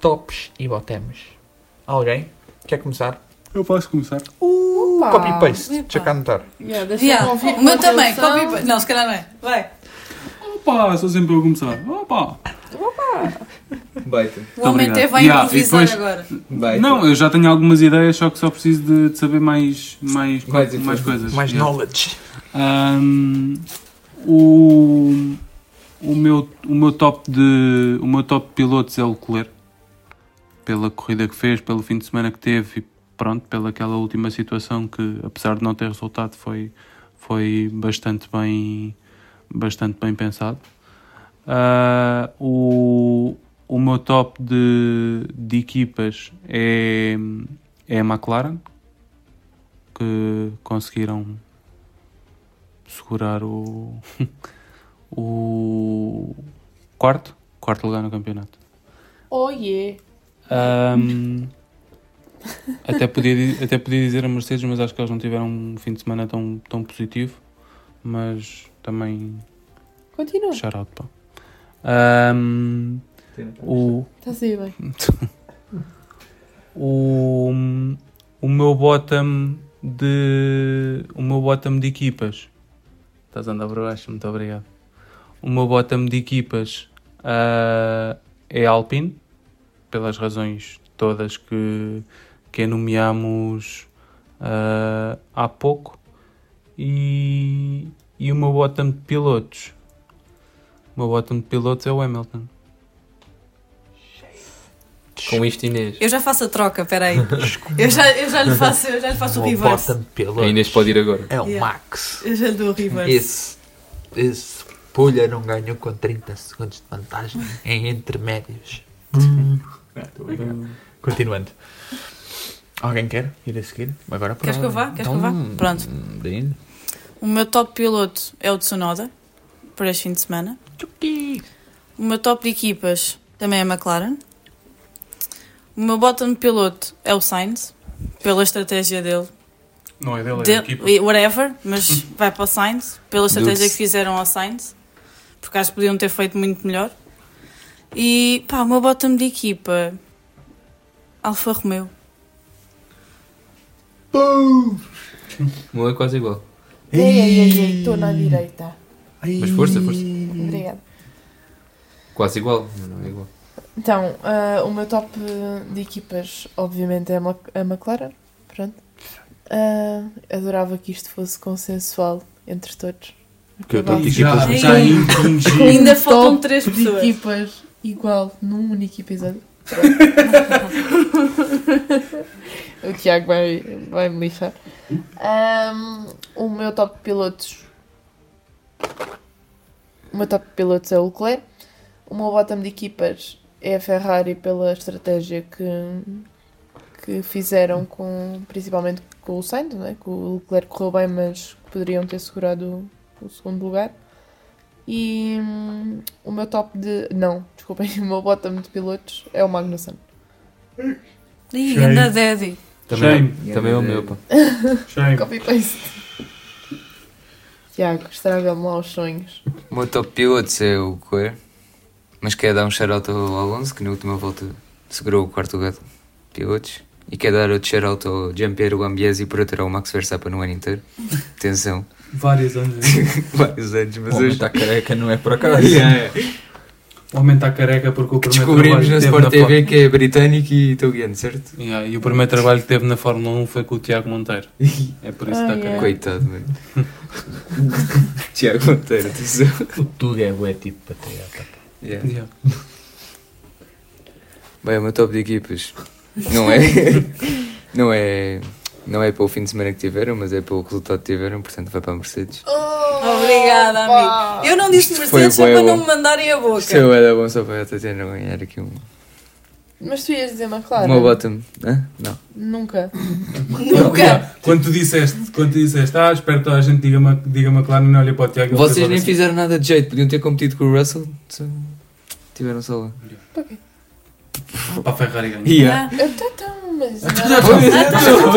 Tops e botemos. Alguém? Quer começar? Eu posso começar. Uh, copy-paste. Deixa cá anotar. Yeah, deixa Yeah, eu ouvir O meu também, copy paste. Não, se calhar não é. Vai. Opa, sou sempre eu a começar. Opa! Baita. O homem até vai Yeah, improvisar depois- agora. Baita. Não, eu já tenho algumas ideias, só que só preciso de, de saber mais, mais, Mais mais, coisas. Mais Yeah. knowledge. Ahm, o, o, meu, o meu top de o meu top de pilotos é o Leclerc pela corrida que fez, pelo fim de semana que teve e pronto, pela aquela última situação que apesar de não ter resultado foi, foi bastante bem bastante bem pensado. Ah, o, o meu top de, de equipas é, é a McLaren que conseguiram segurar o, o quarto, quarto lugar no campeonato. Oh yeah. Ahm, até, podia, di- até podia dizer a Mercedes, mas acho que eles não tiveram um fim de semana tão, tão positivo. Mas também Continua. shout out, pá. Ahm, o, Está a ir bem. o, o meu bottom de o meu bottom de equipas estás a andar para baixo, muito obrigado o meu bottom de equipas ah, é Alpine pelas razões todas que, que enumeamos ah, há pouco e, e o meu bottom de pilotos o meu bottom de pilotos é o Hamilton Com isto, Inês. Eu já faço a troca, peraí. Eu já, eu já lhe faço, eu já lhe faço o reverse. A Inês pode ir agora. É o Yeah. Max. Eu já lhe dou o reverse. Esse, esse Pulha não ganhou com 30 segundos de vantagem em intermédios. Não. Continuando. Alguém quer ir a seguir? Agora Queres que eu vá? Queres que eu vá? Então, Pronto. Dino. O meu top piloto é o Tsunoda, para este fim de semana. O meu top de equipas também é a McLaren. O meu bottom de piloto é o Sainz, pela estratégia dele. não é dele, é da equipa whatever, mas vai para o Sainz, pela estratégia Dudes. que fizeram ao Sainz, porque acho que podiam ter feito muito melhor. E pá, o meu bottom de equipa, Alfa Romeo. O meu é quase igual. Ei, ei, ei, ei, estou na direita. Mas força, força. Obrigada. Quase igual, mas não é igual. Então, ah, o meu top de equipas, obviamente, é a McLaren. Pronto. Ah, adorava que isto fosse consensual entre todos. Que eu tô Acabasse. aqui, já, Ei. já Ainda faltam três de pessoas. equipas igual num único episódio. o Tiago vai, vai me lixar. Ahm, o meu top de pilotos. O meu top de pilotos é o Leclerc. O meu bottom de equipas é a Ferrari pela estratégia que, que fizeram com principalmente com o Sainz, não é? que o Leclerc correu bem, mas poderiam ter segurado o segundo lugar. E hum, o meu top de. Não, desculpem, o meu bottom de pilotos é o Magnussen. Ih, anda Daddy. Também, Shame. também é o meu, pá. Shame. Copy paste. Tiago, estraga-me lá os sonhos. O meu top pilotos é o Coelho, mas quer dar um shout-out ao Alonso, que na última volta segurou o quarto lugar de pilotos. E quer dar outro shout-out ao Giampiero Gambiesi por aturar o Max Verstappen no ano inteiro. Atenção, vários anos vários anos, mas O homem hoje... está careca, não é por acaso. Yeah. o homem está careca porque o primeiro Descobrimos trabalho no que teve Sport na TV que é britânico e italiano, certo? Yeah, e o primeiro trabalho que teve na Fórmula 1 foi com o Tiago Monteiro é por isso que Ah, está yeah. careca Coitado, mano. Tiago Monteiro, atenção. O tudo é bué tipo para tirar. Yeah. Yeah. Bem, o meu top de equipas não é, não é, não é pelo fim de semana que tiveram, mas é pelo resultado que tiveram, portanto vai para a Mercedes. Obrigada, amigo. Eu não disse Foi Mercedes só para bom. não me mandarem a boca. Isto é da bom só para a Tatiana ganhar aqui um, Mas tu ias dizer McLaren? meu bottom. Hã? Não. Nunca. Nunca. quando tu disseste quando tu disseste ah espero que toda a gente diga, ma- diga McLaren e não olha para o Tiago Vocês nem assim. fizeram nada de jeito, podiam ter competido com o Russell. Tiveram só lá. Para a Ferrari ganhar. Yeah. Então, então, mas.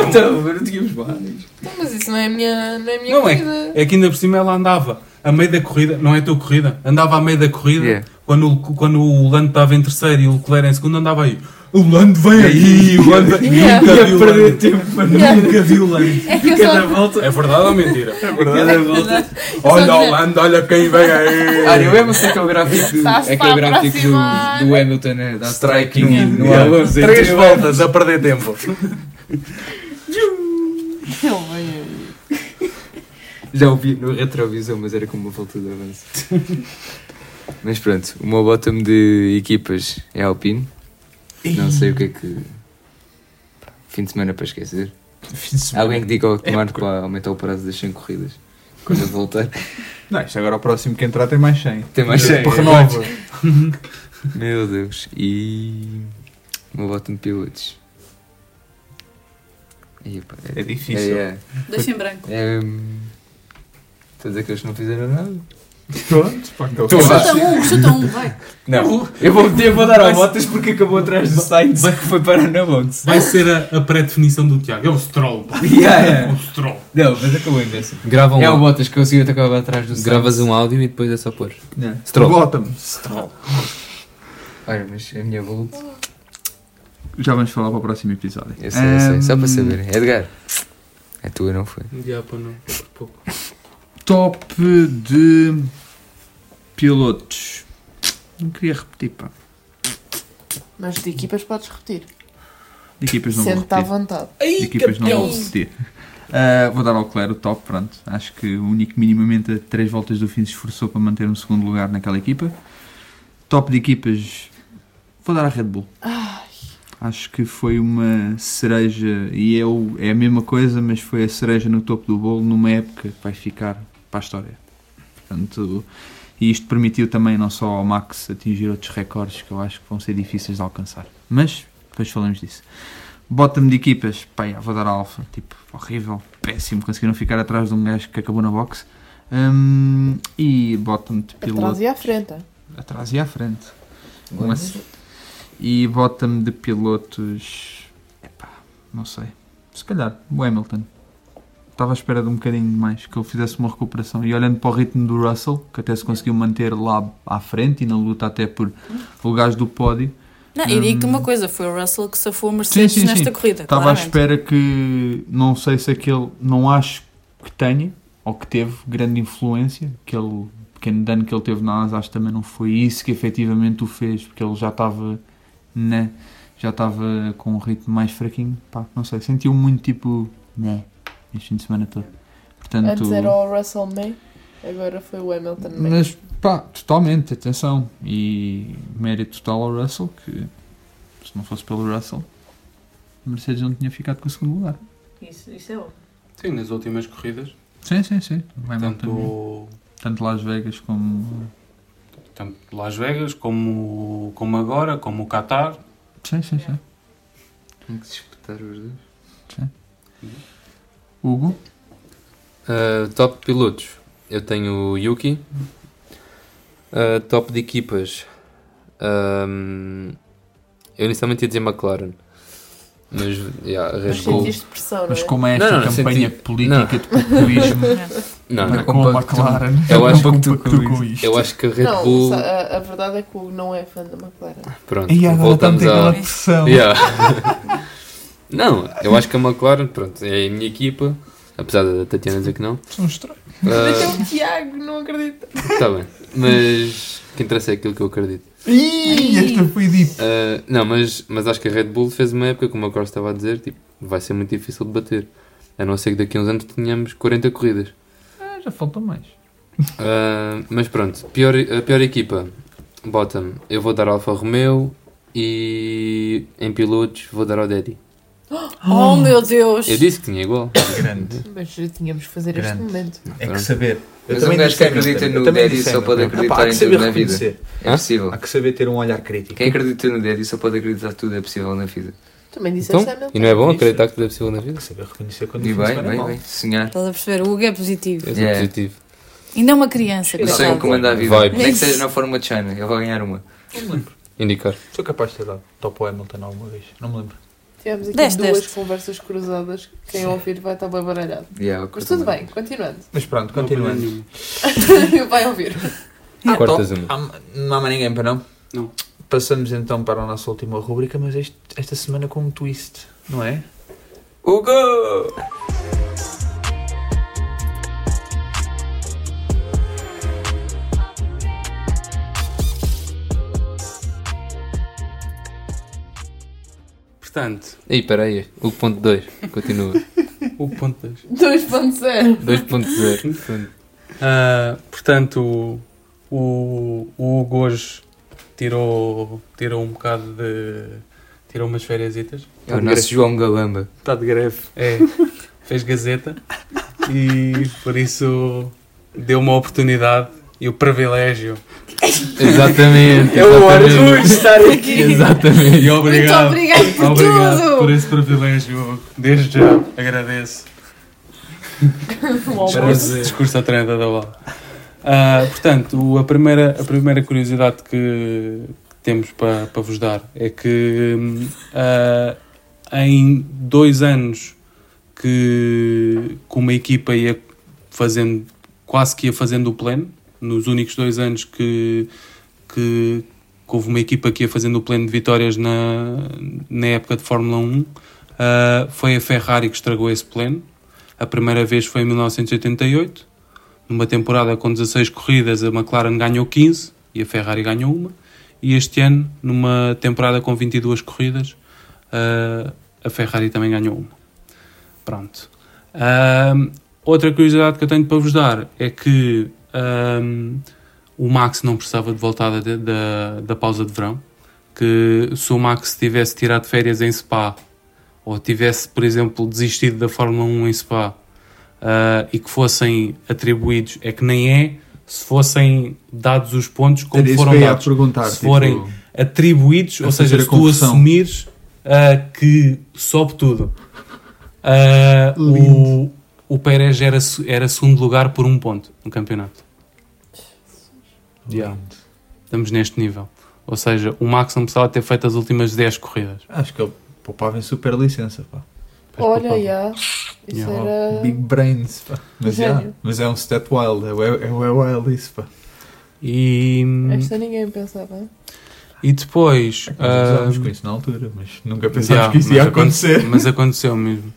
Então, não tínhamos vários. Mas isso não é a minha, não é a minha Não é, corrida. é que ainda por cima ela andava a meio da corrida, não é a tua corrida, andava a meio da corrida, Yeah. Quando, o- quando o Lando estava em terceiro e o Leclerc em segundo, andava aí. O Lando vem aí, o Lando vem Yeah. Nunca vi o perder Lando. tempo, Yeah. Nunca vi o Lando. É que eu só. volta. É verdade ou mentira? É verdade. volta. Olha o Lando, olha quem vem aí. Ah, eu lembro-se daquele gráfico, do, Está-se aquele para gráfico do, do Hamilton a dar strike Striking no, no Yeah. Alonso. Três voltas a perder tempo. Ele vem aí. Já ouvi no retrovisor, mas era como uma volta de avanço. mas pronto, o meu bottom de equipas é Alpine. Não sei o que é que. Fim de semana para esquecer. Alguém que diga ao Tomar para aumentar o prazo das 100 corridas. Quando eu voltar. Não, isto agora o próximo que entrar tem mais 100. Tem mais 100. Renova. Meu Deus. E. O meu bottom de pilotos. Pá, É difícil. É, é, Deixa em branco. é, hum, Todos aqueles que não fizeram nada. Pronto, pá, então Então. Chuta um, chuta um, vai. Não, eu vou meter, vou dar ao Bottas porque acabou atrás do Sainz que foi parar na box. Vai ser a, a pré-definição do Tiago. É o Stroll. pá. Yeah, É o Stroll. Não, mas acabou imbecil. Grava um, É o Bottas que conseguiu acabar atrás do Sainz. gravas um áudio e depois é só pôr. Yeah. Stroll. Bottom. Stroll. Olha, mas a minha volta. Já vamos falar para o próximo episódio. Eu sei, eu sei. Só para Ahm, saber. Edgar. É tua, não foi? Já, pá, não. Por pouco. Top de pilotos. Não queria repetir, pá. Mas de equipas podes repetir. De equipas não vou Sente-te à repetir. vontade. De equipas não vou repetir. Ah, vou dar ao Leclerc o top, pronto. Acho que o único que minimamente a três voltas do fim se esforçou para manter um segundo lugar naquela equipa. Top de equipas, vou dar à Red Bull. Acho que foi uma cereja, e é, o- é a mesma coisa, mas foi a cereja no topo do bolo numa época que vai ficar para a história. Portanto, e isto permitiu também não só ao Max atingir outros recordes que eu acho que vão ser difíceis de alcançar. Mas, depois falamos disso. Bottom de equipas, pá, já, vou dar a Alfa, tipo, horrível, péssimo, conseguiram ficar atrás de um gajo que acabou na box. Hum, e bottom de piloto. Atrás e à frente. Atrás e à frente. Uma- E bottom de pilotos. Epá, não sei. Se calhar, o Hamilton. Estava à espera de um bocadinho mais que ele fizesse uma recuperação. E olhando para o ritmo do Russell, que até se conseguiu manter lá à frente e na luta até por lugares do pódio. Não, e digo-te Hum. uma coisa, foi o Russell que safou a Mercedes nesta corrida, Estava à claramente. espera que, não sei se aquele, não acho que tenha, ou que teve grande influência, aquele pequeno dano que ele teve na asa, acho que também não foi isso que efetivamente o fez, porque ele já estava, né, já estava com um ritmo mais fraquinho, pá, não sei, sentiu muito tipo, né, este fim de semana todo. Portanto, Antes era o Russell May, agora foi o Hamilton May. mas pá, totalmente, atenção. E mérito total ao Russell, que se não fosse pelo Russell, a Mercedes não tinha ficado com o segundo lugar. Isso, isso é óbvio. Sim, nas últimas corridas. Sim, sim, sim. O Hamilton, Tanto, tanto Las Vegas como. tanto Las Vegas como, como agora, como o Qatar. Sim, sim, sim. Tem que disputar os dois. Hugo, Uh, top pilotos. Eu tenho o Yuki. Uh, top de equipas. Um, eu inicialmente ia dizer McLaren. Mas, yeah, a Red Mas Bull. pressão, não mas é? como é esta Não, não, campanha senti- política de populismo Não, para não. com a McLaren, Eu acho não que com isto. Eu acho que a Red não, Bull. a, a verdade é que o não é fã da McLaren. Pronto, E agora voltamos a. pressão. Yeah. não, eu acho que a McLaren, pronto, é a minha equipa. Apesar da Tatiana dizer que não. São estranhos. Até Uh, o Tiago, não acredito. tá bem. Mas o que interessa é aquilo que eu acredito. Ih, esta foi deep. Uh, não, mas, mas acho que a Red Bull fez uma época, como a Cor estava a dizer, tipo, vai ser muito difícil de bater. A não ser que daqui a uns anos tenhamos 40 corridas. Ah, já faltam mais. Uh, mas pronto, pior, a pior equipa, bottom, eu vou dar Alfa Romeo e em pilotos vou dar ao Daddy. Oh meu Deus! Eu disse que tinha igual. Grande. Mas já tínhamos de fazer este Grande. momento. É que saber. Eu Mas também um gajo disse que acredita Eu no Daddy disse só pode acreditar Epá, que em tudo na vida. reconhecer. É possível. Há que saber ter um olhar crítico. Quem acredita no Daddy só pode acreditar que tudo é possível na vida. Também disseste Então, Hamilton. e não é bom Isso. acreditar que tudo é possível na vida? saber reconhecer quando E bem, bem, bem. Sonhar. Estás a perceber? O Hugo é positivo. Eu Yeah. positivo. Ainda é uma criança, Eu sei o que comanda a vida. Vai. Nem que seja na forma de China. Ele vai ganhar uma. indicar. Sou capaz de ter dado top ao Hamilton alguma vez, não me lembro. Tivemos aqui Deste, duas deste. conversas cruzadas. Quem ouvir vai estar bem baralhado. Yeah, Mas tudo bem, continuando. Mas pronto, continuando. vai ouvir. Ah, uma. Ah, não há mais ninguém para não? Não. Passamos então para a nossa última rubrica, mas este- esta semana com um twist, não é? Hugo! Portanto, Aí, espera aí. O ponto 2. Continua. o ponto 2. 2.0. 2.0. Portanto, Ah, portanto, o, o Hugo hoje tirou, tirou um bocado de. tirou umas férias. É o nosso João Galamba. Está de greve. É, fez gazeta e por isso deu uma oportunidade e o privilégio. Exatamente. É o orgulho de estar aqui. Exatamente. E obrigado, Muito obrigado por obrigado tudo. por esse privilégio. Desde já agradeço. Um esse discurso a treinador da bola. Ah, portanto, a primeira, a primeira curiosidade que temos para, para vos dar é que ah, em dois anos que, que uma equipa ia fazendo, quase que ia fazendo o pleno, nos únicos dois anos que, que, que houve uma equipa que ia fazendo o pleno de vitórias na, na época de Fórmula 1, ah, foi a Ferrari que estragou esse pleno. A primeira vez foi em 1988, numa temporada com 16 corridas, a McLaren ganhou 15 e a Ferrari ganhou uma. E este ano, numa temporada com 22 corridas, ah, a Ferrari também ganhou uma. Pronto. Ahm, outra curiosidade que eu tenho para vos dar é que ahm, o Max não precisava de voltar da, da, da pausa de verão. Que se o Max tivesse tirado férias em Spa ou tivesse, por exemplo, desistido da Fórmula 1 em Spa ah, e que fossem atribuídos, é que nem é se fossem dados os pontos como Era foram dados. se tipo, forem atribuídos, ou seja, se tu assumires ah, que sobe tudo. Ah, o, o Pérez era, era segundo lugar por um ponto no campeonato. Yeah. Estamos neste nível. Ou seja, o Max não precisava ter feito as últimas 10 corridas. Acho que ele poupava em super licença, pá. Olha, já. Isso Yeah. era. Big brains, pá. Mas, já, mas é um stat wild, é, o- é, é o wild isso, pá. E, Esta ninguém pensava. e depois. Nós ah, usámos com isso na altura, mas nunca pensámos Yeah, que isso ia aconte- acontecer. Mas aconteceu mesmo.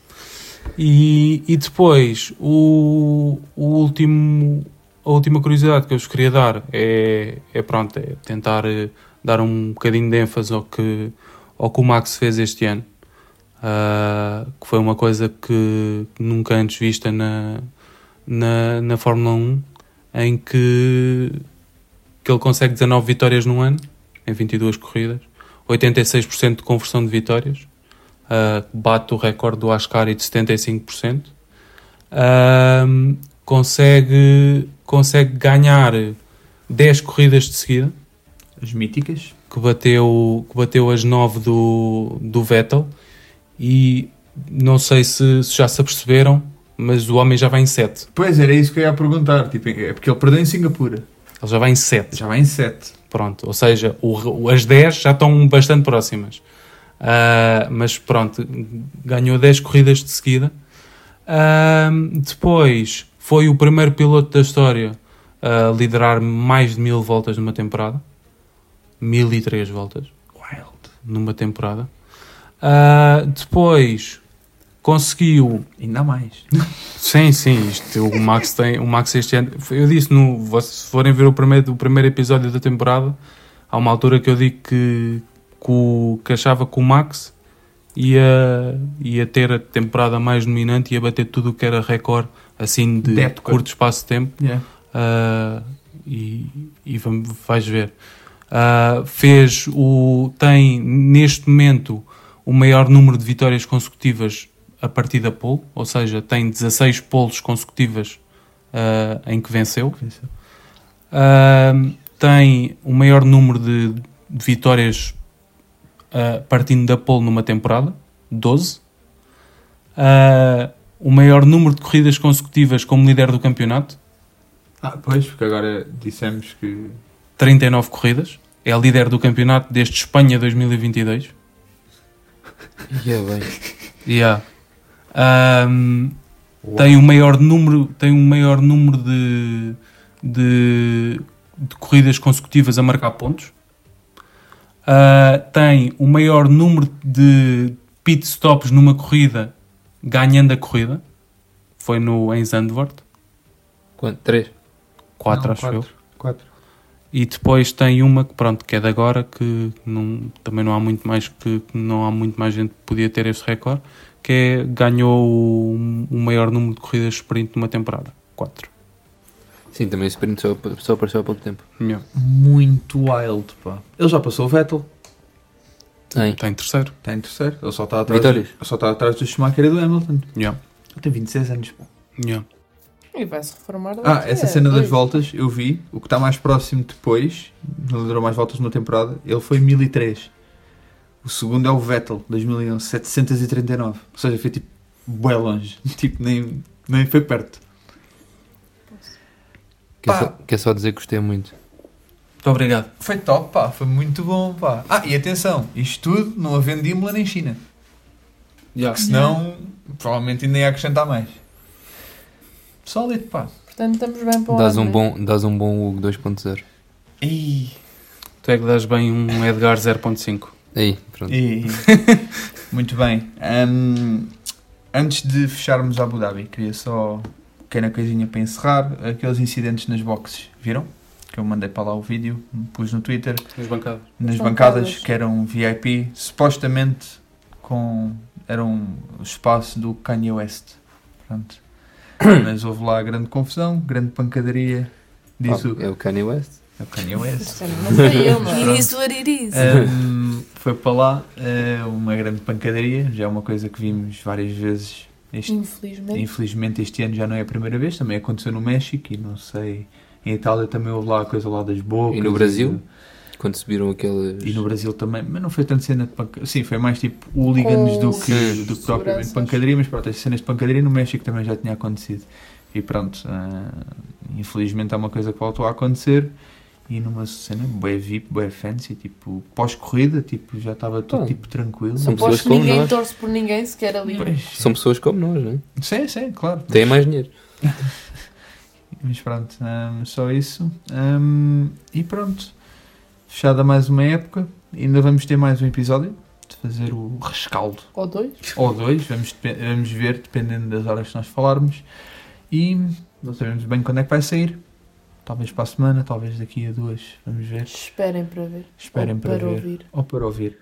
E, e depois, o, o último, a última curiosidade que eu vos queria dar é, é, pronto, é tentar eh, dar um bocadinho de ênfase ao que, ao que o Max fez este ano. Ah, que foi uma coisa que nunca antes vista na, na, na Fórmula 1, em que, que ele consegue 19 vitórias no ano, em 22 corridas, 86% de conversão de vitórias, Uh, bate o recorde do Ascari de 75%. Um, consegue, consegue ganhar 10 corridas de seguida, As míticas. que bateu, que bateu as 9 do, do Vettel. E não sei se, se já se aperceberam, mas o homem já vai em 7. Pois, era isso que eu ia perguntar. Tipo, é porque ele perdeu em Singapura. Ele já vai em 7. Já vai em 7. Pronto, ou seja, o- as 10 já estão bastante próximas. Ah, mas pronto, ganhou 10 corridas de seguida. Ah, depois foi o primeiro piloto da história a liderar mais de mil voltas numa temporada. 1003 voltas Wild. numa temporada. Ah, depois conseguiu Ainda mais. Sim, sim, isto, o Max tem, o Max este ano, eu disse no, se forem ver o primeiro, o primeiro episódio da temporada, há uma altura que eu digo que, que, o- que achava que o Max ia, ia ter a temporada mais dominante e ia bater tudo o que era recorde, assim, de curto espaço de tempo, Yeah. Ah, e, e vais ver. Ah, fez o, tem neste momento o maior número de vitórias consecutivas a partir da pole, ou seja, tem 16 poles consecutivas ah, em que venceu. Ah, tem o maior número de, de vitórias ah, partindo da pole numa temporada, 12. Ah, o maior número de corridas consecutivas como líder do campeonato, Ah, pois, porque agora dissemos que. 39 corridas. é líder do campeonato desde Espanha 2022. Yeah, bem. Yeah. Ahm, tem o maior número, tem um maior número de, de, de corridas consecutivas a marcar pontos. Ah, tem o maior número de pit stops numa corrida ganhando a corrida. Foi no em Zandvoort. Quanto? Três? 4, Não, acho quatro. eu. Quatro. E depois tem uma que pronto, que é de agora, que não, também não há muito mais que não há muito mais gente que podia ter esse recorde, que é ganhou o, o maior número de corridas de sprint numa temporada. 4. Sim, também esse sprint só, só apareceu há pouco tempo. Muito wild, pá. Ele já passou o Vettel. Tem. Está em terceiro. Está em terceiro. Ele só está atrás, Vitórias. ele só está atrás do Schumacher e do Hamilton. Yeah. Ele tem 26 anos, pá. Yeah. E vai-se reformar Ah, essa a cena das voltas, eu vi. O que está mais próximo depois, ele liderou mais voltas numa temporada, ele foi 1003. O segundo é o Vettel, 2011, 739. Ou seja, foi tipo, bué longe. Tipo, nem, nem foi perto. Quer só, quer só dizer que gostei muito. Muito obrigado. Foi top, pá. Foi muito bom, pá. Ah, e atenção, isto tudo não havendo Imola nem China. Yeah. Porque senão, provavelmente ainda ia acrescentar mais. Sólido, pá. Portanto, estamos bem para o Dás um, né? bom, dás um bom Hugo 2.0. Ih, Tu é que dás bem um Edgar 0.5. Aí, pronto. E- Muito bem. Hum, antes de fecharmos Abu Dhabi, queria só pequena coisinha para encerrar. Aqueles incidentes nas boxes, viram? Que eu mandei para lá o vídeo, pus no Twitter, Nas bancadas. nas As bancadas, bancadas. que eram VIP, supostamente com eram o espaço do Kanye West. Pronto. Mas houve lá grande confusão, grande pancadaria. Diz o, Ah, é o Kanye West. é o Kanye West. Não sei eu, mas It is what it is. Um, foi para lá uh, uma grande pancadaria, já é uma coisa que vimos várias vezes. Este, infelizmente. infelizmente este ano já não é a primeira vez, também aconteceu no México e não sei. Em Itália também houve lá a coisa lá das bocas. E no Brasil? Quando subiram aqueles. E no Brasil também, mas não foi tanto cena de pancadaria. Sim, foi mais tipo hooligans Com do que, Sim. do que propriamente pancadaria, mas pronto, as cenas de pancadaria no México também já tinha acontecido. E pronto, ah, infelizmente é uma coisa que voltou a acontecer. E numa cena bué VIP, bué fancy, tipo pós-corrida, tipo, já estava tudo Ah, tipo tranquilo. são pessoas que como ninguém nós. torce por ninguém sequer ali. Pois, São pessoas como nós, não é? sim, sim, claro. Têm mais dinheiro. Mas pronto, hum, só isso. Hum, e pronto. Fechada mais uma época. Ainda vamos ter mais um episódio de fazer o rescaldo. Ou dois. Ou dois, vamos, vamos ver, dependendo das horas que nós falarmos. E não sabemos bem quando é que vai sair. Talvez para a semana, talvez daqui a duas. Vamos ver. Esperem para ver. Esperem Ou para, para ver. ouvir. Ou para ouvir.